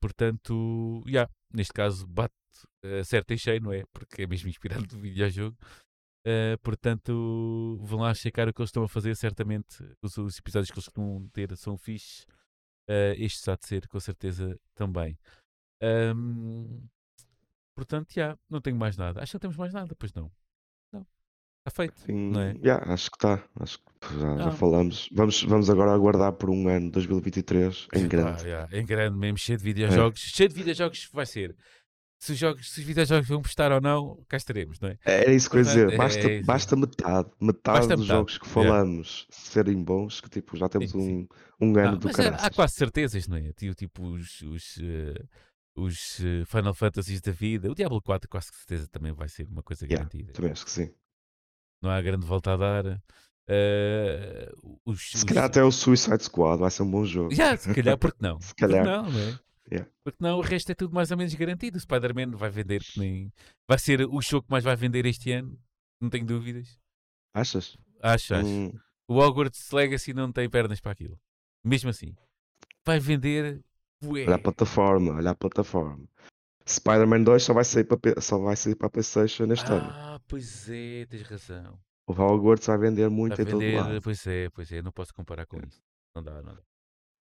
Speaker 1: portanto, yeah, neste caso, bate uh, certo em cheio, não é? Porque é mesmo inspirado no videojogo. Eh, portanto, vão lá checar o que eles estão a fazer. Certamente, os, os episódios que eles costumam ter são fixes. Eh, este há de ser, com certeza, também. Ahm, portanto, já, não tenho mais nada. Acho que não temos mais nada, pois. Não. Está feito,
Speaker 2: Sim,
Speaker 1: não é?
Speaker 2: yeah, acho que está. Acho que já, já
Speaker 1: Ah.
Speaker 2: falamos. Vamos, vamos agora aguardar por um ano 2023 em grande.
Speaker 1: já, em grande mesmo, cheio de videojogos. Cheio de videojogos vai ser. Se os, jogos, se os videojogos vão prestar ou não, cá estaremos, não é?
Speaker 2: É isso que eu ia dizer. Basta,
Speaker 1: é
Speaker 2: basta metade. Metade
Speaker 1: Basta
Speaker 2: dos
Speaker 1: metade,
Speaker 2: jogos que
Speaker 1: yeah.
Speaker 2: falamos serem bons, que tipo, já temos
Speaker 1: Sim, sim.
Speaker 2: um, um
Speaker 1: Ah,
Speaker 2: ano do
Speaker 1: mas é- há quase certezas, não é? Tipo, os, os, eh, os eh, Final Fantasies da vida. O Diablo 4, quase que certeza, também vai ser uma coisa
Speaker 2: Yeah,
Speaker 1: garantida.
Speaker 2: também acho que sim.
Speaker 1: Não há grande volta a dar. Eh, os,
Speaker 2: Se
Speaker 1: os-
Speaker 2: calhar até o Suicide Squad vai ser um bom jogo.
Speaker 1: Já, se calhar, porque não?
Speaker 2: Se
Speaker 1: Porque
Speaker 2: calhar.
Speaker 1: não, não é?
Speaker 2: Yeah.
Speaker 1: Porque não, o resto é tudo mais ou menos garantido. O Spider-Man vai vender que nem. Vai ser o jogo que mais vai vender este ano, não tenho dúvidas.
Speaker 2: Achas?
Speaker 1: Acho, acho.
Speaker 2: Hum,
Speaker 1: O Hogwarts Legacy não tem pernas para aquilo. Mesmo assim. Vai vender. Ué.
Speaker 2: olha a plataforma, olha a plataforma. Spider-Man 2 só vai sair para, só vai sair para a PlayStation este ano.
Speaker 1: Ah, pois é, tens razão.
Speaker 2: O Hogwarts vai vender muito
Speaker 1: Vai
Speaker 2: em todo
Speaker 1: vender,
Speaker 2: lado.
Speaker 1: pois é, pois é, não posso comparar com isso. Não dá, não dá.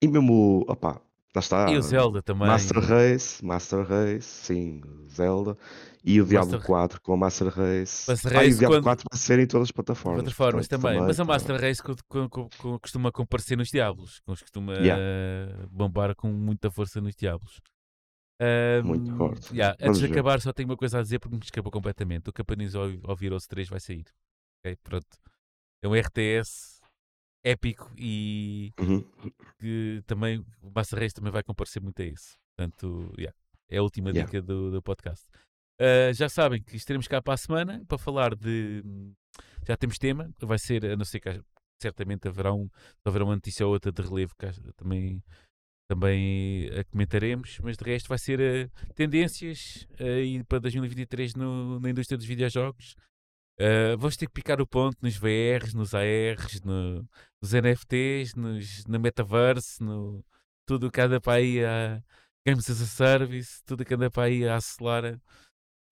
Speaker 2: E mesmo, opá, lá está.
Speaker 1: E o Zelda também.
Speaker 2: Master Race, Master Race, sim, Zelda. E o Diablo
Speaker 1: Master-
Speaker 2: 4 com a Master Race.
Speaker 1: Master
Speaker 2: ah, e
Speaker 1: Race
Speaker 2: o Diablo
Speaker 1: quando-
Speaker 2: 4 vai ser em todas as plataformas.
Speaker 1: plataformas
Speaker 2: portanto,
Speaker 1: também. Mas a
Speaker 2: tá-
Speaker 1: Master Race co- co- co- co- costuma comparecer nos Diablos. Costuma
Speaker 2: Yeah.
Speaker 1: bombar com muita força nos Diablos.
Speaker 2: Muito
Speaker 1: Ahm,
Speaker 2: forte.
Speaker 1: yeah, antes de
Speaker 2: ver.
Speaker 1: acabar, só tenho uma coisa a dizer porque me escapou completamente. O Capaniz ao, Virou-se 3 vai sair. Ok, pronto. É um RTS épico e
Speaker 2: Uhum.
Speaker 1: que também o Master Race também vai comparecer muito a esse. Portanto, yeah, é a última
Speaker 2: Yeah.
Speaker 1: dica do, do podcast. Ah, já sabem que estaremos cá para a semana para falar de. Já temos tema, vai ser, a não ser que certamente haverá, um, haverá uma notícia ou outra de relevo que também também a comentaremos, mas de resto vai ser uh, tendências uh, para 2023 no, na indústria dos videojogos. Uh, vamos ter que picar o ponto nos VRs, nos ARs, no, nos NFTs, nos, no Metaverse, no, tudo que anda para aí a Games as a Service, tudo que anda para aí a acelerar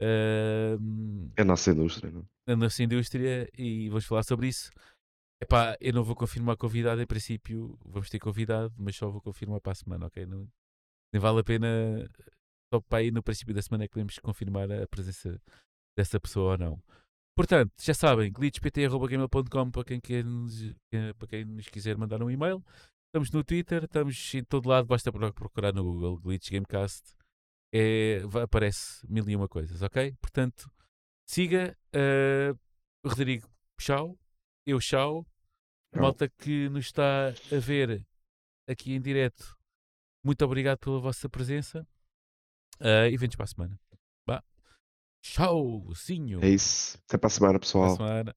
Speaker 1: uh,
Speaker 2: a nossa indústria, não?
Speaker 1: a nossa indústria e vamos falar sobre isso. Epá, eu não vou confirmar convidado, em princípio vamos ter convidado, mas só vou confirmar para a semana, ok? Não, nem vale a pena, só para aí no princípio da semana é que podemos confirmar a presença dessa pessoa ou não. Portanto, já sabem, glitchpt.gmail.com para quem, quer nos, para quem nos quiser mandar um e-mail. Estamos no Twitter, estamos em todo lado, basta procurar no Google Glitch Gamecast. É, aparece mil e uma coisas, ok? Portanto, siga uh, Rodrigo, tchau. Eu, tchau. Malta que nos está a ver aqui em direto, muito obrigado pela vossa presença uh, e vemos para a semana. Tchau, Sinho.
Speaker 2: É isso. Até para a semana, pessoal.
Speaker 1: Até para a semana.